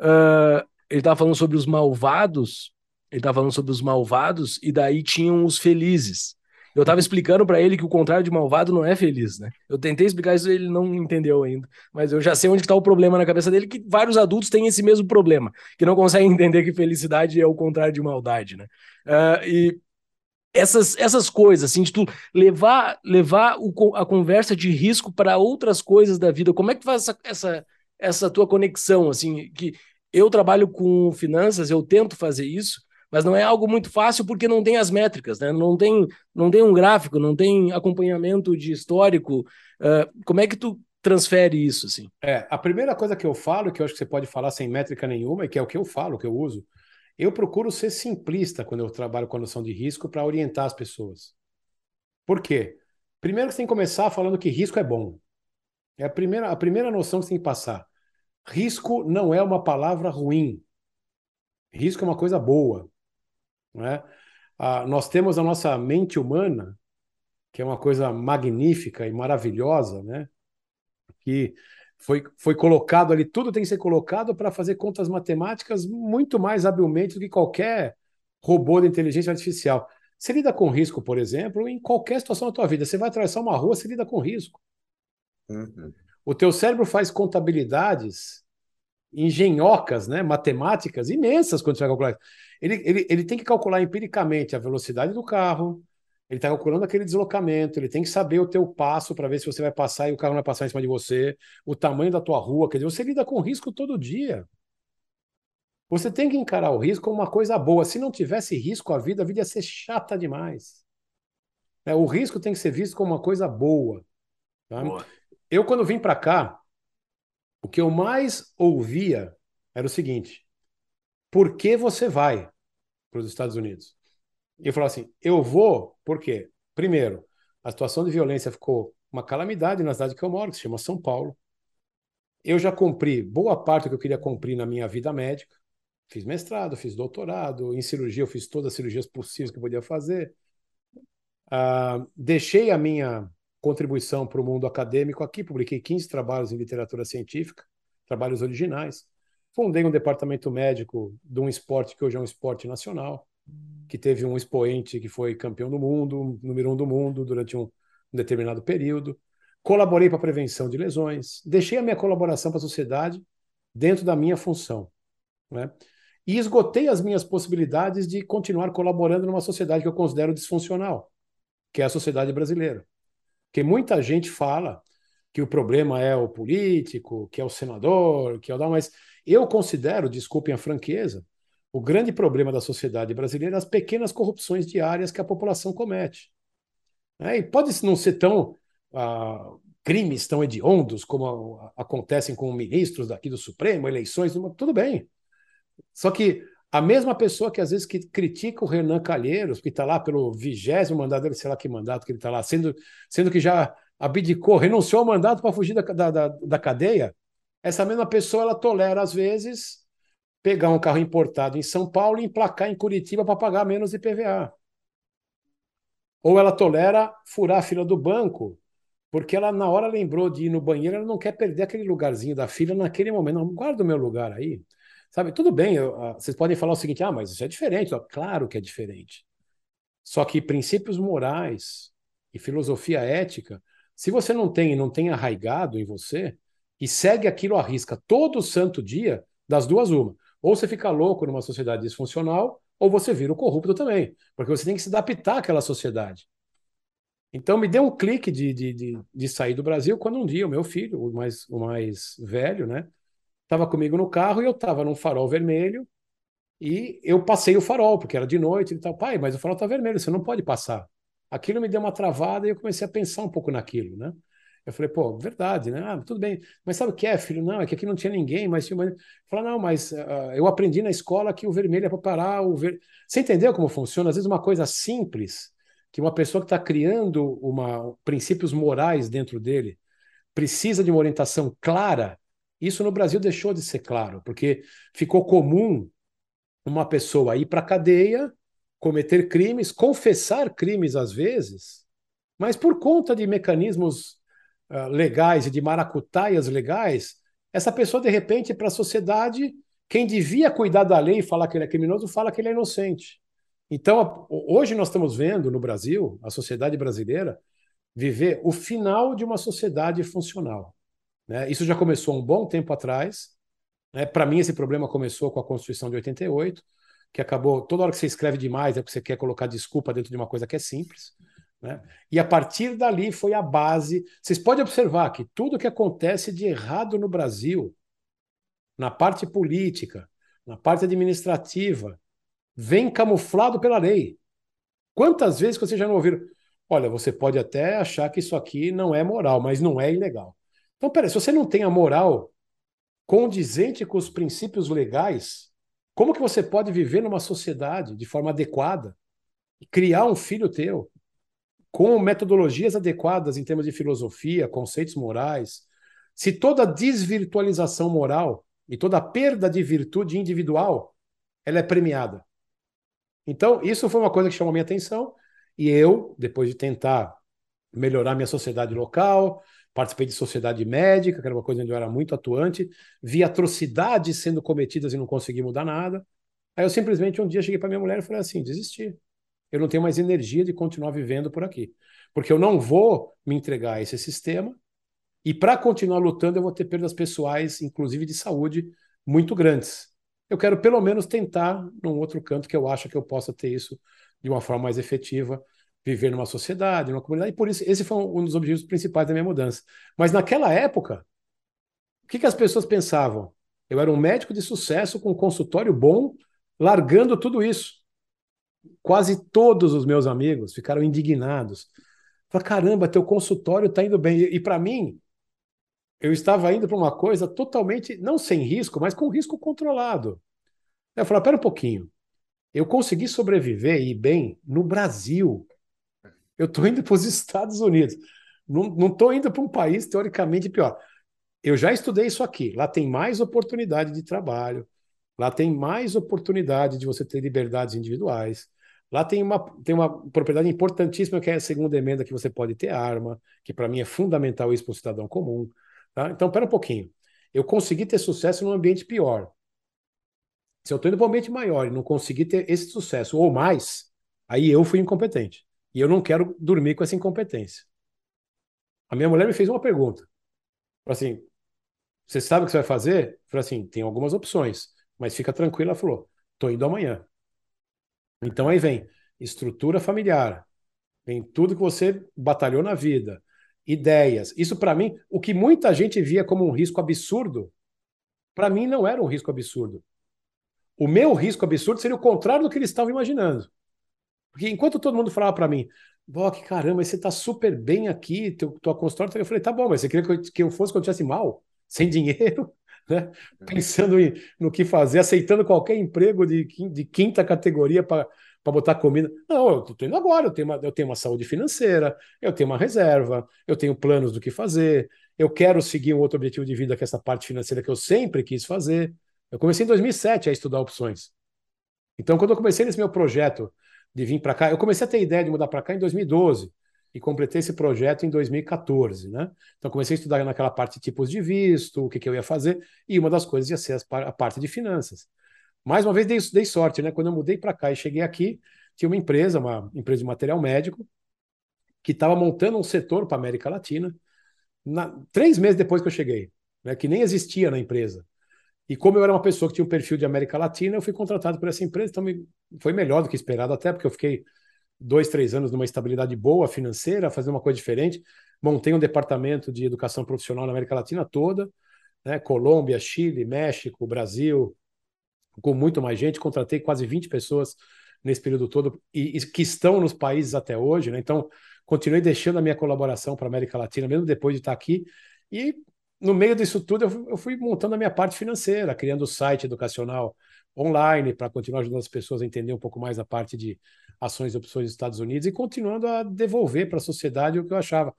Uh, ele estava falando sobre os malvados, ele estava falando sobre os malvados, e daí tinham os felizes. Eu estava explicando para ele que o contrário de malvado não é feliz, né? Eu tentei explicar isso ele não entendeu ainda. Mas eu já sei onde está o problema na cabeça dele, que vários adultos têm esse mesmo problema, que não conseguem entender que felicidade é o contrário de maldade, né? Uh, e essas, essas coisas, assim, de tu levar, levar o, a conversa de risco para outras coisas da vida. Como é que faz essa, essa, essa tua conexão, assim, que eu trabalho com finanças, eu tento fazer isso, mas não é algo muito fácil porque não tem as métricas, né? Não tem, não tem um gráfico, não tem acompanhamento de histórico. Uh, como é que tu transfere isso, assim? É, a primeira coisa que eu falo, que eu acho que você pode falar sem métrica nenhuma, e que é o que eu falo, que eu uso, eu procuro ser simplista quando eu trabalho com a noção de risco para orientar as pessoas. Por quê? Primeiro você tem que começar falando que risco é bom. É a primeira, a primeira noção que você tem que passar. Risco não é uma palavra ruim. Risco é uma coisa boa. Não é? Ah, nós temos a nossa mente humana que é uma coisa magnífica e maravilhosa, né? Que foi, foi colocado ali, tudo tem que ser colocado para fazer contas matemáticas muito mais habilmente do que qualquer robô de inteligência artificial. Você lida com risco, por exemplo, em qualquer situação da tua vida. Você vai atravessar uma rua, você lida com risco. Uhum. O teu cérebro faz contabilidades engenhocas, né, matemáticas imensas quando você vai calcular. Ele, ele, ele tem que calcular empiricamente a velocidade do carro, ele está calculando aquele deslocamento, ele tem que saber o teu passo para ver se você vai passar e o carro não vai passar em cima de você, o tamanho da tua rua, quer dizer, você lida com risco todo dia. Você tem que encarar o risco como uma coisa boa. Se não tivesse risco, a vida, a vida ia ser chata demais. É, o risco tem que ser visto como uma coisa boa. Tá? boa. Eu, quando vim para cá, o que eu mais ouvia era o seguinte: por que você vai para os Estados Unidos? E falava assim: eu vou por quê? Primeiro, a situação de violência ficou uma calamidade na cidade que eu moro, que se chama São Paulo. Eu já cumpri boa parte do que eu queria cumprir na minha vida médica. Fiz mestrado, fiz doutorado, em cirurgia eu fiz todas as cirurgias possíveis que eu podia fazer. Uh, deixei a minha contribuição para o mundo acadêmico aqui, publiquei 15 trabalhos em literatura científica, trabalhos originais. Fundei um departamento médico de um esporte que hoje é um esporte nacional que teve um expoente que foi campeão do mundo, número um do mundo durante um, um determinado período. Colaborei para a prevenção de lesões, deixei a minha colaboração para a sociedade dentro da minha função. Né? E esgotei as minhas possibilidades de continuar colaborando numa sociedade que eu considero disfuncional, que é a sociedade brasileira. Porque muita gente fala que o problema é o político, que é o senador, que é o. Mas eu considero, desculpem a franqueza, o grande problema da sociedade brasileira é as pequenas corrupções diárias que a população comete. É, e pode não ser tão ah, crimes tão hediondos como acontecem com ministros daqui do Supremo, eleições, tudo bem. Só que a mesma pessoa que às vezes que critica o Renan Calheiros, que está lá pelo vigésimo mandato sei lá que mandato que ele está lá, sendo, sendo que já abdicou, renunciou ao mandato para fugir da, da, da cadeia, essa mesma pessoa ela tolera às vezes pegar um carro importado em São Paulo e emplacar em Curitiba para pagar menos IPVA. Ou ela tolera furar a fila do banco, porque ela na hora lembrou de ir no banheiro, ela não quer perder aquele lugarzinho da fila naquele momento. Não, guarda o meu lugar aí. Sabe, tudo bem, eu, uh, vocês podem falar o seguinte: ah, mas isso é diferente. Claro que é diferente. Só que princípios morais e filosofia ética, se você não tem e não tem arraigado em você, e segue aquilo à risca todo santo dia, das duas, uma. Ou você fica louco numa sociedade disfuncional, ou você vira o corrupto também, porque você tem que se adaptar àquela sociedade. Então me deu um clique de, de, de, de sair do Brasil quando um dia o meu filho, o mais, o mais velho, né, estava comigo no carro e eu estava num farol vermelho e eu passei o farol, porque era de noite e tal. Pai, mas o farol está vermelho, você não pode passar. Aquilo me deu uma travada e eu comecei a pensar um pouco naquilo, né? Eu falei, pô, verdade, né? Ah, tudo bem. Mas sabe o que é, filho? Não, é que aqui não tinha ninguém, mas tinha uma. Fala, não, mas uh, eu aprendi na escola que o vermelho é para parar o ver. Você entendeu como funciona? Às vezes uma coisa simples, que uma pessoa que está criando uma, princípios morais dentro dele precisa de uma orientação clara. Isso no Brasil deixou de ser claro, porque ficou comum uma pessoa ir para a cadeia, cometer crimes, confessar crimes às vezes, mas por conta de mecanismos uh, legais e de maracutaias legais, essa pessoa, de repente, para a sociedade, quem devia cuidar da lei e falar que ele é criminoso, fala que ele é inocente. Então, hoje nós estamos vendo no Brasil, a sociedade brasileira, viver o final de uma sociedade funcional. Né? Isso já começou um bom tempo atrás. Né? Para mim, esse problema começou com a Constituição de 88, que acabou. Toda hora que você escreve demais é porque você quer colocar desculpa dentro de uma coisa que é simples. Né? E a partir dali foi a base. Vocês podem observar que tudo que acontece de errado no Brasil, na parte política, na parte administrativa, vem camuflado pela lei. Quantas vezes vocês já não ouviram? Olha, você pode até achar que isso aqui não é moral, mas não é ilegal. Então, peraí, se você não tem a moral condizente com os princípios legais, como que você pode viver numa sociedade de forma adequada criar um filho teu? Com metodologias adequadas em termos de filosofia, conceitos morais, se toda desvirtualização moral e toda perda de virtude individual ela é premiada. Então, isso foi uma coisa que chamou minha atenção e eu, depois de tentar melhorar minha sociedade local, participei de sociedade médica, que era uma coisa onde eu era muito atuante, vi atrocidades sendo cometidas e não consegui mudar nada. Aí eu simplesmente um dia cheguei para minha mulher e falei assim: desisti. Eu não tenho mais energia de continuar vivendo por aqui. Porque eu não vou me entregar a esse sistema. E para continuar lutando, eu vou ter perdas pessoais, inclusive de saúde, muito grandes. Eu quero pelo menos tentar num outro canto que eu acho que eu possa ter isso de uma forma mais efetiva, viver numa sociedade, numa comunidade. E por isso, esse foi um dos objetivos principais da minha mudança. Mas naquela época, o que, que as pessoas pensavam? Eu era um médico de sucesso com um consultório bom, largando tudo isso. Quase todos os meus amigos ficaram indignados. Falaram, caramba, teu consultório está indo bem. E, e para mim, eu estava indo para uma coisa totalmente, não sem risco, mas com risco controlado. Eu falei, pera um pouquinho. Eu consegui sobreviver e ir bem no Brasil. Eu estou indo para os Estados Unidos. Não estou indo para um país teoricamente pior. Eu já estudei isso aqui. Lá tem mais oportunidade de trabalho. Lá tem mais oportunidade de você ter liberdades individuais. Lá tem uma, tem uma propriedade importantíssima que é a segunda emenda, que você pode ter arma, que para mim é fundamental isso para o cidadão comum. Tá? Então, pera um pouquinho. Eu consegui ter sucesso num ambiente pior. Se eu estou indo para um ambiente maior e não consegui ter esse sucesso ou mais, aí eu fui incompetente. E eu não quero dormir com essa incompetência. A minha mulher me fez uma pergunta. Falou assim: você sabe o que você vai fazer? Falei assim: tem algumas opções, mas fica tranquila. Ela falou: estou indo amanhã. Então aí vem estrutura familiar, vem tudo que você batalhou na vida, ideias. Isso, para mim, o que muita gente via como um risco absurdo, para mim não era um risco absurdo. O meu risco absurdo seria o contrário do que eles estavam imaginando. Porque enquanto todo mundo falava para mim, Doc, caramba, você está super bem aqui, teu, tua consultório, eu falei, tá bom, mas você queria que eu, que eu fosse quando eu estivesse mal, sem dinheiro, né? pensando em, no que fazer, aceitando qualquer emprego de, de quinta categoria para botar comida. Não, eu estou indo agora, eu tenho, uma, eu tenho uma saúde financeira, eu tenho uma reserva, eu tenho planos do que fazer, eu quero seguir um outro objetivo de vida que é essa parte financeira que eu sempre quis fazer. Eu comecei em 2007 a estudar opções. Então, quando eu comecei nesse meu projeto de vir para cá, eu comecei a ter ideia de mudar para cá em 2012 e completei esse projeto em 2014, né? Então comecei a estudar naquela parte de tipos de visto, o que, que eu ia fazer, e uma das coisas ia ser a parte de finanças. Mais uma vez dei, dei sorte, né? Quando eu mudei para cá e cheguei aqui, tinha uma empresa, uma empresa de material médico, que estava montando um setor para a América Latina, na, três meses depois que eu cheguei, né? Que nem existia na empresa. E como eu era uma pessoa que tinha um perfil de América Latina, eu fui contratado por essa empresa, então me, foi melhor do que esperado, até porque eu fiquei dois, três anos numa estabilidade boa financeira, fazendo uma coisa diferente. Montei um departamento de educação profissional na América Latina toda, né? Colômbia, Chile, México, Brasil, com muito mais gente, contratei quase 20 pessoas nesse período todo e, e que estão nos países até hoje, né? Então, continuei deixando a minha colaboração para a América Latina, mesmo depois de estar aqui. E no meio disso tudo, eu, eu fui montando a minha parte financeira, criando o site educacional online para continuar ajudando as pessoas a entender um pouco mais a parte de ações e opções dos Estados Unidos e continuando a devolver para a sociedade o que eu achava.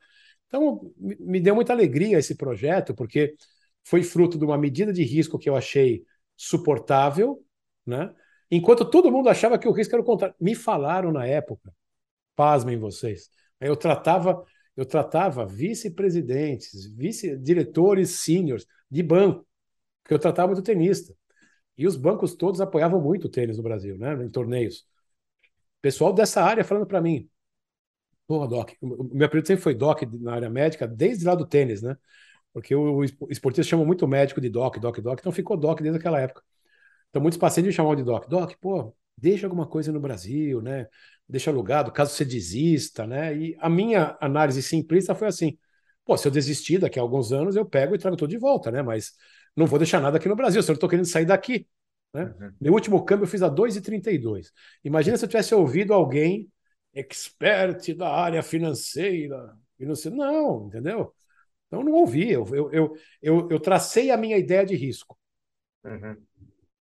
Então, me deu muita alegria esse projeto, porque foi fruto de uma medida de risco que eu achei suportável, né? Enquanto todo mundo achava que o risco era o contrário. Me falaram na época, pasmem vocês, eu tratava, eu tratava vice-presidentes, vice-diretores seniors de banco, que eu tratava muito tenista. E os bancos todos apoiavam muito o tênis no Brasil, né? Em torneios. Pessoal dessa área falando para mim, pô, Doc, o meu apelido sempre foi Doc na área médica, desde lá do tênis, né? Porque o, esportista chama muito o médico de doc, doc, doc, então ficou doc desde aquela época. Então muitos pacientes me chamavam de doc. Doc, pô, deixa alguma coisa no Brasil, né? Deixa alugado, caso você desista, né? E a minha análise simplista foi assim: pô, se eu desistir daqui a alguns anos, eu pego e trago tudo de volta, né? Mas não vou deixar nada aqui no Brasil, se eu estou querendo sair daqui. Né? Uhum. Meu último câmbio eu fiz a 2,32. Imagina se eu tivesse ouvido alguém expert da área financeira. E não, sei, não, entendeu? Então, não ouvi. Eu, eu, eu, eu, eu tracei a minha ideia de risco. Uhum.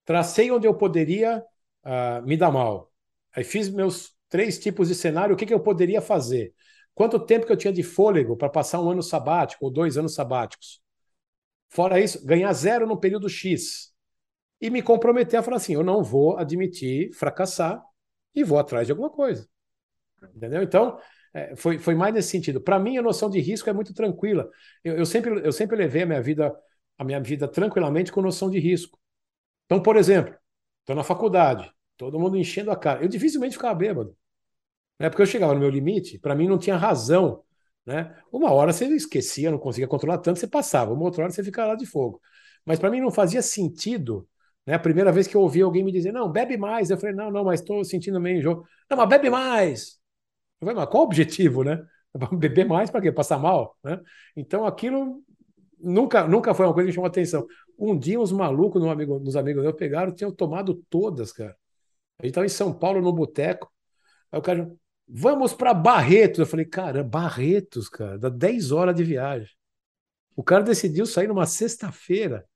Tracei onde eu poderia uh, me dar mal. Aí fiz meus três tipos de cenário, o que, que eu poderia fazer. Quanto tempo que eu tinha de fôlego para passar um ano sabático ou dois anos sabáticos. Fora isso, ganhar zero no período X. E me comprometer a falar assim: eu não vou admitir fracassar e vou atrás de alguma coisa. Entendeu? Então, é, foi, foi mais nesse sentido. Para mim, a noção de risco é muito tranquila. Eu, eu, sempre, eu sempre levei a minha vida a minha vida tranquilamente com noção de risco. Então, por exemplo, estou na faculdade, todo mundo enchendo a cara. Eu dificilmente ficava bêbado. Né? Porque eu chegava no meu limite, para mim não tinha razão. Né? Uma hora você esquecia, não conseguia controlar tanto, você passava. Uma outra hora você ficava lá de fogo. Mas para mim não fazia sentido. Né? A primeira vez que eu ouvi alguém me dizer, não, bebe mais. Eu falei, não, não, mas estou sentindo meio enjoo. Não, mas bebe mais. Eu falei, mas qual o objetivo, né? Beber mais para quê? Passar mal? Né? Então aquilo nunca, nunca foi uma coisa que chamou atenção. Um dia uns malucos, um amigo, amigos meus, pegaram, tinham tomado todas, cara. A gente estava em São Paulo, no boteco. Aí o cara, vamos para Barretos. Eu falei, cara, Barretos, cara, dá 10 horas de viagem. O cara decidiu sair numa sexta-feira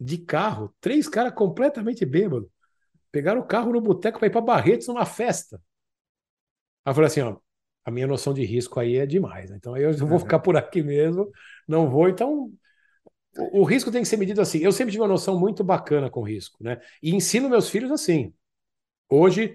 de carro, três caras completamente bêbados. Pegaram o carro no boteco para ir para Barretos numa festa. Aí eu falei assim, ó, a minha noção de risco aí é demais. Né? Então eu vou ficar por aqui mesmo, não vou. Então o, o, risco tem que ser medido assim. Eu sempre tive uma noção muito bacana com risco, né? E ensino meus filhos assim. Hoje,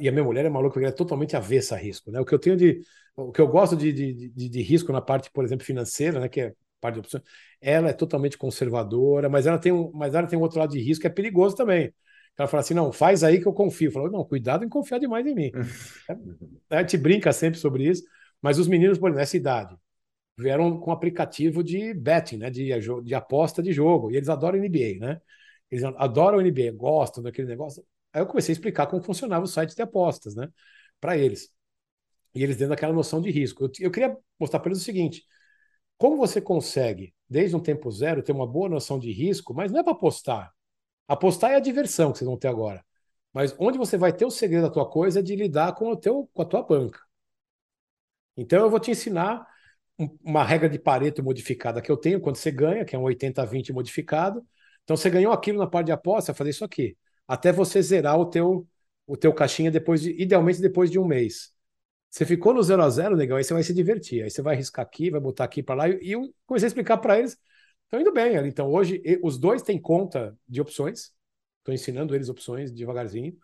e a minha mulher é maluca, ela é totalmente avessa a risco, né? O que eu tenho de. O que eu gosto de, de, de, de risco na parte, por exemplo, financeira, né? Que é parte de opções, ela é totalmente conservadora, mas ela tem um, mas ela tem um outro lado de risco que é perigoso também. Ela fala assim: não, faz aí que eu confio. Falou, não, cuidado em confiar demais em mim. a gente brinca sempre sobre isso, mas os meninos, por exemplo, nessa idade, vieram com aplicativo de betting, né? De, de aposta de jogo. E eles adoram NBA, né? Eles adoram NBA, gostam daquele negócio. Aí eu comecei a explicar como funcionava o site de apostas, né? Para eles. E eles dando aquela noção de risco. Eu, eu queria mostrar para eles o seguinte: como você consegue, desde um tempo zero, ter uma boa noção de risco, mas não é para apostar. Apostar é a diversão que vocês vão ter agora. Mas onde você vai ter o segredo da tua coisa é de lidar com, o teu, com a tua banca. Então eu vou te ensinar uma regra de Pareto modificada que eu tenho quando você ganha, que é um 80-20 modificado. Então você ganhou aquilo na parte de aposta, fazer isso aqui. Até você zerar o teu, o teu caixinha depois de, idealmente depois de um mês. Você ficou no 0 a 0 legal, aí você vai se divertir. Aí você vai riscar aqui, vai botar aqui para lá. E eu comecei a explicar para eles Estão indo bem. Então, hoje, os dois têm conta de opções. Estou ensinando eles opções devagarzinho.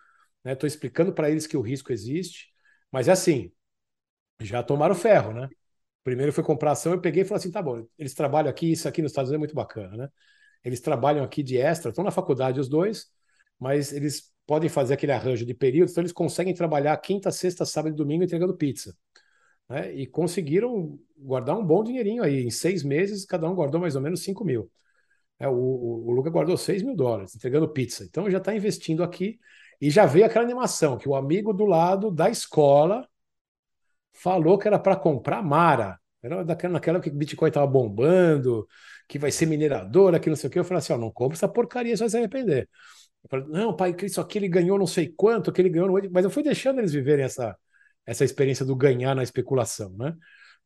Estou né? explicando para eles que o risco existe. Mas é assim, já tomaram ferro, né? Primeiro foi comprar ação, eu peguei e falei assim: tá bom, eles trabalham aqui, isso aqui nos Estados Unidos é muito bacana, né? Eles trabalham aqui de extra, estão na faculdade os dois, mas eles podem fazer aquele arranjo de período, então eles conseguem trabalhar quinta, sexta, sábado e domingo entregando pizza né? E conseguiram guardar um bom dinheirinho aí. Em seis meses, cada um guardou mais ou menos 5 mil. É, o, o, Luca guardou 6 mil dólares, entregando pizza. Então já está investindo aqui e já veio aquela animação que o amigo do lado da escola falou que era para comprar Mara. Era daquela, naquela que o Bitcoin estava bombando, que vai ser mineradora, que não sei o que. Eu falei assim: ó, não compra essa porcaria, você vai se arrepender. Falei, não, pai, isso aqui ele ganhou não sei quanto, que ele ganhou. Mas eu fui deixando eles viverem essa, essa experiência do ganhar na especulação, né?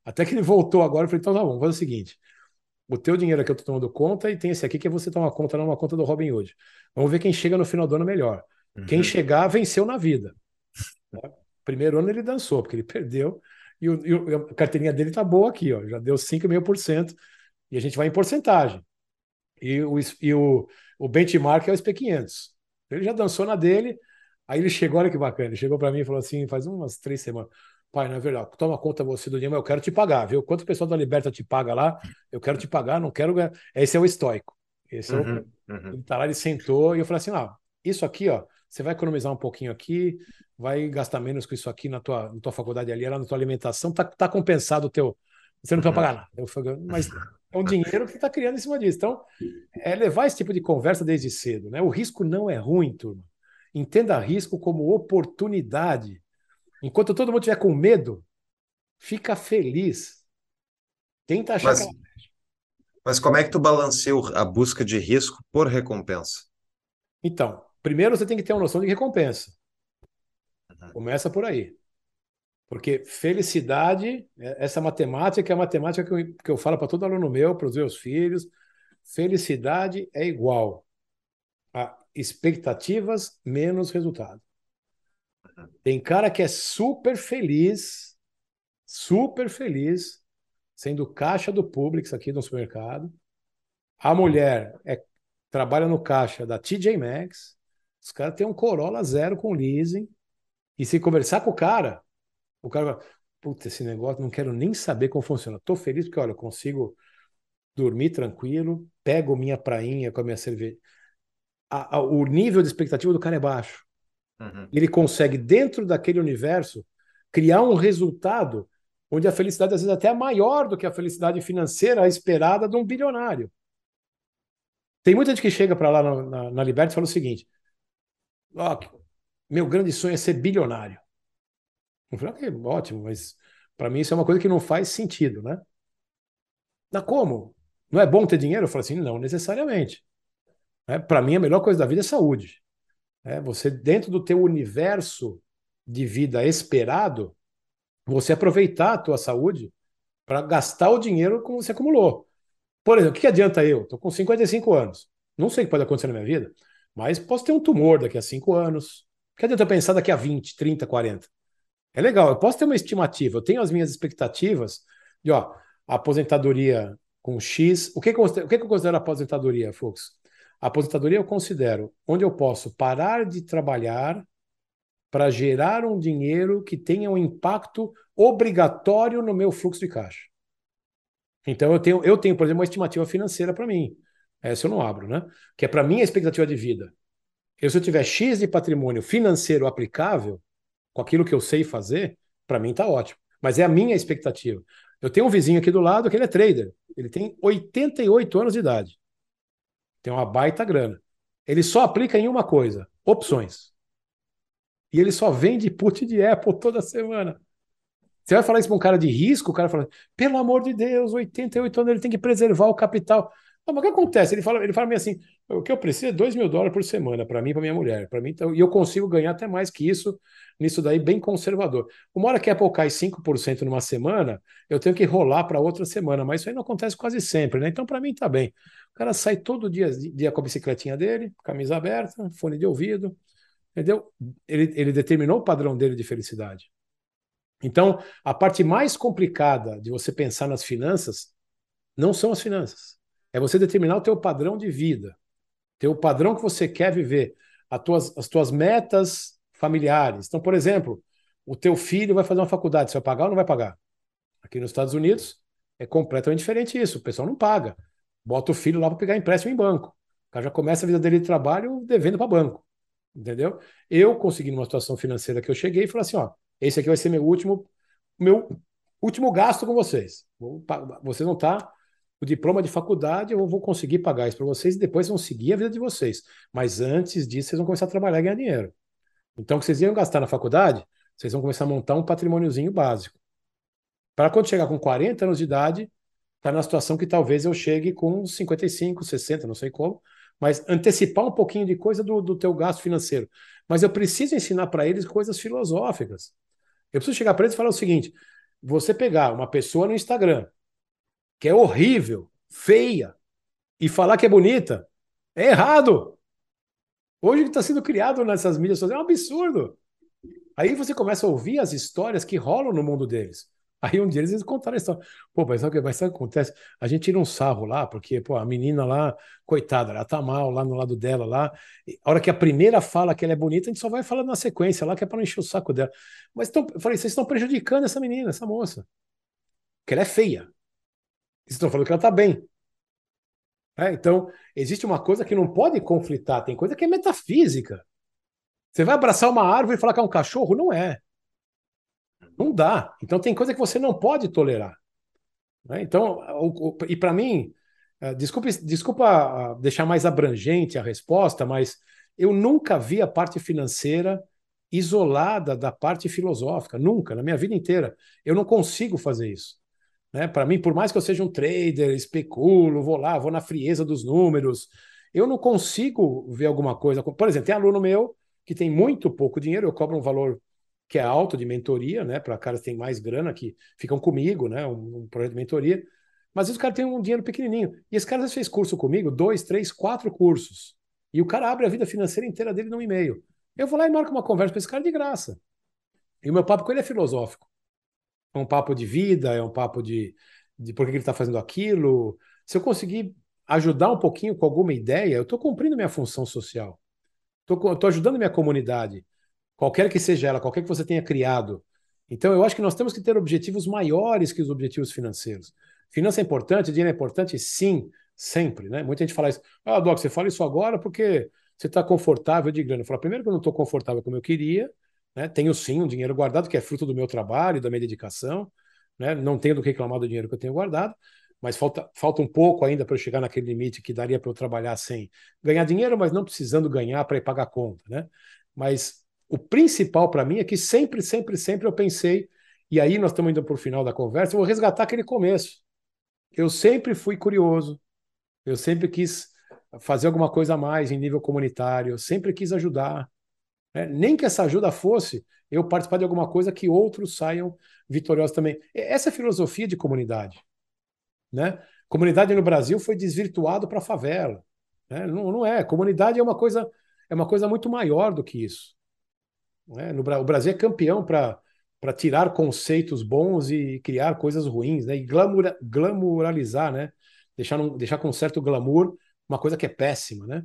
Até que ele voltou agora, eu falei, então tá bom, vamos fazer o seguinte, o teu dinheiro aqui eu tô tomando conta e tem esse aqui que é você tomar conta, não uma conta do Robin Hood. Vamos ver quem chega no final do ano melhor. Uhum. Quem chegar, venceu na vida. Né? Primeiro ano ele dançou, porque ele perdeu, e, o, e a carteirinha dele tá boa aqui, ó, já deu 5,5%, e a gente vai em porcentagem. E o, e o, o benchmark é o SP500. Ele já dançou na dele, Aí ele chegou, olha que bacana, ele chegou para mim e falou assim, faz umas três semanas, pai, não é verdade, toma conta você do dinheiro, mas eu quero te pagar, viu? Quanto o pessoal da Liberta te paga lá, eu quero te pagar, não quero ganhar. Esse é o estoico. Esse uhum, é o... Uhum. Ele tá lá, ele sentou e eu falei assim, ah, isso aqui, ó, você vai economizar um pouquinho aqui, vai gastar menos com isso aqui na tua, na tua faculdade ali, lá na tua alimentação, tá, tá compensado o teu. Você não uhum. pagar nada. Eu falei, mas é um dinheiro que está criando em cima disso. Então, é levar esse tipo de conversa desde cedo, né? O risco não é ruim, turma. Entenda risco como oportunidade. Enquanto todo mundo estiver com medo, fica feliz. Tenta achar. Mas, mas como é que tu balanceia a busca de risco por recompensa? Então, primeiro você tem que ter uma noção de recompensa. Uhum. Começa por aí. Porque felicidade, é, essa matemática é a matemática que eu, que eu falo para todo aluno meu, para os meus filhos. Felicidade é igual a expectativas menos resultado. Tem cara que é super feliz, super feliz, sendo caixa do Publix aqui no supermercado. A mulher é, trabalha no caixa da TJ Maxx. Os caras têm um Corolla zero com leasing. E se conversar com o cara, o cara vai, Puta, esse negócio, não quero nem saber como funciona. Tô feliz porque, olha, eu consigo dormir tranquilo, pego minha prainha com a minha cerveja. A, a, o nível de expectativa do cara é baixo. Uhum. Ele consegue, dentro daquele universo, criar um resultado onde a felicidade, às vezes, até é maior do que a felicidade financeira esperada de um bilionário. Tem muita gente que chega para lá na, na, na Liberty e fala o seguinte: oh, meu grande sonho é ser bilionário. Eu falei, okay, ótimo, mas para mim isso é uma coisa que não faz sentido, né? Mas como? Não é bom ter dinheiro? Eu falei assim, não necessariamente. É, para mim, a melhor coisa da vida é saúde. É, você, dentro do teu universo de vida esperado, você aproveitar a tua saúde para gastar o dinheiro que você acumulou. Por exemplo, o que adianta eu? Estou com 55 anos. Não sei o que pode acontecer na minha vida, mas posso ter um tumor daqui a 5 anos. O que adianta eu pensar daqui a 20, 30, 40? É legal, eu posso ter uma estimativa, eu tenho as minhas expectativas de, ó, aposentadoria com X. O que, que, eu, o que, eu considero aposentadoria, Fux? Aposentadoria eu considero onde eu posso parar de trabalhar para gerar um dinheiro que tenha um impacto obrigatório no meu fluxo de caixa. Então eu tenho, eu tenho, por exemplo, uma estimativa financeira para mim. Essa eu não abro, né? Que é para mim a expectativa de vida. Eu, se eu tiver X de patrimônio financeiro aplicável, com aquilo que eu sei fazer, para mim está ótimo. Mas é a minha expectativa. Eu tenho um vizinho aqui do lado que ele é trader. Ele tem 88 anos de idade. Tem uma baita grana. Ele só aplica em uma coisa: opções. E ele só vende put de Apple toda semana. Você vai falar isso para um cara de risco, o cara fala, pelo amor de Deus, 88 anos, ele tem que preservar o capital. Não, mas o que acontece? Ele fala, ele fala assim: o que eu preciso é 2 mil dólares por semana, para mim e para minha mulher. para mim então, E eu consigo ganhar até mais que isso, nisso daí, bem conservador. Uma hora que a Apple cai 5% numa semana, eu tenho que rolar para outra semana, mas isso aí não acontece quase sempre, né? Então, para mim, tá bem. O cara sai todo dia, dia com a bicicletinha dele, camisa aberta, fone de ouvido, entendeu? Ele, ele determinou o padrão dele de felicidade. Então, a parte mais complicada de você pensar nas finanças não são as finanças é você determinar o teu padrão de vida, teu padrão que você quer viver, as tuas, as tuas metas familiares. Então, por exemplo, o teu filho vai fazer uma faculdade, você vai pagar ou não vai pagar? Aqui nos Estados Unidos é completamente diferente isso, o pessoal não paga. Bota o filho lá para pegar empréstimo em banco. O cara já começa a vida dele de trabalho devendo para banco. Entendeu? Eu consegui numa situação financeira que eu cheguei e falei assim: ó, esse aqui vai ser meu último, meu último gasto com vocês. Você não está o diploma de faculdade, eu vou conseguir pagar isso para vocês e depois vão seguir a vida de vocês. Mas antes disso, vocês vão começar a trabalhar e ganhar dinheiro. Então, o que vocês iam gastar na faculdade, vocês vão começar a montar um patrimôniozinho básico. Para quando chegar com 40 anos de idade, tá na situação que talvez eu chegue com 55, 60, não sei como, mas antecipar um pouquinho de coisa do, do teu gasto financeiro. Mas eu preciso ensinar para eles coisas filosóficas. Eu preciso chegar para eles e falar o seguinte: você pegar uma pessoa no Instagram que é horrível, feia, e falar que é bonita, é errado. Hoje que está sendo criado nessas mídias sociais é um absurdo. Aí você começa a ouvir as histórias que rolam no mundo deles. Aí um dia eles contaram a história. Pô, mas sabe, mas sabe o que acontece? A gente tira um sarro lá, porque pô, a menina lá, coitada, ela tá mal lá no lado dela lá. A hora que a primeira fala que ela é bonita, a gente só vai falando na sequência lá, que é para não encher o saco dela. Mas então, eu falei, vocês estão prejudicando essa menina, essa moça. Porque ela é feia. Estão falando que ela está bem. É, então, existe uma coisa que não pode conflitar, tem coisa que é metafísica. Você vai abraçar uma árvore e falar que é um cachorro? Não é. Não dá. Então, tem coisa que você não pode tolerar. Né? Então, o, o, e para mim, uh, desculpa, desculpa uh, deixar mais abrangente a resposta, mas eu nunca vi a parte financeira isolada da parte filosófica. Nunca, na minha vida inteira. Eu não consigo fazer isso. Né? Para mim, por mais que eu seja um trader, especulo, vou lá, vou na frieza dos números, eu não consigo ver alguma coisa. Por exemplo, tem aluno meu que tem muito pouco dinheiro, eu cobro um valor que é alto de mentoria, né? Para caras que têm mais grana, que ficam comigo, né? Um, um projeto de mentoria. Mas esse cara tem um dinheiro pequenininho. E esse cara fez curso comigo, dois, três, quatro cursos. E o cara abre a vida financeira inteira dele num e-mail. Eu vou lá e marco uma conversa com esse cara de graça. E o meu papo com ele é filosófico é um papo de vida, é um papo de, de por que ele está fazendo aquilo. Se eu conseguir ajudar um pouquinho com alguma ideia, eu estou cumprindo minha função social. Estou ajudando minha comunidade, qualquer que seja ela, qualquer que você tenha criado. Então, eu acho que nós temos que ter objetivos maiores que os objetivos financeiros. Finança é importante, dinheiro é importante, sim, sempre. Né? Muita gente fala isso. Ah, Doc, você fala isso agora porque você está confortável de grana. Eu falo, primeiro que eu não estou confortável como eu queria, né? tenho sim um dinheiro guardado, que é fruto do meu trabalho, da minha dedicação, né? não tenho do que reclamar do dinheiro que eu tenho guardado, mas falta, falta um pouco ainda para eu chegar naquele limite que daria para eu trabalhar sem ganhar dinheiro, mas não precisando ganhar para ir pagar a conta. Né? Mas o principal para mim é que sempre, sempre, sempre eu pensei, e aí nós estamos indo para o final da conversa, eu vou resgatar aquele começo. Eu sempre fui curioso, eu sempre quis fazer alguma coisa a mais em nível comunitário, eu sempre quis ajudar. Né? Nem que essa ajuda fosse eu participar de alguma coisa que outros saiam vitoriosos também. Essa é a filosofia de comunidade. Né? Comunidade no Brasil foi desvirtuado para a favela. Né? Não, não é. Comunidade é uma coisa é uma coisa muito maior do que isso. Né? No, o Brasil é campeão para para tirar conceitos bons e criar coisas ruins, né? E glamour, glamouralizar, né? Deixar, deixar com certo glamour uma coisa que é péssima, né?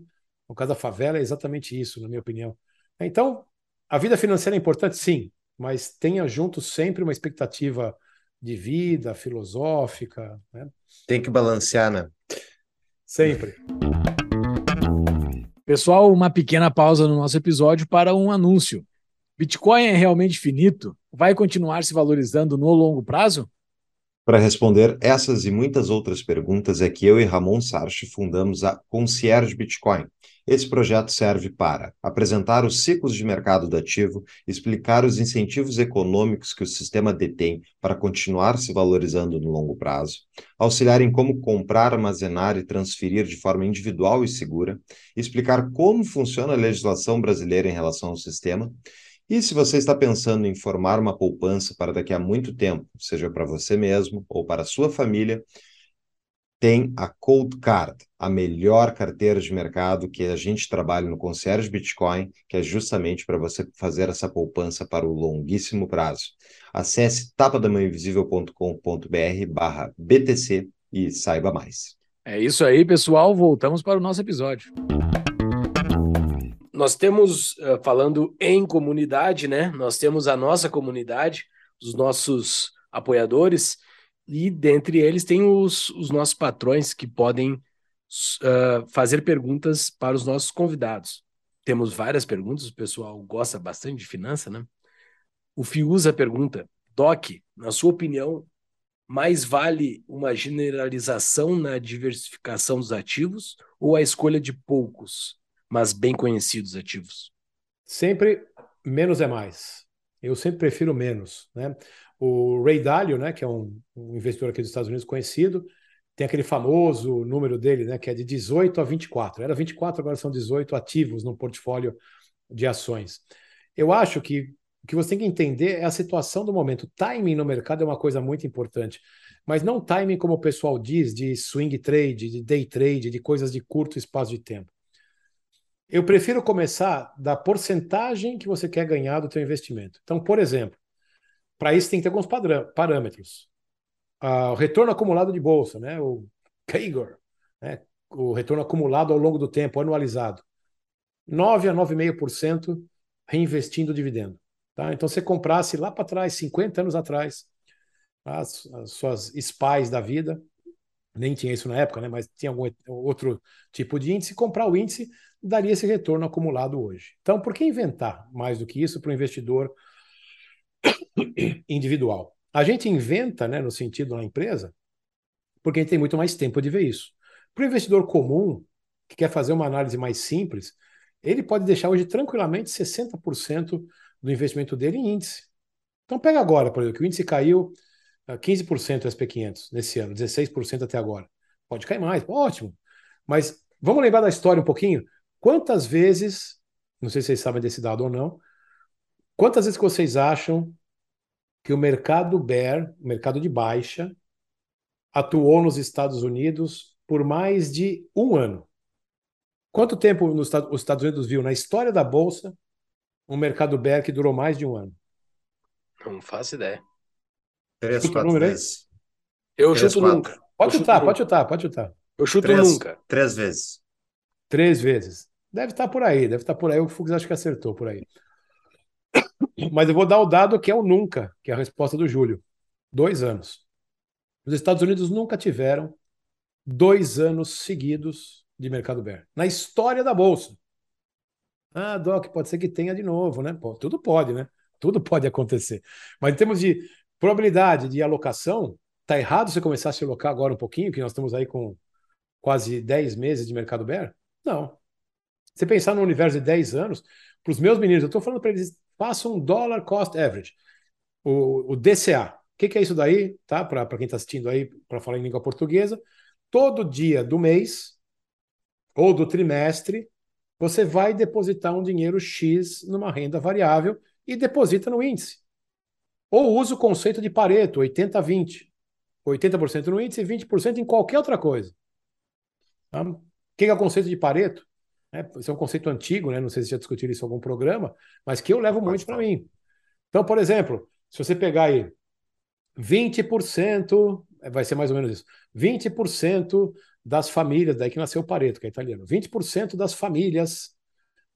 No caso da favela é exatamente isso, na minha opinião. Então, a vida financeira é importante, sim, mas tenha junto sempre uma expectativa de vida, filosófica. Né? Tem que balancear, né? Sempre. Pessoal, uma pequena pausa no nosso episódio para um anúncio. Bitcoin é realmente finito? Vai continuar se valorizando no longo prazo? Para responder essas e muitas outras perguntas é que eu e Ramon Sarchi fundamos a Concierge Bitcoin. Esse projeto serve para apresentar os ciclos de mercado do ativo, explicar os incentivos econômicos que o sistema detém para continuar se valorizando no longo prazo, auxiliar em como comprar, armazenar e transferir de forma individual e segura, explicar como funciona a legislação brasileira em relação ao sistema e se você está pensando em formar uma poupança para daqui a muito tempo, seja para você mesmo ou para a sua família, tem a Cold Card, a melhor carteira de mercado que a gente trabalha no Concierge Bitcoin, que é justamente para você fazer essa poupança para o longuíssimo prazo. Acesse tapadamãoinvisível.com.br barra BTC e saiba mais. É isso aí, pessoal. Voltamos para o nosso episódio nós temos, uh, falando em comunidade, né? Nós temos a nossa comunidade, os nossos apoiadores, e dentre eles tem os, os nossos patrões que podem uh, fazer perguntas para os nossos convidados. Temos várias perguntas, o pessoal gosta bastante de finança, né? O Fiuza pergunta: Doc, na sua opinião, mais vale uma generalização na diversificação dos ativos ou a escolha de poucos? Mas bem conhecidos ativos? Sempre menos é mais. Eu sempre prefiro menos. Né? O Ray Dalio, né, que é um, um investidor aqui dos Estados Unidos conhecido, tem aquele famoso número dele, né, que é de 18 a 24. Era 24, agora são 18 ativos no portfólio de ações. Eu acho que o que você tem que entender é a situação do momento. Timing no mercado é uma coisa muito importante, mas não timing como o pessoal diz de swing trade, de day trade, de coisas de curto espaço de tempo. Eu prefiro começar da porcentagem que você quer ganhar do teu investimento. Então, por exemplo, para isso tem que ter alguns parâmetros. Ah, o retorno acumulado de bolsa, né? o CAGR, né? o retorno acumulado ao longo do tempo, anualizado. 9 a 9,5% reinvestindo o dividendo. Tá? Então, você comprasse lá para trás, 50 anos atrás, as, as suas SPAs da vida, nem tinha isso na época, né? mas tinha algum outro tipo de índice, comprar o índice daria esse retorno acumulado hoje. Então, por que inventar mais do que isso para o investidor individual? A gente inventa, né, no sentido da empresa, porque a gente tem muito mais tempo de ver isso. Para o investidor comum, que quer fazer uma análise mais simples, ele pode deixar hoje tranquilamente 60% do investimento dele em índice. Então, pega agora, por exemplo, que o índice caiu 15% SP500 nesse ano, 16% até agora. Pode cair mais, ótimo. Mas vamos lembrar da história um pouquinho? Quantas vezes, não sei se vocês sabem desse dado ou não, quantas vezes vocês acham que o mercado bear, o mercado de baixa, atuou nos Estados Unidos por mais de um ano? Quanto tempo nos, os Estados Unidos viu na história da Bolsa um mercado bear que durou mais de um ano? Não faço ideia. Três, Chuta quatro vezes. Eu Três, chuto quatro. nunca. Pode chutar, pode chutar, pode chutar. Eu chuto Três, nunca. Três vezes. Três vezes. Deve estar por aí, deve estar por aí. O Fux acho que acertou por aí. Mas eu vou dar o dado que é o nunca, que é a resposta do Júlio. Dois anos. Os Estados Unidos nunca tiveram dois anos seguidos de mercado bear. Na história da Bolsa. Ah, Doc, pode ser que tenha de novo, né? Pô, tudo pode, né? Tudo pode acontecer. Mas em termos de probabilidade de alocação, tá errado você começar a se alocar agora um pouquinho, que nós estamos aí com quase 10 meses de mercado bear? Não. Você pensar no universo de 10 anos, para os meus meninos, eu estou falando para eles, façam um dollar cost average. O, o DCA. O que, que, é isso daí? Tá? Para quem está assistindo aí, para falar em língua portuguesa. Todo dia do mês ou do trimestre, você vai depositar um dinheiro X numa renda variável e deposita no índice. Ou usa o conceito de Pareto, 80-20. 80% no índice e 20% em qualquer outra coisa. Tá? O que é o conceito de Pareto? É, é um conceito antigo, né? não sei se já discutiram isso em algum programa, mas que eu levo muito para mim. Então, por exemplo, se você pegar aí 20%, vai ser mais ou menos isso, 20% das famílias, daí que nasceu o Pareto, que é italiano, 20% das famílias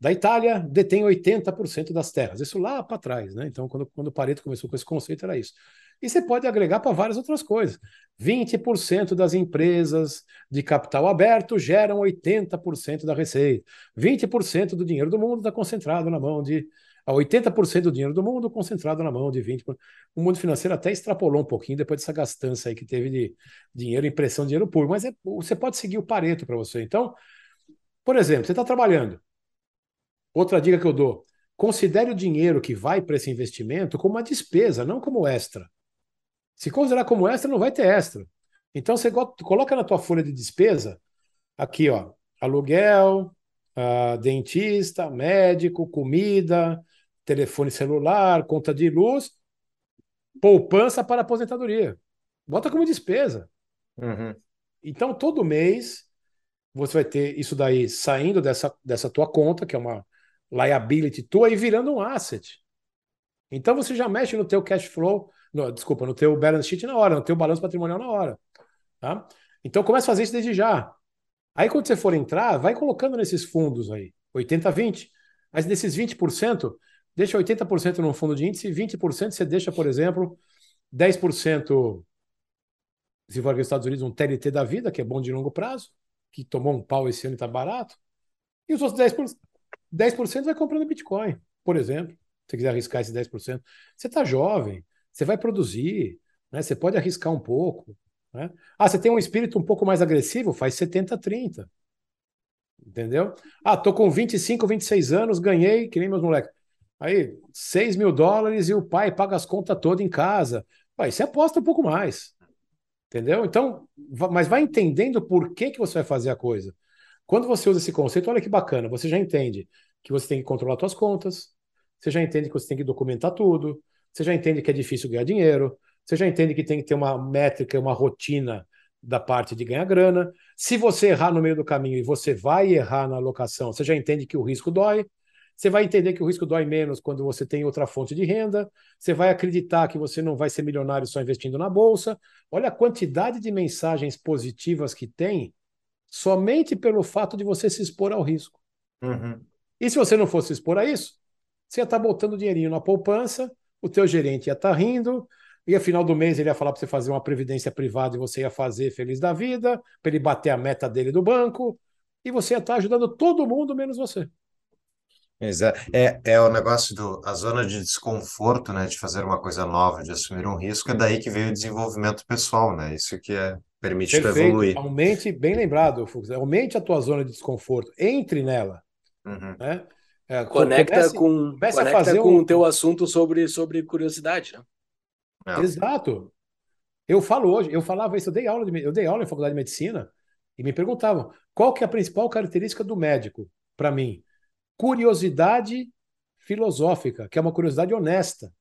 da Itália detêm 80% das terras. Isso lá para trás, né? Então, quando, quando o Pareto começou com esse conceito, era isso. E você pode agregar para várias outras coisas. 20% das empresas de capital aberto geram 80% da receita. 20% do dinheiro do mundo está concentrado na mão de 80% do dinheiro do mundo concentrado na mão de 20%. O mundo financeiro até extrapolou um pouquinho depois dessa gastança aí que teve de dinheiro, impressão de dinheiro puro, mas é, você pode seguir o Pareto para você. Então, por exemplo, você está trabalhando. Outra dica que eu dou: considere o dinheiro que vai para esse investimento como uma despesa, não como extra. Se considerar como extra, não vai ter extra. Então, você coloca na tua folha de despesa, aqui, ó, aluguel, uh, dentista, médico, comida, telefone celular, conta de luz, poupança para aposentadoria. Bota como despesa. Uhum. Então, todo mês, você vai ter isso daí saindo dessa, dessa tua conta, que é uma liability tua, e virando um asset. Então, você já mexe no teu cash flow, no, desculpa, no teu balance sheet na hora, no teu balanço patrimonial na hora. Tá? Então, comece a fazer isso desde já. Aí, quando você for entrar, vai colocando nesses fundos aí, 80-20. Mas desses 20%, deixa 80% num fundo de índice e 20% você deixa, por exemplo, 10%, se for aqui nos Estados Unidos, um TLT da vida, que é bom de longo prazo, que tomou um pau esse ano e está barato. E os outros 10%, 10% vai comprando Bitcoin, por exemplo. Se você quiser arriscar esses 10%. Você está jovem, você vai produzir, né? você pode arriscar um pouco. Né? Ah, você tem um espírito um pouco mais agressivo? Faz 70-30. Entendeu? Ah, tô com 25, 26 anos, ganhei, que nem meus moleques. Aí, 6 mil dólares e o pai paga as contas todas em casa. Aí você aposta um pouco mais. Entendeu? Então, mas vai entendendo por que, que você vai fazer a coisa. Quando você usa esse conceito, olha que bacana, você já entende que você tem que controlar suas contas, você já entende que você tem que documentar tudo, você já entende que é difícil ganhar dinheiro, você já entende que tem que ter uma métrica, uma rotina da parte de ganhar grana. Se você errar no meio do caminho e você vai errar na alocação, você já entende que o risco dói. Você vai entender que o risco dói menos quando você tem outra fonte de renda. Você vai acreditar que você não vai ser milionário só investindo na bolsa. Olha a quantidade de mensagens positivas que tem somente pelo fato de você se expor ao risco. Uhum. E se você não fosse expor a isso, você ia estar botando dinheirinho na poupança, o teu gerente ia estar rindo, e a final do mês ele ia falar para você fazer uma previdência privada e você ia fazer feliz da vida, para ele bater a meta dele do banco, e você ia estar ajudando todo mundo menos você. Exato. É, é o negócio do a zona de desconforto, né, de fazer uma coisa nova, de assumir um risco, é daí que veio o desenvolvimento pessoal, né? Isso que é permite Perfeito. evoluir. Aumente, bem lembrado, Fux, aumente a tua zona de desconforto, entre nela. Uhum. Né? É, conecta comece, com, comece conecta a fazer com um... o teu assunto sobre, sobre curiosidade, né? É. Exato. Eu falo hoje, eu falava isso, eu dei aula, de, eu dei aula em faculdade de medicina e me perguntavam qual que é a principal característica do médico para mim? Curiosidade filosófica, que é uma curiosidade honesta.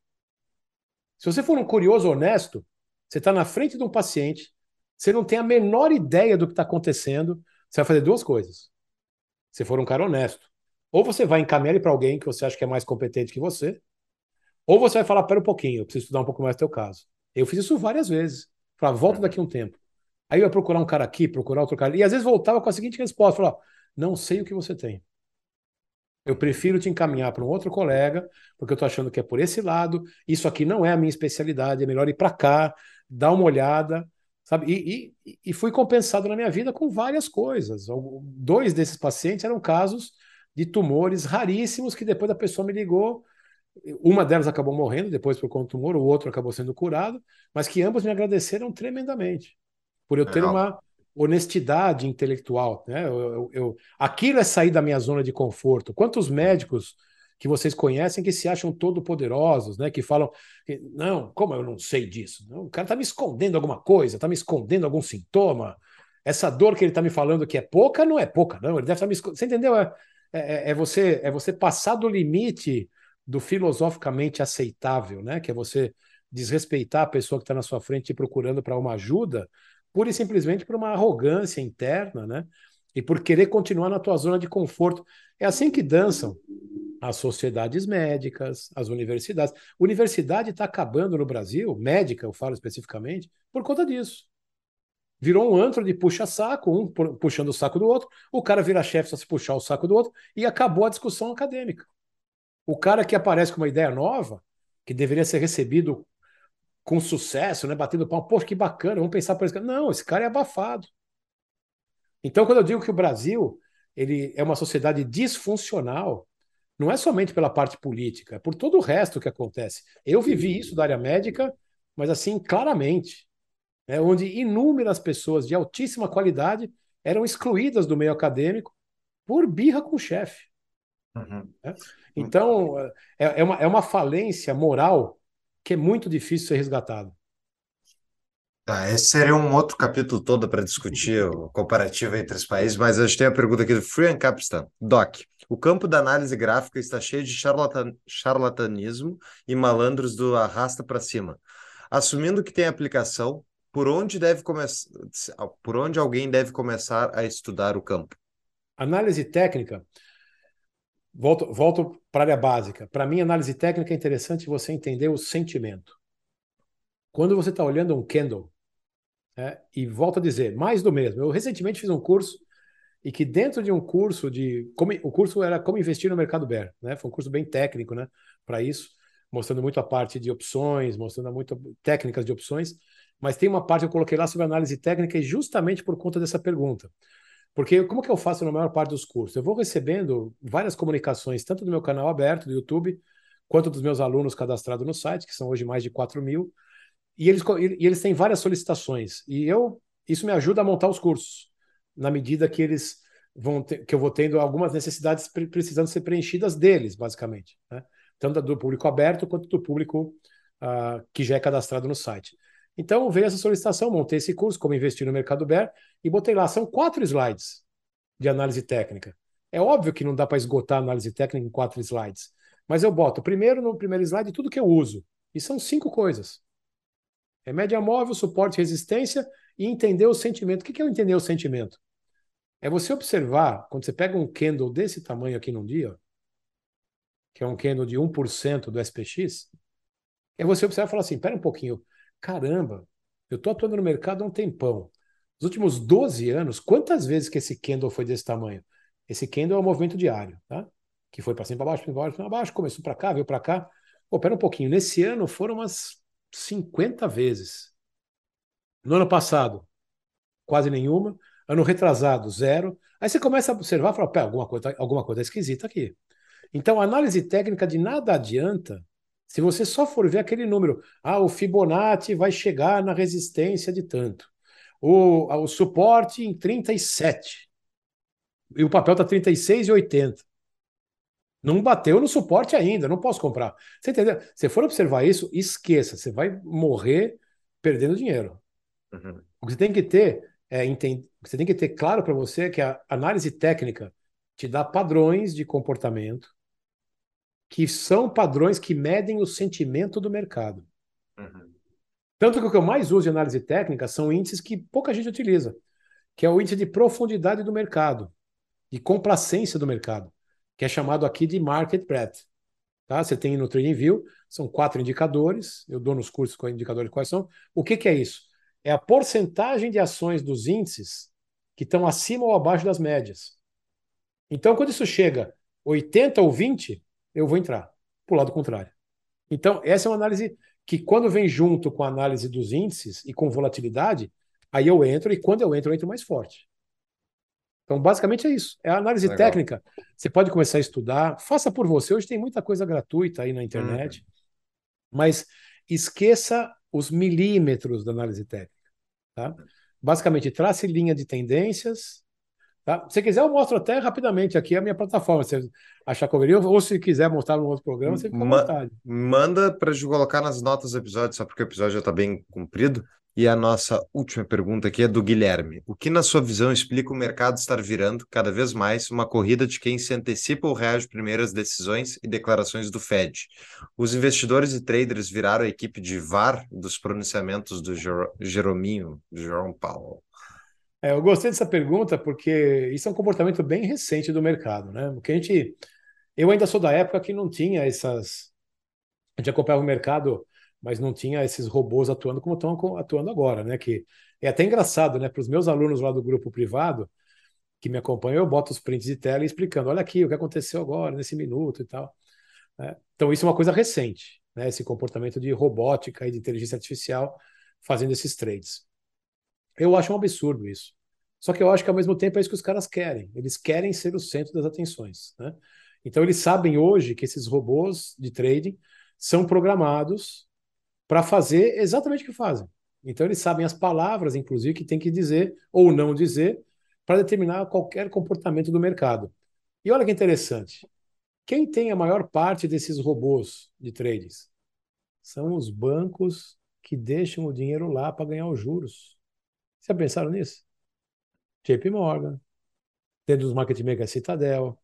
Se você for um curioso honesto, você está na frente de um paciente, você não tem a menor ideia do que está acontecendo, você vai fazer duas coisas. Se for um cara honesto, ou você vai encaminhar ele para alguém que você acha que é mais competente que você, ou você vai falar, pera um pouquinho, eu preciso estudar um pouco mais do teu caso. Eu fiz isso várias vezes. Falava, volta daqui um tempo. Aí eu ia procurar um cara aqui, procurar outro cara. E às vezes voltava com a seguinte resposta: falar, não sei o que você tem. Eu prefiro te encaminhar para um outro colega, porque eu estou achando que é por esse lado. Isso aqui não é a minha especialidade, é melhor ir para cá, dar uma olhada, sabe? E, e, e, fui compensado na minha vida com várias coisas. Dois desses pacientes eram casos de tumores raríssimos que depois a pessoa me ligou. Uma delas acabou morrendo depois por conta do tumor, o outro acabou sendo curado, mas que ambos me agradeceram tremendamente por eu ter uma honestidade intelectual. Né? Eu, eu, eu, aquilo é sair da minha zona de conforto. Quantos médicos que vocês conhecem que se acham todo poderosos, né? Que falam, não, como eu não sei disso? o cara está me escondendo alguma coisa, está me escondendo algum sintoma. Essa dor que ele está me falando que é pouca, não é pouca, não. Ele deve estar tá me escondendo. Você entendeu? É, é, é, você, é você passar do limite do filosoficamente aceitável, né? Que é você desrespeitar a pessoa que está na sua frente procurando para uma ajuda pura e simplesmente por uma arrogância interna, né? E por querer continuar na tua zona de conforto. É assim que dançam as sociedades médicas, as universidades. Universidade está acabando no Brasil, médica, eu falo especificamente, por conta disso. Virou um antro de puxa-saco, um puxando o saco do outro, o cara vira chefe só se puxar o saco do outro, e acabou a discussão acadêmica. O cara que aparece com uma ideia nova, que deveria ser recebido com sucesso, né? Batendo pau, poxa, que bacana, vamos pensar por isso. Não, esse cara é abafado. Então, quando eu digo que o Brasil ele é uma sociedade disfuncional, não é somente pela parte política, é por todo o resto que acontece. Eu vivi isso da área médica, mas assim, claramente, né? onde inúmeras pessoas de altíssima qualidade eram excluídas do meio acadêmico por birra com o chefe. Uhum. Né? Então, é, é, uma, é uma falência moral que é muito difícil ser resgatado. Tá, esse seria um outro capítulo todo para discutir o comparativo entre os países, mas a gente tem a pergunta aqui do Frian Capistan. Doc, o campo da análise gráfica está cheio de charlatan charlatanismo e malandros do arrasta para cima. Assumindo que tem aplicação, por onde deve começar, por onde alguém deve começar a estudar o campo? Análise técnica Volto, volto para a área básica. Para mim, análise técnica é interessante você entender o sentimento. Quando você está olhando um candle, é, e volto a dizer, mais do mesmo. Eu recentemente fiz um curso e que dentro de um curso de. Como, o curso era como investir no mercado bear, né? Foi um curso bem técnico, né? Para isso, mostrando muito a parte de opções, mostrando muito técnicas de opções. Mas tem uma parte que eu coloquei lá sobre análise técnica e justamente por conta dessa pergunta. Porque como que eu faço na maior parte dos cursos? Eu vou recebendo várias comunicações, tanto do meu canal aberto do YouTube, quanto dos meus alunos cadastrados no site, que são hoje mais de 4 mil, e eles, e eles têm várias solicitações. E eu isso me ajuda a montar os cursos, na medida que eles vão ter, que eu vou tendo algumas necessidades precisando ser preenchidas deles, basicamente. Né? Tanto do público aberto quanto do público uh, que já é cadastrado no site. Então veio essa solicitação, montei esse curso, como investir no mercado Bear, e botei lá. São quatro slides de análise técnica. É óbvio que não dá para esgotar a análise técnica em quatro slides. Mas eu boto primeiro no primeiro slide tudo que eu uso. E são cinco coisas. É média móvel, suporte, resistência e entender o sentimento. O que é entender o sentimento? É você observar, quando você pega um candle desse tamanho aqui num dia, que é um candle de 1% do SPX, é você observar e falar assim, espera um pouquinho, caramba, eu estou atuando no mercado há um tempão. Nos últimos 12 anos, quantas vezes que esse candle foi desse tamanho? Esse candle é um movimento diário, tá? Que foi para cima, para baixo, para baixo, para baixo, começou para cá, veio para cá. Pô, pera um pouquinho. Nesse ano foram umas 50 vezes. No ano passado, quase nenhuma. Ano retrasado, zero. Aí você começa a observar e fala, pé, alguma coisa, alguma coisa esquisita aqui. Então, a análise técnica de nada adianta se você só for ver aquele número, ah, o Fibonacci vai chegar na resistência de tanto, o, o suporte em 37, e o papel está 36,80. Não bateu no suporte ainda, não posso comprar. Você entendeu? Se for observar isso, esqueça, você vai morrer perdendo dinheiro. Uhum. O que você tem que ter é entender, você tem que ter claro para você que a análise técnica te dá padrões de comportamento, que são padrões que medem o sentimento do mercado. Uhum. Tanto que o que eu mais uso em análise técnica são índices que pouca gente utiliza, que é o índice de profundidade do mercado, de complacência do mercado, que é chamado aqui de market breadth. Tá? Você tem no TradingView, são quatro indicadores, eu dou nos cursos com indicadores quais são. O que, que é isso? É a porcentagem de ações dos índices que estão acima ou abaixo das médias. Então, quando isso chega 80 ou 20, eu vou entrar para o lado contrário. Então, essa é uma análise que, quando vem junto com a análise dos índices e com volatilidade, aí eu entro e quando eu entro, eu entro mais forte. Então, basicamente é isso. É a análise Legal. técnica. Você pode começar a estudar, faça por você. Hoje tem muita coisa gratuita aí na internet, uhum. mas esqueça os milímetros da análise técnica. Tá? Basicamente, trace linha de tendências. Tá? Se quiser, eu mostro até rapidamente aqui a minha plataforma. Se achar conveniente, ou se quiser mostrar no outro programa, você fica à vontade. Manda para colocar nas notas do episódio, só porque o episódio já está bem comprido. E a nossa última pergunta aqui é do Guilherme. O que, na sua visão, explica o mercado estar virando cada vez mais uma corrida de quem se antecipa ou reage primeiro às decisões e declarações do Fed? Os investidores e traders viraram a equipe de VAR dos pronunciamentos do Jerominho, do Jerome Powell. É, eu gostei dessa pergunta porque isso é um comportamento bem recente do mercado, né? Porque a gente, eu ainda sou da época que não tinha essas, a gente acompanhava o mercado mas não tinha esses robôs atuando como estão atuando agora, né? Que é até engraçado, né? Para os meus alunos lá do grupo privado que me acompanham, eu boto os prints de tela explicando: olha aqui o que aconteceu agora, nesse minuto e tal. Né? Então, isso é uma coisa recente, né? Esse comportamento de robótica e de inteligência artificial fazendo esses trades. Eu acho um absurdo isso. Só que eu acho que ao mesmo tempo é isso que os caras querem. Eles querem ser o centro das atenções. Né? Então, eles sabem hoje que esses robôs de trading são programados para fazer exatamente o que fazem. Então, eles sabem as palavras, inclusive, que tem que dizer ou não dizer para determinar qualquer comportamento do mercado. E olha que interessante. Quem tem a maior parte desses robôs de trades? São os bancos que deixam o dinheiro lá para ganhar os juros. Já pensaram nisso? JP Morgan, dentro dos market makers Citadel,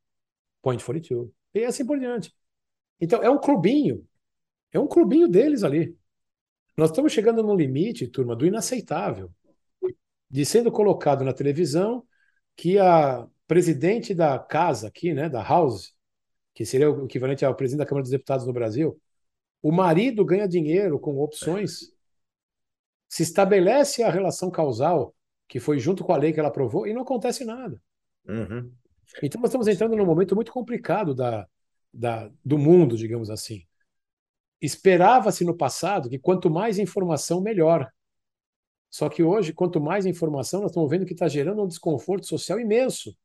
Point 42, e assim por diante. Então, é um clubinho. É um clubinho deles ali. Nós estamos chegando no limite, turma, do inaceitável, de sendo colocado na televisão que a presidente da casa aqui, né, da House, que seria o equivalente ao presidente da Câmara dos Deputados no Brasil, o marido ganha dinheiro com opções, se estabelece a relação causal que foi junto com a lei que ela aprovou e não acontece nada. Uhum. Então nós estamos entrando num momento muito complicado da, da, do mundo, digamos assim. Esperava-se no passado que quanto mais informação, melhor. Só que hoje, quanto mais informação, nós estamos vendo que está gerando um desconforto social imenso,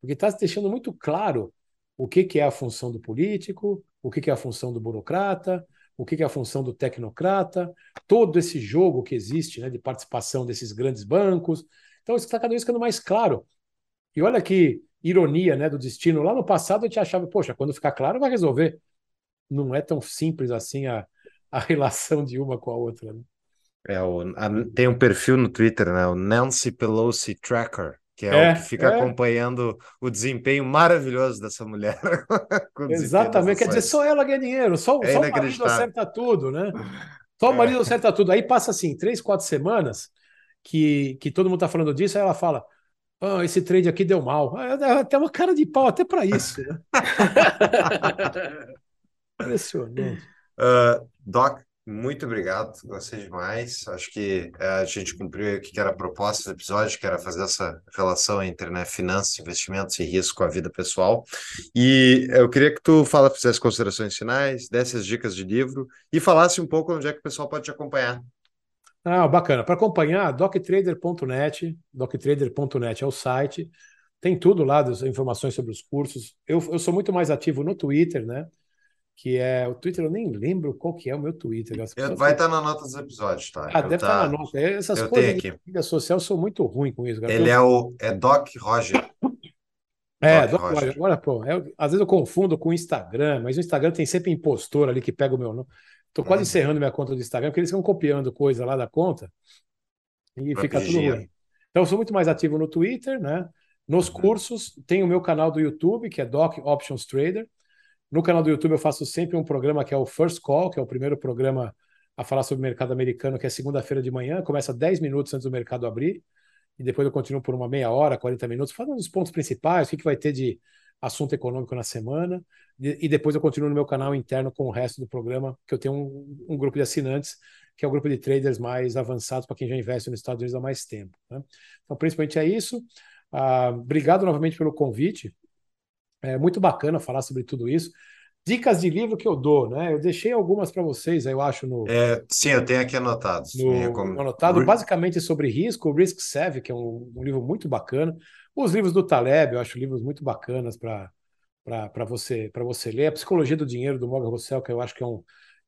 porque está deixando muito claro o que, que é a função do político, o que, que é a função do burocrata, o que, é a função do tecnocrata, todo esse jogo que existe né, de participação desses grandes bancos. Então, isso está cada vez ficando mais claro. E olha que ironia né, do destino. Lá no passado, a gente achava, poxa, quando ficar claro, vai resolver não é tão simples assim a, a relação de uma com a outra. Né? É, o, a, tem um perfil no Twitter, né? O Nancy Pelosi Tracker, que é, é o que fica é. acompanhando o desempenho maravilhoso dessa mulher. Exatamente, quer dizer, só ela ganha dinheiro, só, é só o marido acerta tudo, né? Só o marido é. acerta tudo. Aí passa assim, três, quatro semanas que, que todo mundo tá falando disso, aí ela fala. Oh, esse trade aqui deu mal. Até uma cara de pau até para isso. Né? Impressionante. Uh, Doc, muito obrigado, gostei demais. Acho que uh, a gente cumpriu o que era a proposta do episódio, que era fazer essa relação entre né, finanças, investimentos e risco com a vida pessoal. E eu queria que tu fala, fizesse considerações finais, desse as dicas de livro e falasse um pouco onde é que o pessoal pode te acompanhar. Ah, bacana. Para acompanhar, doctrader.net, doctrader.net é o site. Tem tudo lá, as informações sobre os cursos. Eu, eu sou muito mais ativo no Twitter, né? Que é o Twitter, eu nem lembro qual que é o meu Twitter. Eu, vai estar tá na nota dos episódios, tá? Ah, eu deve estar tá... tá na nota. Essas eu coisas de mídia social, eu sou muito ruim com isso. Cara. Ele é o é Doc Roger. É, Doc, Doc Roger. Roger. Agora, pô, é, às vezes eu confundo com o Instagram, mas o Instagram tem sempre impostor ali que pega o meu nome. Estou quase uhum. encerrando minha conta do Instagram, porque eles ficam copiando coisa lá da conta e pra fica tudo ruim. Então, eu sou muito mais ativo no Twitter, né? Nos uhum. cursos, tem o meu canal do YouTube, que é Doc Options Trader. No canal do YouTube eu faço sempre um programa que é o First Call, que é o primeiro programa a falar sobre o mercado americano, que é segunda-feira de manhã, começa 10 minutos antes do mercado abrir, e depois eu continuo por uma meia hora, 40 minutos, falando dos pontos principais, o que, que vai ter de assunto econômico na semana, e depois eu continuo no meu canal interno com o resto do programa, que eu tenho um, um grupo de assinantes, que é o grupo de traders mais avançados para quem já investe nos Estados Unidos há mais tempo. Né? Então, principalmente é isso. Ah, obrigado novamente pelo convite. É muito bacana falar sobre tudo isso. Dicas de livro que eu dou, né? Eu deixei algumas para vocês, eu acho, no. É, sim, eu tenho aqui anotados. No, anotado, basicamente sobre risco, o Risk Savvy, que é um, um, livro muito bacana. Os livros do Taleb, eu acho livros muito bacanas para você, você ler. A Psicologia do Dinheiro, do Morgan Rossell, que eu acho que é um,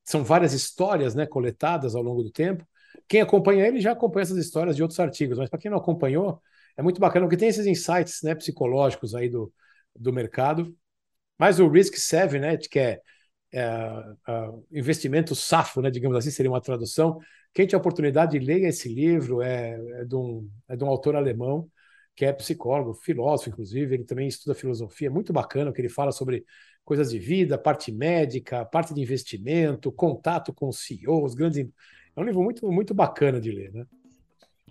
são várias histórias né, coletadas ao longo do tempo. Quem acompanha ele já acompanha essas histórias de outros artigos, mas para quem não acompanhou, é muito bacana, porque tem esses insights né, psicológicos aí do, do mercado. Mas o Risk Savvy, né, que é, é uh, investimento safo, né, digamos assim, seria uma tradução. Quem tiver oportunidade, leia esse livro, é, é, de um, é de um autor alemão, que é psicólogo, filósofo, inclusive, ele também estuda filosofia, é muito bacana, que ele fala sobre coisas de vida, parte médica, parte de investimento, contato com CEOs, grandes... É um livro muito, muito bacana de ler, né?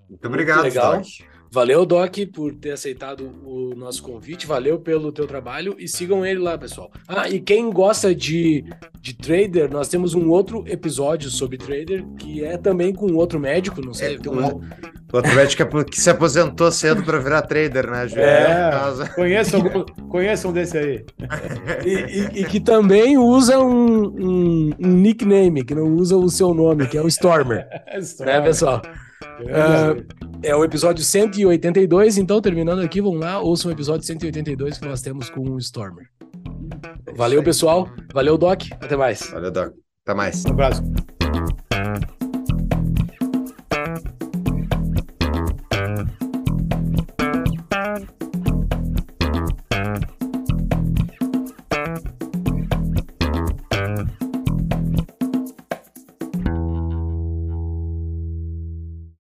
Muito obrigado, muito legal. Doc. Valeu, Doc, por ter aceitado o nosso convite. Valeu pelo teu trabalho e sigam ele lá, pessoal. Ah, e quem gosta de, de trader, nós temos um outro episódio sobre trader que é também com outro médico, não sei. É, um, uma... Outro médico que se aposentou cedo para virar trader, né, Ju? É, conheçam, conheçam desse aí. E, e, e, que também usa um, um, um, nickname, que não usa o seu nome, que é o Stormer. Stormer. Né, pessoal? Uh, é o episódio 182, então terminando aqui, vamos lá, ouçam o episódio 182 que nós temos com o Stormer. Valeu, pessoal. Valeu, Doc. Até mais. Valeu, Doc. Até mais. Um abraço.